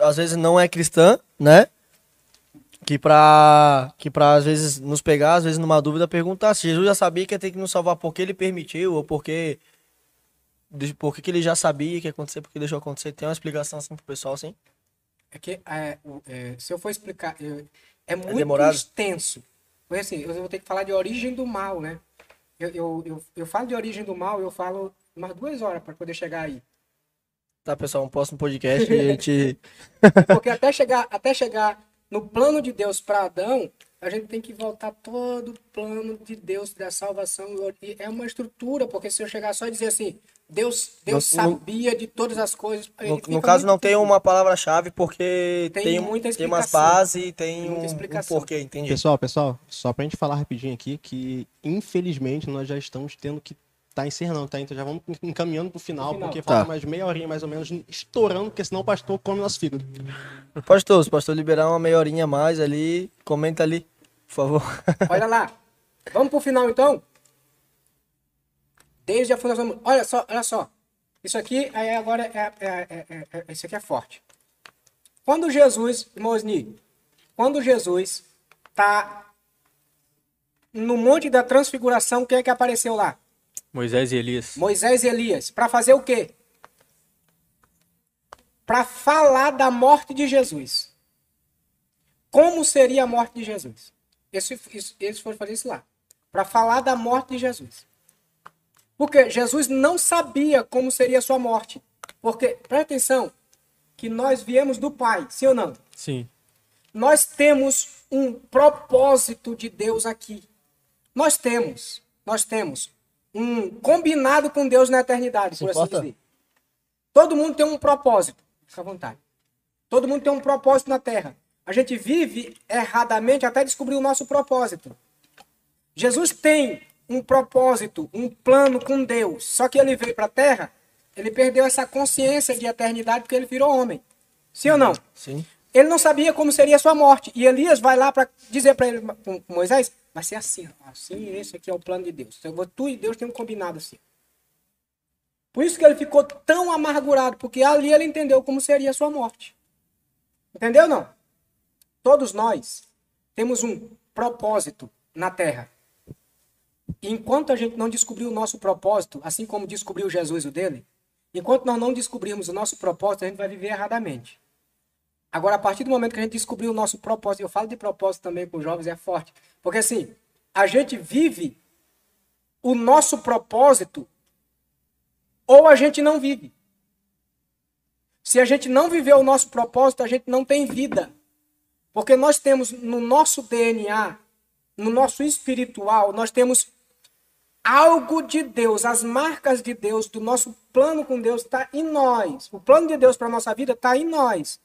às vezes não é cristã, né? Que pra, que pra às vezes nos pegar, às vezes numa dúvida, perguntar se Jesus já sabia que ia ter que nos salvar porque ele permitiu, ou porque. de- Por que ele já sabia que ia acontecer, porque deixou acontecer. Tem uma explicação assim pro pessoal, assim?
É que, é, é, se eu for explicar, eu- é muito
demorado?
extenso. Porque assim, eu vou ter que falar de origem do mal, né? Eu, eu, eu, eu falo de origem do mal, eu falo umas duas horas para poder chegar aí.
Tá, pessoal, um próximo podcast e a gente.
Porque até chegar, até chegar no plano de Deus para Adão, a gente tem que voltar todo o plano de Deus da salvação. E é uma estrutura, porque se eu chegar só e dizer assim, Deus, Deus
No- no-
sabia de todas as coisas.
No, no caso, não tem uma palavra-chave, porque
Tem
tem,
muita
tem umas
explicação.
bases, tem
Muita
um, um
explicação.
porquê, entendi.
Pessoal, pessoal, só pra gente falar rapidinho aqui que, infelizmente, nós já estamos tendo que tá encerrando, tá? Então já vamos encaminhando pro final,
final.
porque
Tá.
falta mais meia horinha mais ou menos estourando, porque senão o pastor come nosso fígado.
Pastor, se o pastor liberar uma meia horinha a mais ali, comenta ali, por favor.
Olha lá. Vamos pro final então? Desde a fundação. Olha só, olha só. Isso aqui aí agora é, é, é, é- é- isso aqui é forte. Quando Jesus, Mosni, quando Jesus tá no monte da transfiguração, quem é que apareceu lá?
Moisés e Elias.
Moisés e Elias. Para fazer o quê? Para falar da morte de Jesus. Como seria a morte de Jesus? Esse, isso- eles foram fazer isso lá. Para falar da morte de Jesus. Porque Jesus não sabia como seria a sua morte. Porque, presta atenção, que nós viemos do Pai, sim ou não?
Sim.
Nós temos um propósito de Deus aqui. Nós temos, nós temos um combinado com Deus na eternidade,
Se
por assim
importa?
dizer. Todo mundo tem um propósito. Fica à vontade. Todo mundo tem um propósito na Terra. A gente vive erradamente até descobrir o nosso propósito. Jesus tem um propósito, um plano com Deus. Só que ele veio para a Terra, ele perdeu essa consciência de eternidade porque ele virou homem. Sim ou não?
Sim.
Ele não sabia como seria a sua morte. E Elias vai lá para dizer para ele, Moisés, vai ser assim, assim, esse aqui é o plano de Deus. Eu vou- Tu e Deus têm um combinado assim. Por isso que ele ficou tão amargurado, porque ali ele entendeu como seria a sua morte. Entendeu não? Todos nós temos um propósito na terra. E enquanto a gente não descobrir o nosso propósito, assim como descobriu Jesus o dele, enquanto nós não descobrirmos o nosso propósito, a gente vai viver erradamente. Agora, a partir do momento que a gente descobriu o nosso propósito, eu falo de propósito também com os jovens, é forte. Porque assim, a gente vive o nosso propósito ou a gente não vive. Se a gente não viver o nosso propósito, a gente não tem vida. Porque nós temos no nosso DNA, no nosso espiritual, nós temos algo de Deus, as marcas de Deus, do nosso plano com Deus está em nós. O plano de Deus para nossa vida está em nós.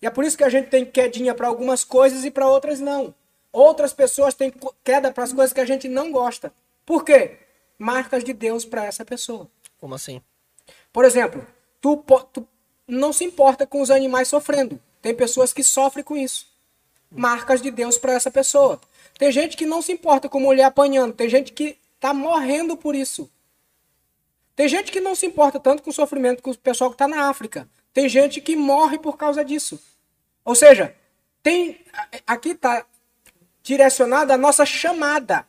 E é por isso que a gente tem quedinha para algumas coisas e para outras não. Outras pessoas têm queda para as coisas que a gente não gosta. Por quê? Marcas de Deus para essa pessoa.
Como assim?
Por exemplo, tu, tu não se importa com os animais sofrendo. Tem pessoas que sofrem com isso. Marcas de Deus para essa pessoa. Tem gente que não se importa com mulher apanhando. Tem gente que está morrendo por isso. Tem gente que não se importa tanto com o sofrimento com o pessoal que está na África. Tem gente que morre por causa disso. Ou seja, tem aqui está direcionada a nossa chamada.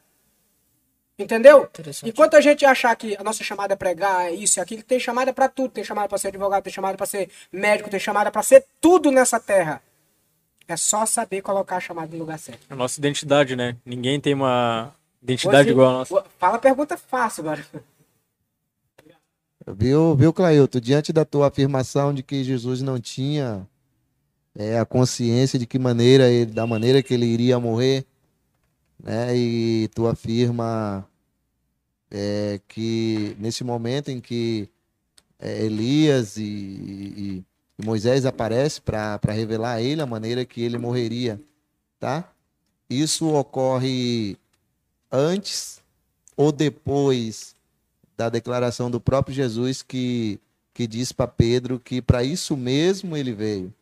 Entendeu? Enquanto a gente achar que a nossa chamada é pregar, é isso e aquilo, tem chamada para tudo. Tem chamada para ser advogado, tem chamada para ser médico, tem chamada para ser tudo nessa terra. É só saber colocar a chamada no lugar certo.
A nossa identidade, né? Ninguém tem uma identidade
Você-
igual a nossa.
Fala a pergunta fácil agora.
Viu, viu, Clailton? Diante da tua afirmação de que Jesus não tinha é, a consciência de que maneira ele, da maneira que ele iria morrer, né? E tu afirma é, que nesse momento em que é, Elias e, e- e Moisés aparecem para revelar a ele a maneira que ele morreria, tá? Isso ocorre antes ou depois da declaração do próprio Jesus que, que diz para Pedro que para isso mesmo ele veio,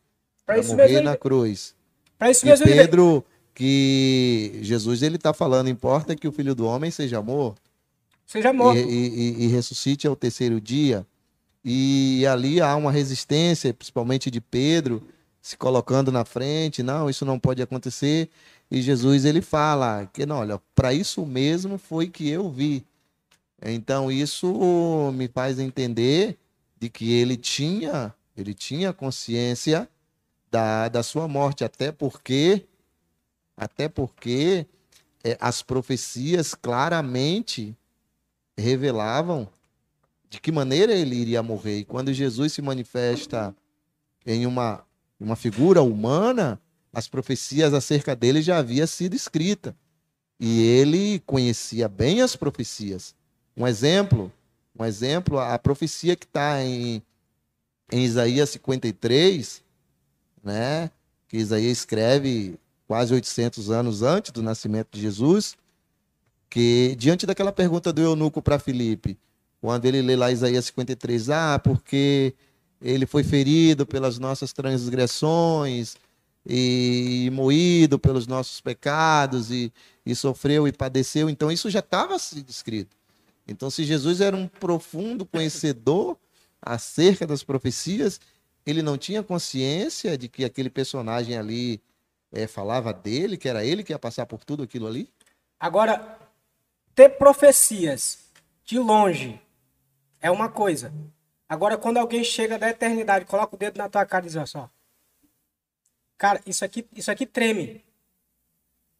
Para
para
isso
morrer
mesmo,
na cruz.
pra isso
E
mesmo veio.
Pedro, que Jesus ele está falando, importa que o filho do homem seja morto
Seja
e,
morto.
e- e- e ressuscite ao terceiro dia. E ali há uma resistência, principalmente de Pedro, se colocando na frente, não, isso não pode acontecer. E Jesus ele fala que não, olha, para isso mesmo foi que eu vi. Então isso me faz entender de que ele tinha, ele tinha consciência da, da sua morte, até porque até porque eh, as profecias claramente revelavam de que maneira ele iria morrer. E quando Jesus se manifesta em uma, uma figura humana, as profecias acerca dele já havia sido escrita. E ele conhecia bem as profecias. Um exemplo, um exemplo, a profecia que está em, em Isaías 53, né, que Isaías escreve quase 800 anos antes do nascimento de Jesus, que diante daquela pergunta do eunuco para Filipe, quando ele lê lá Isaías 53, ah, porque ele foi ferido pelas nossas transgressões e moído pelos nossos pecados e, e sofreu e padeceu, então isso já estava escrito. Então, se Jesus era um profundo conhecedor acerca das profecias, ele não tinha consciência de que aquele personagem ali eh, falava dele, que era ele que ia passar por tudo aquilo ali?
Agora, ter profecias de longe é uma coisa. Agora, quando alguém chega da eternidade, coloca o dedo na tua cara e diz, só. Cara, isso aqui, isso aqui treme.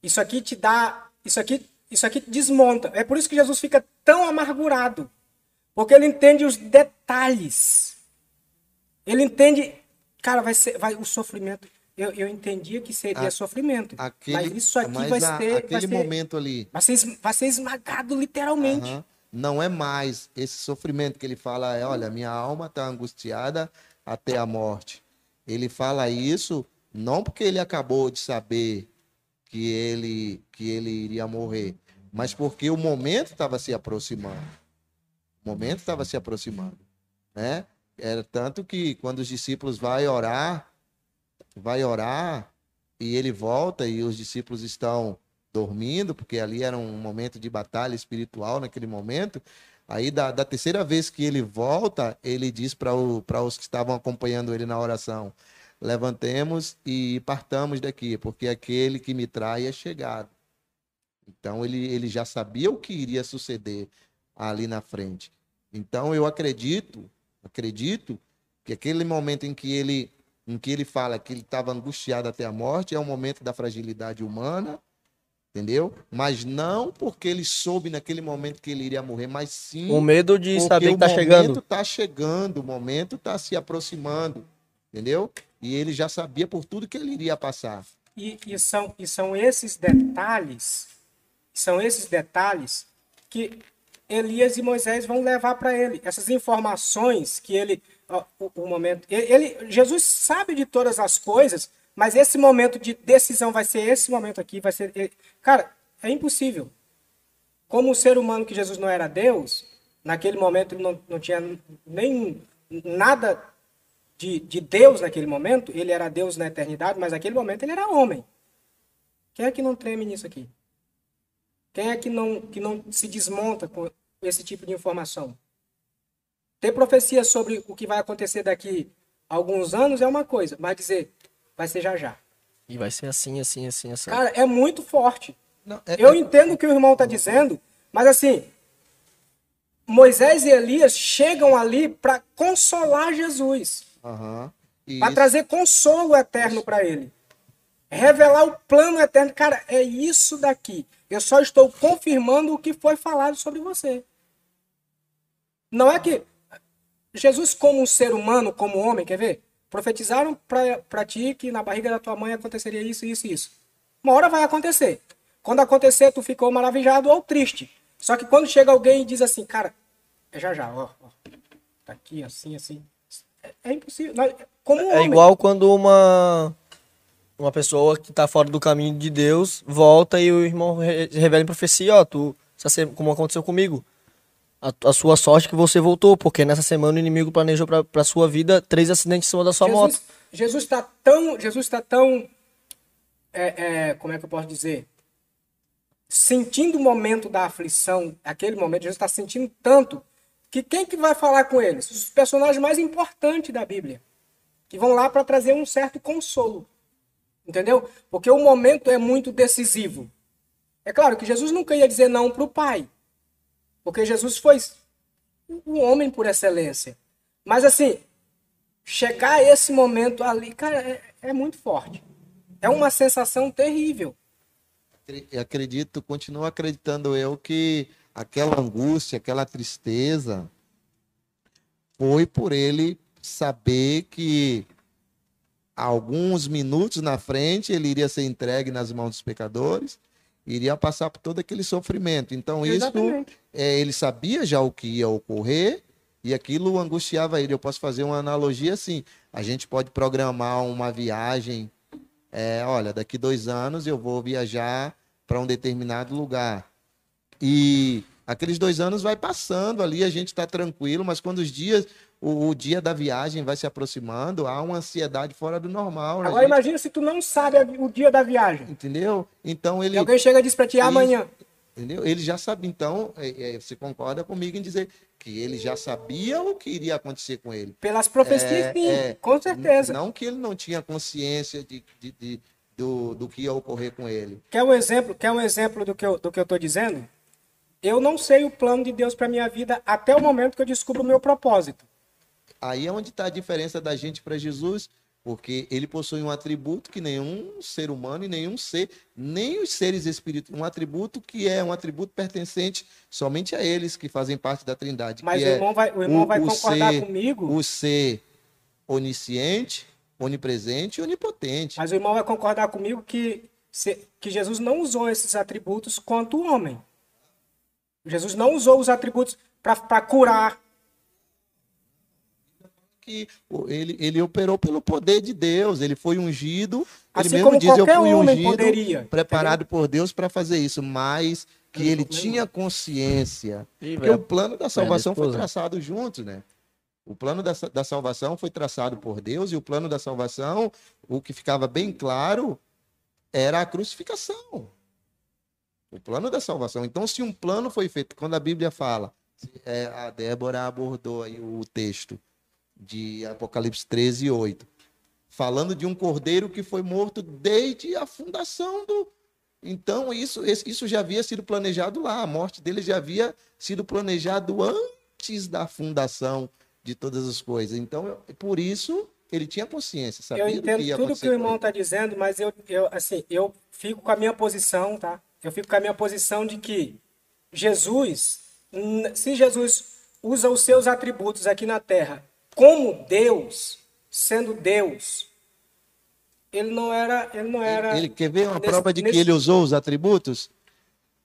Isso aqui te dá. Isso aqui, isso aqui desmonta. É por isso que Jesus fica tão amargurado. Porque ele entende os detalhes. Ele entende. Cara, vai ser. Vai, o sofrimento. Eu, eu entendia que seria
A-
sofrimento.
Aquele,
mas isso aqui
mas
vai
a-
ser.
aquele
vai ser,
momento ali.
Vai ser, vai ser esmagado literalmente.
não é mais esse sofrimento que ele fala, é, olha, minha alma está angustiada até a morte. Ele fala isso não porque ele acabou de saber que ele que ele iria morrer, mas porque o momento estava se aproximando. O momento estava se aproximando, né? Era tanto que quando os discípulos vai orar, vai orar e ele volta e os discípulos estão dormindo, porque ali era um momento de batalha espiritual naquele momento. Aí, da, da terceira vez que ele volta, ele diz para os que estavam acompanhando ele na oração: Levantemos e partamos daqui, porque aquele que me trai é chegado. Então, ele, ele já sabia o que iria suceder ali na frente. Então, eu acredito, acredito que aquele momento em que ele, em que ele fala que ele estava angustiado até a morte é um momento da fragilidade humana, entendeu? Mas não porque ele soube naquele momento que ele iria morrer, mas sim
O medo de saber que
o
tá
momento
chegando.
tá chegando, o momento tá se aproximando, entendeu? E ele já sabia por tudo que ele iria passar.
E, e são, e são esses detalhes, são esses detalhes que Elias e Moisés vão levar para ele. Essas informações que ele, ó, o, o momento, ele, Jesus sabe de todas as coisas, mas esse momento de decisão vai ser esse momento aqui, vai ser, ele- cara, é impossível. Como o ser humano que Jesus não era Deus, naquele momento ele não, não tinha nem nada de, de Deus naquele momento, ele era Deus na eternidade, mas naquele momento ele era homem. Quem é que não treme nisso aqui? Quem é que não, que não se desmonta com esse tipo de informação? Ter profecia sobre o que vai acontecer daqui a alguns anos é uma coisa, mas dizer vai ser já já.
E vai ser assim, assim, assim, assim.
Cara, é muito forte.
Não, é-
Eu
é-
entendo o que o irmão está dizendo, mas assim, Moisés e Elias chegam ali para consolar Jesus.
E
para trazer consolo eterno para ele. Revelar o plano eterno. Cara, é isso daqui. Eu só estou confirmando o que foi falado sobre você. Não é que Jesus, como um ser humano, como homem, quer ver? Profetizaram para ti que na barriga da tua mãe aconteceria isso, isso e isso. Uma hora vai acontecer. Quando acontecer, tu ficou maravilhado ou triste. Só que quando chega alguém e diz assim, cara, é já já, ó, ó tá aqui, assim, assim. É, é impossível. Como
É
homem.
igual quando uma uma pessoa que tá fora do caminho de Deus volta e o irmão re- revela em profecia, ó, tu como aconteceu comigo. A, a sua sorte que você voltou, porque nessa semana o inimigo planejou pra sua vida três acidentes em cima da sua moto.
Jesus, Jesus está tão, Jesus está tão, é, é, como é que eu posso dizer, sentindo o momento da aflição, aquele momento, Jesus está sentindo tanto que quem que vai falar com eles? Os personagens mais importantes da Bíblia, que vão lá para trazer um certo consolo, entendeu? Porque o momento é muito decisivo. É claro que Jesus nunca ia dizer não para o Pai, porque Jesus foi o homem por excelência. Mas assim, chegar a esse momento ali, cara, é, é muito forte. É uma sensação terrível.
Acre- Acredito, continuo acreditando eu que aquela angústia, aquela tristeza foi por ele saber que alguns minutos na frente ele iria ser entregue nas mãos dos pecadores, iria passar por todo aquele sofrimento. Então isso é, ele sabia já o que ia ocorrer e aquilo angustiava ele. Eu posso fazer uma analogia assim: a gente pode programar uma viagem. é, olha, daqui dois anos eu vou viajar para um determinado lugar. E aqueles dois anos vai passando ali, a gente está tranquilo, mas quando os dias, o, o dia da viagem vai se aproximando, há uma ansiedade fora do normal. né,
Agora
gente?
imagina se tu não sabe o dia da viagem.
Entendeu? Então ele.
E alguém chega e diz pra ti,
Isso.
amanhã.
Entendeu? Ele já sabia, então, é, é, você concorda comigo em dizer que ele já sabia o que iria acontecer com ele.
Pelas profecias,
É,
sim,
é.
com certeza.
Não que ele não tinha consciência de, de- de- do, do que ia ocorrer com ele.
Quer um exemplo? Quer um exemplo do que eu, tô dizendo? Eu não sei o plano de Deus para minha vida até o momento que eu descubro o meu propósito.
Aí é onde está a diferença da gente para Jesus, porque ele possui um atributo que nenhum ser humano e nenhum ser, nem os seres espirituais, um atributo que é um atributo pertencente somente a eles que fazem parte da Trindade.
Mas o
é
irmão vai, o irmão vai concordar
ser-
comigo.
o ser onisciente, onipresente e onipotente.
Mas o irmão vai concordar comigo que, se- que Jesus não usou esses atributos quanto o homem. Jesus não usou os atributos para curar.
Que ele, ele operou pelo poder de Deus, ele foi ungido, ele
Assim
mesmo
como
diz, eu
qualquer
fui ungido,
poderia,
preparado por Deus para fazer isso, mas que ele tinha consciência,
Ih,
porque o plano da salvação foi traçado junto, né? O plano da, da salvação foi traçado por Deus e o plano da salvação, o que ficava bem claro, era a crucificação. O plano da salvação. Então, se um plano foi feito, quando a Bíblia fala, é, a Débora abordou aí o texto de Apocalipse 13, 8, falando de um cordeiro que foi morto desde a fundação do. Então, isso, isso já havia sido planejado lá, a morte dele já havia sido planejado antes da fundação de todas as coisas. Então, por isso, ele tinha consciência, sabia
Eu
do
entendo
que
tudo que o irmão está dizendo, mas eu, eu, assim, eu fico com a minha posição, tá? Eu fico com a minha posição de que Jesus, se Jesus usa os seus atributos aqui na Terra como Deus, sendo Deus, ele não era, ele não era.
Ele quer ver uma prova de que
nesse-
ele usou os atributos?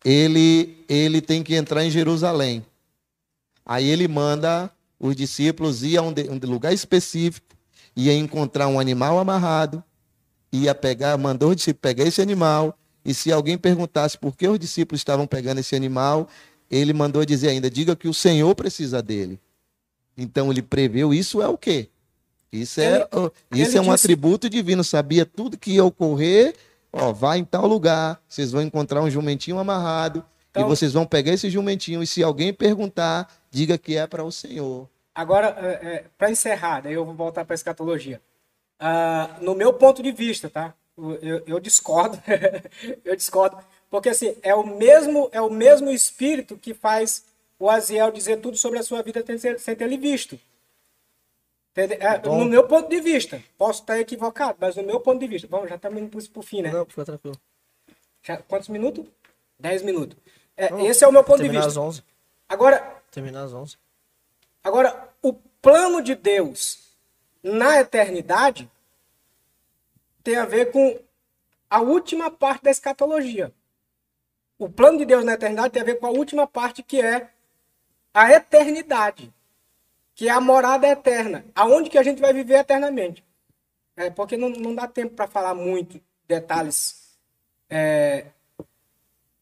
Ele, ele tem que entrar em Jerusalém. Aí ele manda os discípulos ir a um, de- um lugar específico, ia encontrar um animal amarrado, ia pegar, mandou os discípulos pegar esse animal, e se alguém perguntasse por que os discípulos estavam pegando esse animal, ele mandou dizer ainda, diga que o Senhor precisa dele. Então ele preveu, isso é o quê? Isso é,
Ele-
ó,
ele
isso é um
disse-
atributo divino, sabia tudo que ia ocorrer, ó, vai em tal lugar, vocês vão encontrar um jumentinho amarrado,
Então-
e vocês vão pegar esse jumentinho, e se alguém perguntar, diga que é para o Senhor.
Agora, para encerrar, daí eu vou voltar para a escatologia. Ah, no meu ponto de vista, tá? Eu, eu discordo, eu discordo, porque assim é o mesmo é o mesmo espírito que faz o Aziel dizer tudo sobre a sua vida sem ter, lhe visto. É, no meu ponto de vista, posso estar equivocado, mas no meu ponto de vista, vamos, já estamos indo para o fim, né?
Não, fica tranquilo.
Já- quantos minutos? Dez minutos. É, esse é o meu ponto de
Terminar
vista.
às 11.
Agora,
Terminar às 11.
Agora, o plano de Deus na eternidade tem a ver com a última parte da escatologia. O plano de Deus na eternidade tem a ver com a última parte que é a eternidade, que é a morada eterna, aonde que a gente vai viver eternamente. É, porque não, não dá tempo para falar muito detalhes é,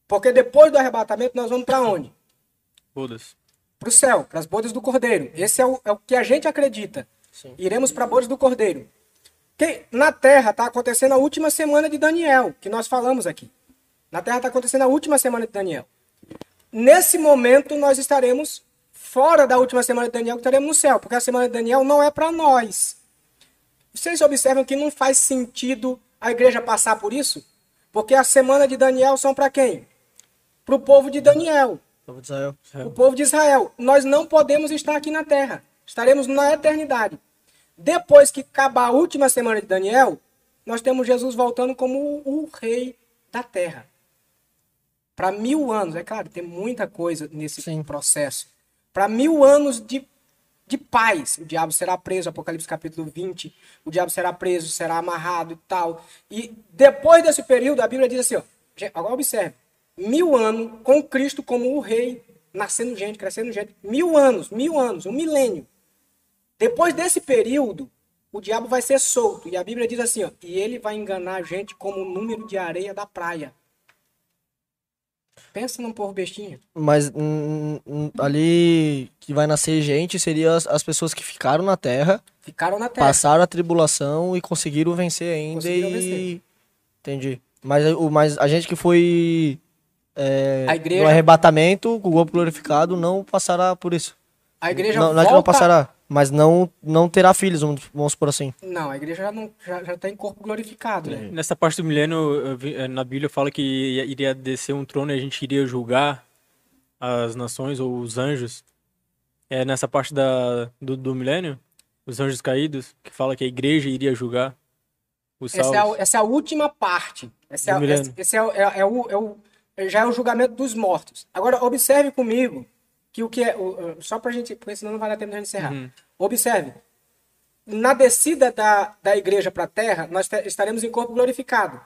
Porque depois do arrebatamento nós vamos para onde?
Foda-se.
Para o céu, para as bodas do Cordeiro. Esse é o, é o que a gente acredita. Iremos para bodas do Cordeiro. Que na Terra está acontecendo a última semana de Daniel, que nós falamos aqui. Na Terra está acontecendo a última semana de Daniel. Nesse momento nós estaremos fora da última semana de Daniel, que estaremos no céu, porque a semana de Daniel não é para nós. Vocês observam que não faz sentido a igreja passar por isso? Porque a semana de Daniel são para quem? Para o povo de Daniel,
Povo de Israel.
o povo de Israel. Nós não podemos estar aqui na terra. Estaremos na eternidade. Depois que acabar a última semana de Daniel, nós temos Jesus voltando como o, o rei da terra. Para mil anos, é claro, tem muita coisa nesse
Sim.
processo. Para mil anos de, de paz, o diabo será preso, Apocalipse capítulo 20, o diabo será preso, será amarrado e tal. E depois desse período, a Bíblia diz assim, ó, agora observe, mil anos com Cristo como o rei, nascendo gente, crescendo gente, mil anos, mil anos, um milênio. Depois desse período, o diabo vai ser solto. E a Bíblia diz assim, ó, e ele vai enganar a gente como o número de areia da praia. Pensa num povo bestinha.
Mas hum, hum, ali que vai nascer gente seria as, as pessoas que ficaram na terra,
Ficaram na terra.
passaram a tribulação e conseguiram vencer ainda
Conseguiram
e.
vencer.
Entendi. Mas, o, mas a gente que foi é,
A igreja-
no arrebatamento, com o corpo glorificado, não passará por isso.
A igreja
não, é que não
volta-
passará, mas não, não terá filhos, vamos, vamos por assim.
Não, a igreja já, não, já, já tá em corpo glorificado, né?
Nessa parte do milênio, eh, na Bíblia fala que ia- iria descer um trono e a gente iria julgar as nações ou os anjos. É nessa parte da, do, do milênio, os anjos caídos, que fala que a igreja iria julgar os
Essa
salvos.
é, a, essa é a última parte. Essa é, esse, esse é, é- é o, é o- já é o julgamento dos mortos. Agora, observe comigo que o que é. só pra gente. Porque senão não vai dar tempo de a gente encerrar.
Uhum.
Observe. Na descida da, da igreja para a terra, nós te- estaremos em corpo glorificado.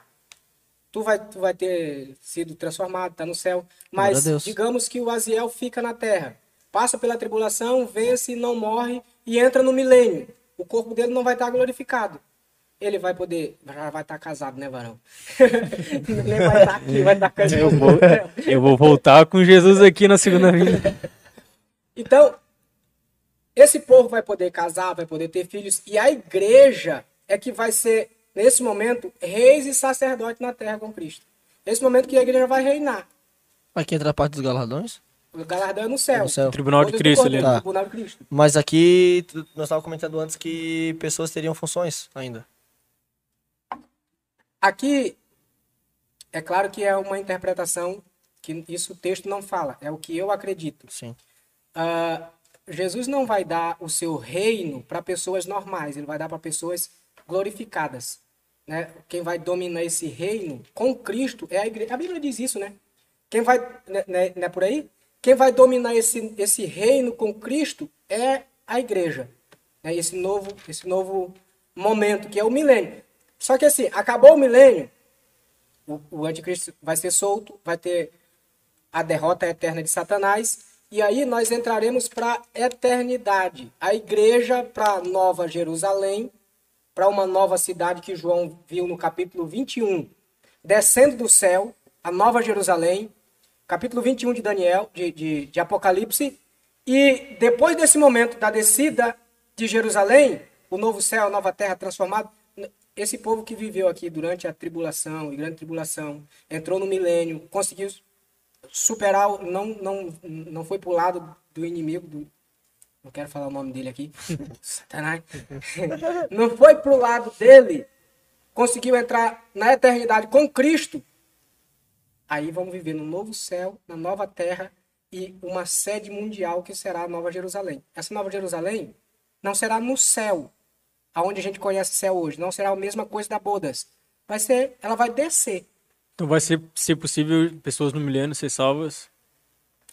Tu vai, tu vai ter sido transformado, tá no céu. Mas digamos que o Aziel fica na terra. Passa pela tribulação, vence, não morre e entra no milênio. O corpo dele não vai estar glorificado. Ele vai poder. Já vai estar casado, né, varão? Ele vai estar aqui, vai estar casado.
Eu vou, eu vou voltar com Jesus aqui na segunda vinda.
Então, esse povo vai poder casar, vai poder ter filhos, e a igreja é que vai ser, nesse momento, reis e sacerdote na terra com Cristo. Nesse momento que a igreja vai reinar.
Aqui entra a parte dos galardões.
O galardão é no céu.
No céu.
Tribunal de Cristo ali.
Cordeiro,
Tá.
Tribunal de Cristo.
Mas aqui, nós estávamos comentando antes que pessoas teriam funções ainda.
Aqui, é claro que é uma interpretação que isso o texto não fala, é o que eu acredito.
Sim.
Ah, Jesus não vai dar o seu reino para pessoas normais, ele vai dar para pessoas glorificadas. Né? Quem vai dominar esse reino com Cristo é a igreja. A Bíblia diz isso, né? Quem vai, né, né, não é por aí? Quem vai dominar esse, esse reino com Cristo é a igreja. Né? Esse novo, esse novo momento que é o milênio. Só que assim, acabou o milênio, o, o anticristo vai ser solto, vai ter a derrota eterna de Satanás, e aí nós entraremos para a eternidade. A igreja para Nova Jerusalém, para uma nova cidade que João viu no capítulo 21, descendo do céu, a Nova Jerusalém, capítulo 21 de Daniel, de, de, de Apocalipse, e depois desse momento da descida de Jerusalém, o novo céu, a nova terra transformada, esse povo que viveu aqui durante a tribulação e grande tribulação, entrou no milênio, conseguiu superar, não, não, não foi pro lado do inimigo, do, não quero falar o nome dele aqui, Satanás, não foi pro lado dele, conseguiu entrar na eternidade com Cristo, aí vamos viver no novo céu, na nova terra e uma sede mundial que será a Nova Jerusalém. Essa Nova Jerusalém não será no céu, aonde a gente conhece o céu hoje, não será a mesma coisa da bodas. Vai ser, ela vai descer.
Então vai ser, ser possível pessoas no milênio ser salvas.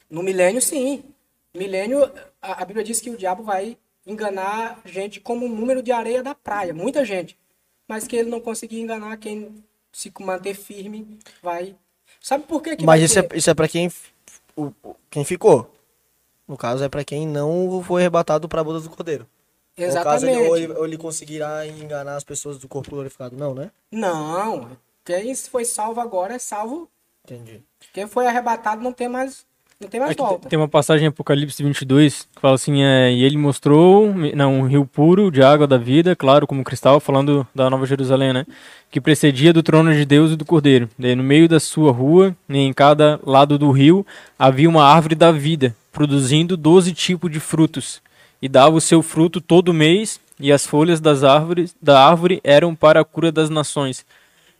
No milênio, sim. Milênio, a, a Bíblia diz que o diabo vai enganar gente como o número de areia da praia, muita gente. Mas que ele não conseguir enganar quem se manter firme, vai. Sabe por que, que
Mas isso é, isso é pra quem, o- quem ficou. No caso, é pra quem não foi arrebatado pra boda do cordeiro. No caso, ele,
Exatamente.
ou, ele, ou ele conseguirá enganar as pessoas do corpo glorificado. Não, né?
Não, quem foi salvo agora é salvo
Entendi.
Quem foi arrebatado não tem mais, não tem mais
Aqui
volta.
tem uma passagem em Apocalipse 22 que fala assim: é, E ele mostrou não, um rio puro de água da vida, claro, como cristal, falando da Nova Jerusalém, né? Que precedia do trono de Deus e do Cordeiro. Daí, no meio da sua rua, e em cada lado do rio, havia uma árvore da vida, produzindo doze tipos de frutos. E dava o seu fruto todo mês, e as folhas das árvores, da árvore eram para a cura das nações.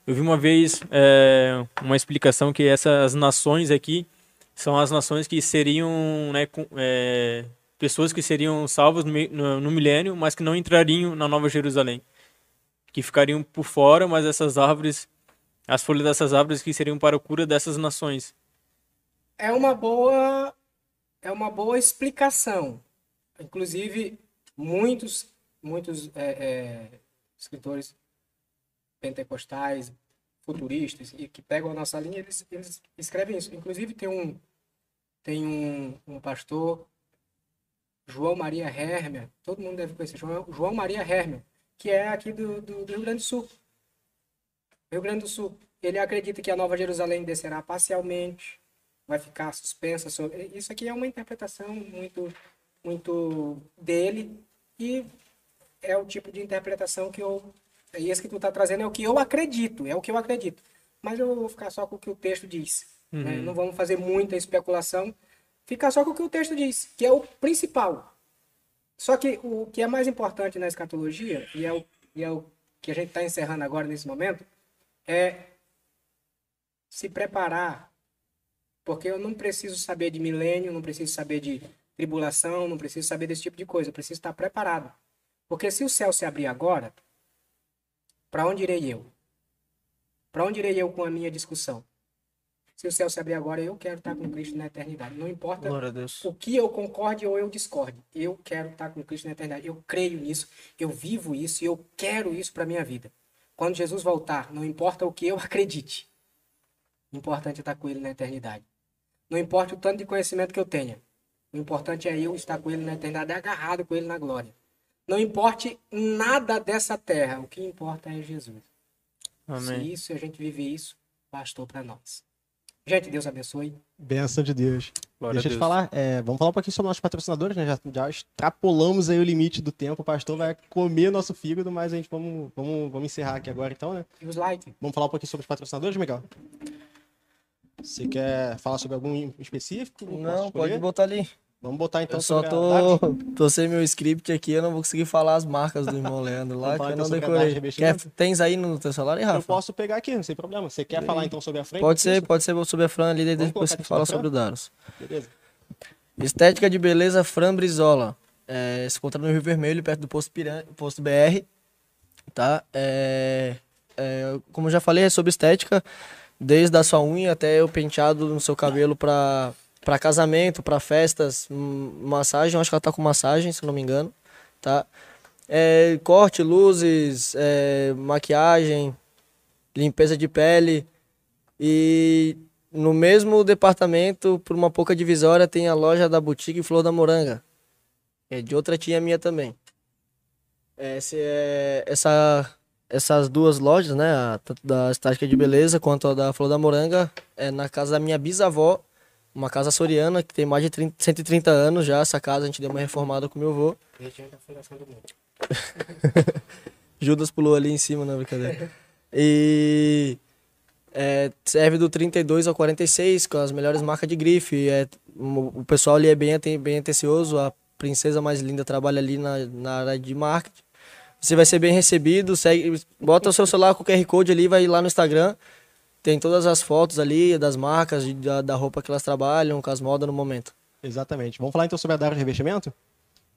Eu vi uma vez é, uma explicação que essas nações aqui são as nações que seriam né, com- é, pessoas que seriam salvas no, no- no milênio, mas que não entrariam na Nova Jerusalém, que ficariam por fora, mas essas árvores, as folhas dessas árvores que seriam para a cura dessas nações.
É uma boa é uma boa explicação. Inclusive, muitos muitos é, é, escritores pentecostais, futuristas, e que pegam a nossa linha, eles, eles escrevem isso. Inclusive, tem um, tem um, um pastor, João Maria Hermer, todo mundo deve conhecer, João, João Maria Hermer, que é aqui do, do, do Rio Grande do Sul. Rio Grande do Sul. Ele acredita que a Nova Jerusalém descerá parcialmente, vai ficar suspensa sobre. Isso aqui é uma interpretação muito, muito dele e é o tipo de interpretação que eu. E esse que tu está trazendo é o que eu acredito, é o que eu acredito. Mas eu vou ficar só com o que o texto diz. né? Não vamos fazer muita especulação. Ficar só com o que o texto diz, que é o principal. Só que o que é mais importante na escatologia, e é o, e é o que a gente está encerrando agora nesse momento, é se preparar. Porque eu não preciso saber de milênio, não preciso saber de tribulação, não preciso saber desse tipo de coisa. Eu preciso estar preparado. Porque se o céu se abrir agora, para onde irei eu? Para onde irei eu com a minha discussão? Se o céu se abrir agora, eu quero estar com Cristo na eternidade. Não importa o que eu concorde ou eu discorde. Eu quero estar com Cristo na eternidade. Eu creio nisso, eu vivo isso e eu quero isso para minha vida. Quando Jesus voltar, não importa o que eu acredite. O importante é estar com Ele na eternidade. Não importa o tanto de conhecimento que eu tenha. O importante é eu estar com Ele na eternidade, agarrado com Ele na glória. Não importe nada dessa terra. O que importa é Jesus.
Amém.
Se isso, a gente vive isso, bastou para nós. Gente, Deus abençoe.
Benção de Deus.
Glória
Deixa eu te falar, é, vamos falar um pouquinho sobre nossos patrocinadores, né? Já, já extrapolamos aí o limite do tempo, o pastor vai comer nosso fígado, mas a gente vamos, vamos, vamos encerrar aqui agora então, né?
E os likes.
Vamos falar um pouquinho sobre os patrocinadores, Miguel? Você quer falar sobre algum em específico?
Não, pode botar ali.
Vamos botar então
Eu só tô, tô sem meu script aqui, eu não vou conseguir falar as marcas do irmão Leandro lá, que eu não
então a
decorei. Quer, tens aí no teu celular, hein,
Eu
Rafa?
posso pegar aqui, não tem problema. Você quer falar então sobre a frente?
Pode ser,
Isso?
pode ser sobre a Fran ali, daí depois você fala
sobre a
sobre o Daros.
Beleza.
Estética de beleza Fran Brizola. É, se encontra no Rio Vermelho, perto do posto, Piran... posto BR. Tá? É, é, como eu já falei, é sobre estética. Desde a sua unha até o penteado no seu cabelo pra, pra casamento, pra festas, hum, massagem. Acho que ela tá com massagem, se não me engano. Tá? É, corte, luzes, é, maquiagem, limpeza de pele. E no mesmo departamento, por uma pouca divisória, tem a loja da Boutique Flor da Moranga. É de outra tia minha também. Esse é, essa, essas duas lojas, né? a- tanto da Estática de Beleza quanto a da Flor da Moranga, é na casa da minha bisavó, uma casa soriana que tem mais de 30, 130 anos já. Essa casa a gente deu uma reformada com meu avô. Judas pulou ali em cima, não, brincadeira. E é, serve do 32 ao 46, com as melhores marcas de grife. É, o pessoal ali é bem, bem atencioso, a princesa mais linda trabalha ali na, na área de marketing. Você vai ser bem recebido, segue, bota o seu celular com o QR Code ali, vai lá no Instagram. Tem todas as fotos ali das marcas, de- da, da roupa que elas trabalham, com as modas no momento.
Exatamente. Vamos falar então sobre a Daros Revestimento?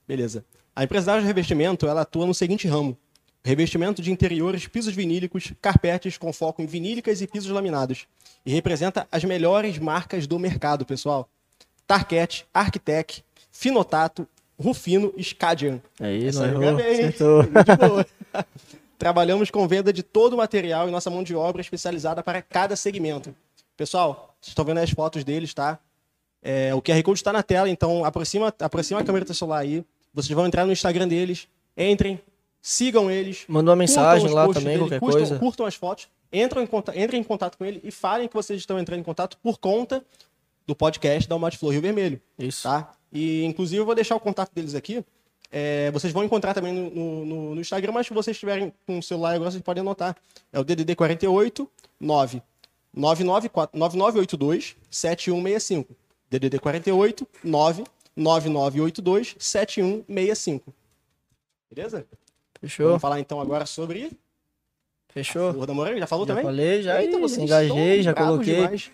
Beleza. A empresa Daros Revestimento, ela atua no seguinte ramo. Revestimento de interiores, pisos vinílicos, carpetes com foco em vinílicas e pisos laminados. E representa as melhores marcas do mercado, pessoal. Tarquete, Arquitec, Finotato, Rufino e Scadian.
Aí,
Essa
não errou,
bem, hein?
acertou.
De boa. Trabalhamos com venda de todo o material e nossa mão de obra especializada para cada segmento. Pessoal, vocês estão vendo as fotos deles, tá? É, o QR Code está na tela, então aproxima, aproxima a câmera do celular aí. Vocês vão entrar no Instagram deles, entrem, sigam eles.
Manda uma mensagem lá também,
deles,
qualquer
curtam,
coisa.
Curtam as fotos. Entram em, entrem em contato com ele e falem que vocês estão entrando em contato por conta do podcast da Almate Flor Rio Vermelho.
Isso.
Tá? E, inclusive, eu vou deixar o contato deles aqui. É, vocês vão encontrar também no, no- no- Instagram, mas se vocês estiverem com o celular agora, vocês podem anotar. É o DDD 48 9 994 9982 7165. DDD 48 9 9982 7165. Beleza?
Fechou?
Vamos falar então agora sobre
Fechou?
Flor da Moreira. Já falou
Já
também?
falei, já
Eita, vocês
engajei, já coloquei.
demais.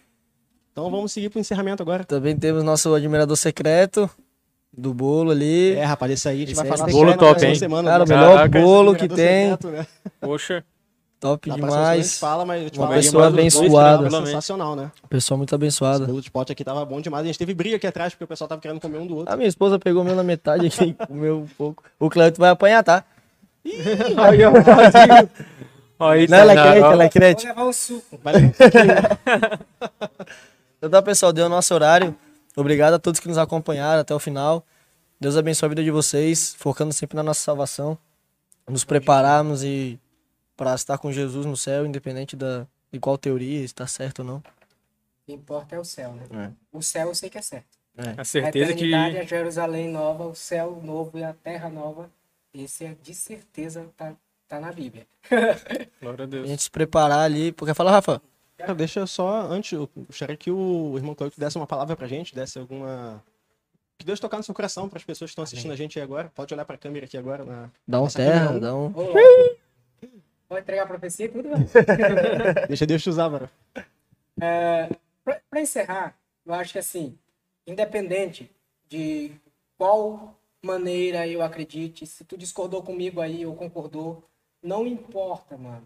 Então vamos seguir pro encerramento agora.
Também temos nosso admirador secreto do bolo ali.
É, rapaz, esse aí a gente
Esse
vai
aí é
falar
bolo
sobre
top, hein?
semana.
Cara, o
né?
melhor
Caraca,
bolo que
Admirador
tem.
né?
Poxa,
Top
gente
demais.
fala, mas
Uma
falar,
pessoa
bolo
abençoada.
tava Sensacional, né?
Pessoa muito
Esse
abençoada.
bolo de pote aqui tava bom demais. A gente teve briga aqui atrás, porque o pessoal tava querendo comer um do outro.
A minha esposa pegou o meu na metade aqui, comeu um pouco. O Cleuto vai apanhar, tá?
aí
Não, ela é
tá-
crente, ela é
Vou
crente.
levar suco.
Vai levar um pouquinho.
Então tá, pessoal, deu o nosso horário. Obrigado a todos que nos acompanharam até o final. Deus abençoe a vida de vocês, focando sempre na nossa salvação. Nos prepararmos e para estar com Jesus no céu, independente da, de qual teoria, se está certo ou não.
O que importa é o céu, né?
É.
O céu eu sei que é certo.
A
A
certeza que.
eternidade, a Jerusalém nova, o céu novo e a terra nova. Esse é de certeza tá, tá na Bíblia.
Glória a
A
Deus.
gente se preparar ali, porque fala, Rafa,
Cara, deixa eu só, antes, eu gostaria que o irmão Cláudio desse uma palavra pra gente, desse alguma... Que Deus tocar no seu coração para as pessoas que estão assistindo a gente aí agora. Pode olhar pra câmera aqui agora. Na...
dá um terra, dá um.
Pode entregar a profecia e tudo, velho.
Deixa Deus te usar, mano.
Para encerrar, eu acho que assim, independente de qual maneira eu acredite, se tu discordou comigo aí ou concordou, não importa, mano.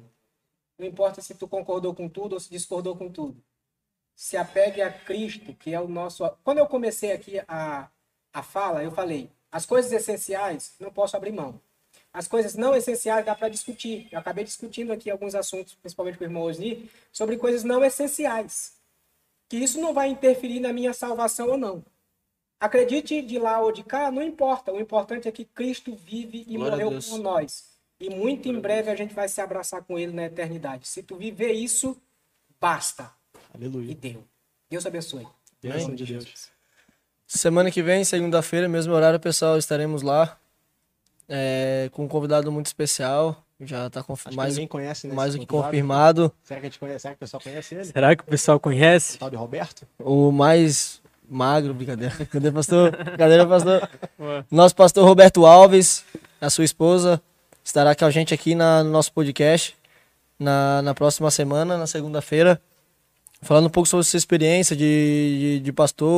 Não importa se tu concordou com tudo ou se discordou com tudo. Se apegue a Cristo, que é o nosso. Quando eu comecei aqui a, a fala, eu falei: as coisas essenciais não posso abrir mão. As coisas não essenciais dá para discutir. Eu acabei discutindo aqui alguns assuntos, principalmente com o irmão Osni, sobre coisas não essenciais que isso não vai interferir na minha salvação ou não. Acredite de lá ou de cá, não importa. O importante é que Cristo vive e
Glória
morreu por nós. E muito em breve a gente vai se abraçar com Ele na eternidade. Se tu viver isso, basta. E
Aleluia.
deu. Deus abençoe.
Bênção de Deus.
Semana que vem, segunda-feira, mesmo horário, pessoal, estaremos lá. é, com um convidado muito especial. Já está mais,
ninguém conhece, né?
mais do que
convidado.
confirmado.
Será que a gente conhece? Será que o pessoal conhece ele?
Será que o pessoal conhece?
O tal de Roberto?
O mais magro, brincadeira. Cadê, pastor? Cadê, pastor?
Ué.
Nosso pastor Roberto Alves, a sua esposa, estará com a gente aqui na- no nosso podcast na, na próxima semana, na segunda-feira, falando um pouco sobre sua experiência de, de, de pastor.